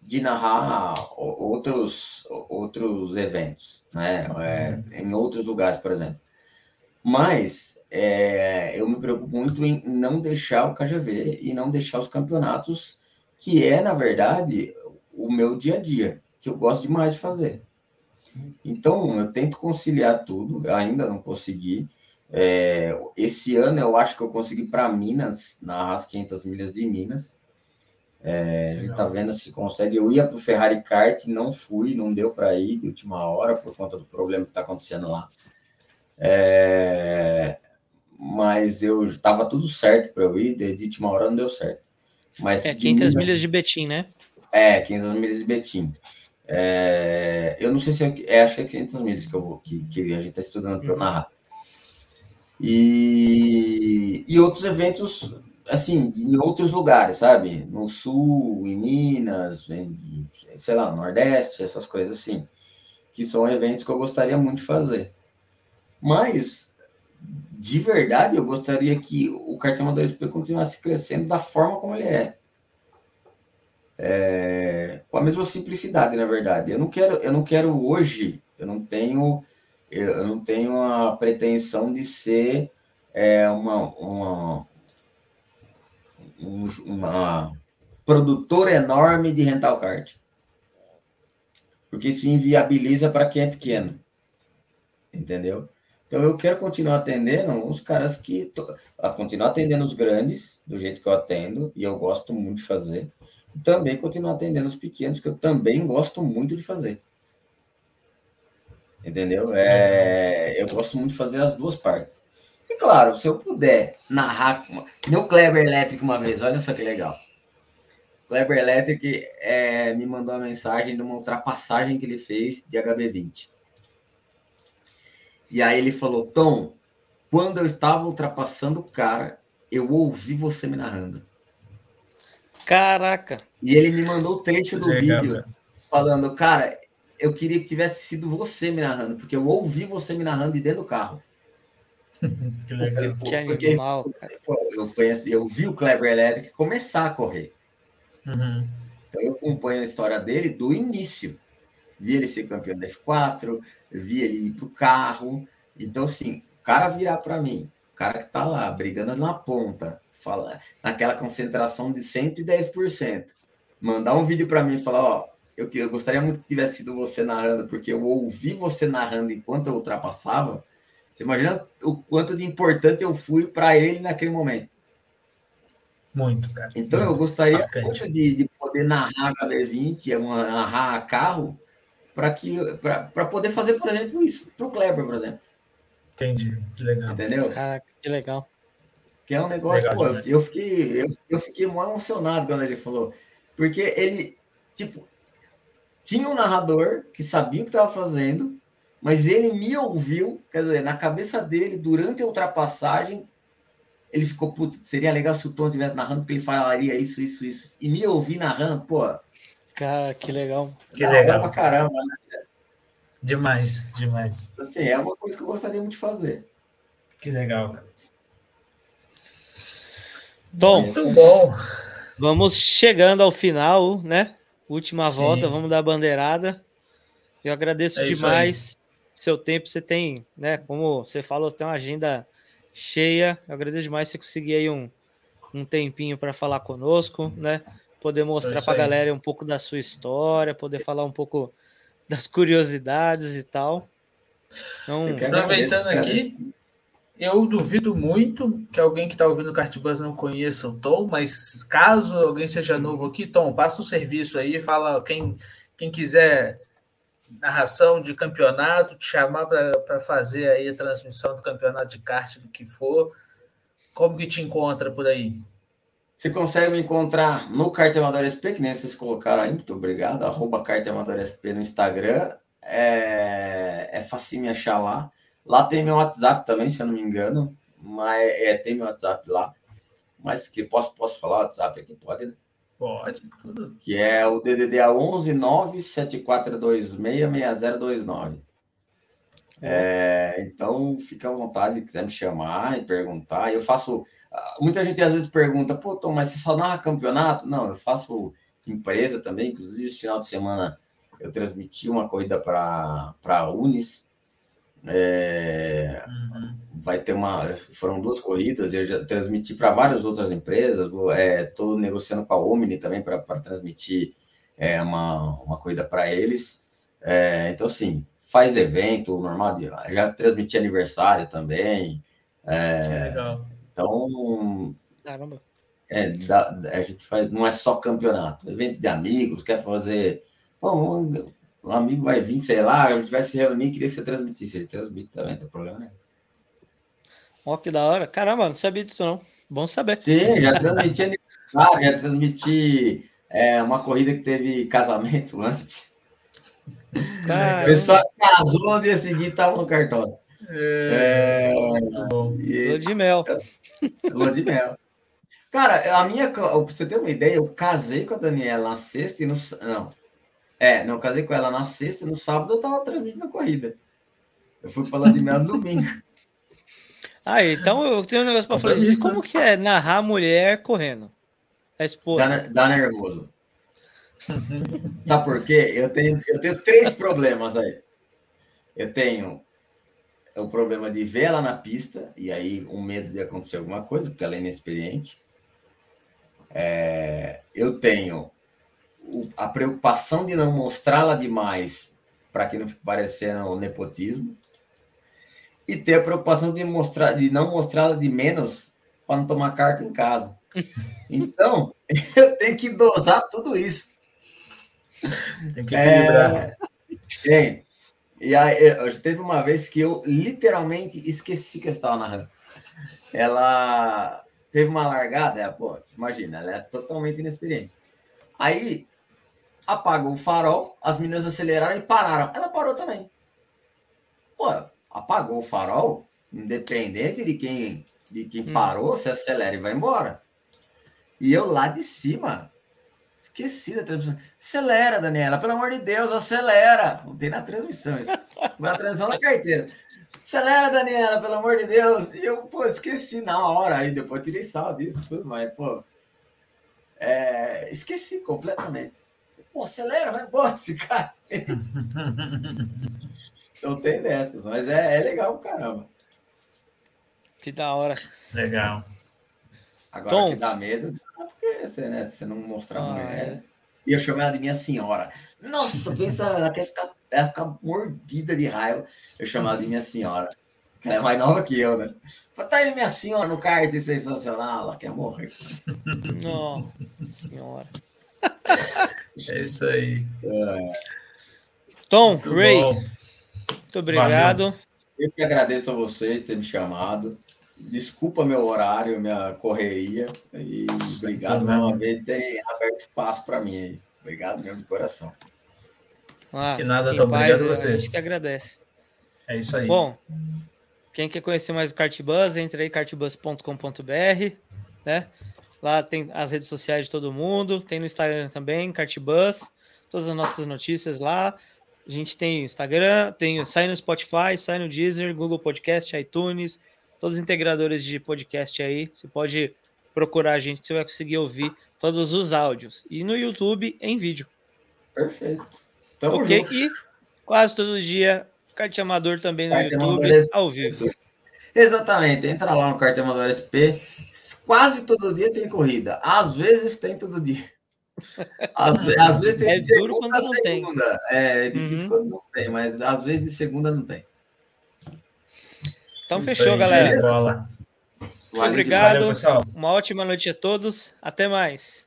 C: de narrar outros, outros eventos, né? É, em outros lugares, por exemplo. Mas é, eu me preocupo muito em não deixar o KGV e não deixar os campeonatos, que é, na verdade, o meu dia a dia, que eu gosto demais de fazer. Então, eu tento conciliar tudo, ainda não consegui. É, esse ano eu acho que eu consegui para Minas, nas 500 milhas de Minas. É, a gente tá vendo se consegue. Eu ia para o Ferrari Kart, não fui, não deu para ir de última hora por conta do problema que está acontecendo lá. É, mas eu estava tudo certo para eu ir, de última hora não deu certo. Mas
A: é 500 Minas, milhas de Betim, né?
C: É, 500 milhas de Betim. É, eu não sei se é, é, acho que é 500 milhas que, eu vou, que, que a gente está estudando para eu uhum. narrar. E, e outros eventos, assim, em outros lugares, sabe? No Sul, em Minas, em, sei lá, no Nordeste, essas coisas assim. Que são eventos que eu gostaria muito de fazer. Mas, de verdade, eu gostaria que o cartão amador SP continuasse crescendo da forma como ele é. é. com a mesma simplicidade, na verdade. Eu não quero, eu não quero hoje, eu não tenho eu não tenho a pretensão de ser é, uma, uma, uma produtora enorme de rental kart. Porque isso inviabiliza para quem é pequeno. Entendeu? Então eu quero continuar atendendo os caras que. continuar atendendo os grandes, do jeito que eu atendo, e eu gosto muito de fazer. E também continuar atendendo os pequenos, que eu também gosto muito de fazer. Entendeu? É, eu gosto muito de fazer as duas partes. E claro, se eu puder narrar, meu Kleber Electric uma vez, olha só que legal. Kleber Electric é, me mandou uma mensagem de uma ultrapassagem que ele fez de HB20. E aí ele falou: Tom, quando eu estava ultrapassando o cara, eu ouvi você me narrando.
A: Caraca!
C: E ele me mandou o trecho do Legal, vídeo falando: Cara, eu queria que tivesse sido você me narrando, porque eu ouvi você me narrando de dentro do carro.
A: que legal. Porque, que porque, animal, cara.
C: eu, conheço, eu vi o Kleber Electric começar a correr. Uhum. Então eu acompanho a história dele do início. Vi ele ser campeão da F4, vi ele ir para o carro. Então, assim, o cara virar para mim, o cara que tá lá brigando na ponta, fala, naquela concentração de 110%, mandar um vídeo para mim e falar: Ó, eu, eu gostaria muito que tivesse sido você narrando, porque eu ouvi você narrando enquanto eu ultrapassava. Você imagina o quanto de importante eu fui para ele naquele momento.
B: Muito, cara.
C: Então
B: muito
C: eu gostaria muito de, de, poder narrar a HB20, narrar carro, para que para poder fazer, por exemplo, isso para o Kleber, por exemplo.
B: Entendi, que legal.
C: Entendeu?
A: Que legal.
C: Que é um negócio, legal, pô, eu fiquei, eu, eu fiquei muito emocionado quando ele falou, porque ele, tipo, tinha um narrador que sabia o que estava fazendo, mas ele me ouviu, quer dizer, na cabeça dele, durante a ultrapassagem, ele ficou, puto, seria legal se o Tom estivesse narrando, porque ele falaria isso, isso, isso. E me ouvir narrando, pô.
A: Cara, que legal.
B: Que legal. Pra caramba, né? Demais, demais.
C: Assim, é uma coisa que eu gostaria muito de fazer.
B: Que legal, cara.
A: Tom, muito bom. Vamos chegando ao final, né? Última Sim. volta, vamos dar a bandeirada. Eu agradeço é demais seu tempo. Você tem, né? Como você falou, você tem uma agenda cheia. Eu agradeço demais você conseguir aí um, um tempinho para falar conosco, né? Poder mostrar é para a galera um pouco da sua história, poder falar um pouco das curiosidades e tal.
B: Então, aproveitando aqui, eu duvido muito que alguém que está ouvindo o Cartbus não conheça o Tom, mas caso alguém seja novo aqui, Tom, passa o serviço aí, fala quem, quem quiser narração de campeonato, te chamar para fazer aí a transmissão do campeonato de kart, do que for. Como que te encontra por aí?
C: Você consegue me encontrar no Kart Amador SP, que nem vocês colocaram aí, muito obrigado, arroba Kart Amador SP no Instagram. É, é fácil me achar lá. Lá tem meu WhatsApp também, se eu não me engano. Mas é, tem meu WhatsApp lá. Mas que posso, posso falar o WhatsApp aqui? Pode, né?
B: Pode,
C: tudo. Que é o DDD 11 974266029. É, então, fica à vontade, quiser me chamar e perguntar. Eu faço. Muita gente às vezes pergunta, pô, Tom, mas você só narra campeonato? Não, eu faço empresa também. Inclusive, esse final de semana eu transmiti uma corrida para a Unis é, uhum. Vai ter uma. Foram duas corridas, eu já transmiti para várias outras empresas. Estou é, negociando com a Omni também para transmitir é, uma, uma corrida para eles. É, então, sim, faz evento normal. Já transmiti aniversário também. É, legal. Então. Caramba. É, dá, a gente faz, não é só campeonato, evento de amigos, quer fazer. Bom, um amigo vai vir, sei lá, a gente vai se reunir, queria que você transmitisse. Ele transmite também, não tem problema nenhum.
A: Ó, que da hora. Caramba, não sabia disso não. Bom saber.
C: Sim, já transmiti aniversário, já transmiti é, uma corrida que teve casamento antes. Caramba. O pessoal casou no dia seguinte estava no cartório.
A: É, é... Lua de mel.
C: Lua de mel. Cara, a minha, pra você ter uma ideia, eu casei com a Daniela na sexta e no. Não, é, não, eu casei com ela na sexta, no sábado eu tava transmitindo a corrida. Eu fui falar de mel no domingo.
A: Ah, então eu tenho um negócio para falar. Isso. Como que é narrar a mulher correndo? A esposa.
C: Dá, dá nervoso. Sabe por quê? Eu tenho, eu tenho três problemas aí. Eu tenho o problema de ver ela na pista, e aí um medo de acontecer alguma coisa, porque ela é inexperiente. É, eu tenho a preocupação de não mostrá-la demais para que não fique parecendo nepotismo e ter a preocupação de mostrar de não mostrá-la de menos para não tomar carga em casa. Então, eu tenho que dosar tudo isso.
B: Tem que equilibrar.
C: É, tem. E aí, teve uma vez que eu literalmente esqueci que eu estava narrando. Ela teve uma largada, é, pô, imagina, ela é totalmente inexperiente. Aí apagou o farol, as meninas aceleraram e pararam. Ela parou também. Pô, apagou o farol, independente de quem, de quem hum. parou, você acelera e vai embora. E eu lá de cima, esqueci da transmissão. Acelera, Daniela, pelo amor de Deus, acelera. Não tem na transmissão. Na transmissão na carteira. Acelera, Daniela, pelo amor de Deus. E eu, pô, esqueci na hora. Aí depois tirei sal disso, tudo, mas, pô. É, esqueci completamente. Pô, acelera, vai embora esse cara. então tem dessas, mas é, é legal caramba.
A: Que da hora.
B: Legal.
C: Agora Tom. que dá medo, porque você, né, você não mostrar ah, a mulher. É. E eu chamei ela de minha senhora. Nossa, pensa, ela quer ficar, ela ficar mordida de raiva. Eu chamei ela de minha senhora. Ela é mais nova que eu, né? Falei, tá aí minha senhora no kart sensacional, ela quer morrer.
A: Nossa senhora.
B: É isso aí. É.
A: Tom, muito Ray, bom. muito obrigado. Valeu.
C: Eu que agradeço a vocês por ter me chamado. Desculpa meu horário, minha correria. E obrigado mais uma vez por ter aberto espaço para mim aí. Obrigado mesmo de coração.
B: Ah, que nada, Tom. Obrigado a você. A gente
A: que agradece.
B: É isso aí.
A: Bom, quem quer conhecer mais o Cartbus, entre aí cartbus.com.br, né? Lá tem as redes sociais de todo mundo, tem no Instagram também, Cartbus, todas as nossas notícias lá. A gente tem Instagram, tem sai no Spotify, sai no Deezer, Google Podcast, iTunes, todos os integradores de podcast aí. Você pode procurar a gente, você vai conseguir ouvir todos os áudios. E no YouTube em vídeo.
C: Perfeito.
A: Tamo ok? Junto. E quase todo dia. Kart Amador também no YouTube, ao vivo.
C: Exatamente, entra lá no Kart Amador SP. Quase todo dia tem corrida. Às vezes tem todo dia. Às, às vezes tem
A: é
C: de
A: segunda quando não segunda.
C: Tem. É, é difícil uhum. quando não tem, mas às vezes de segunda não tem.
A: Então Isso fechou, aí, galera. Obrigado. Valeu, Uma ótima noite a todos. Até mais.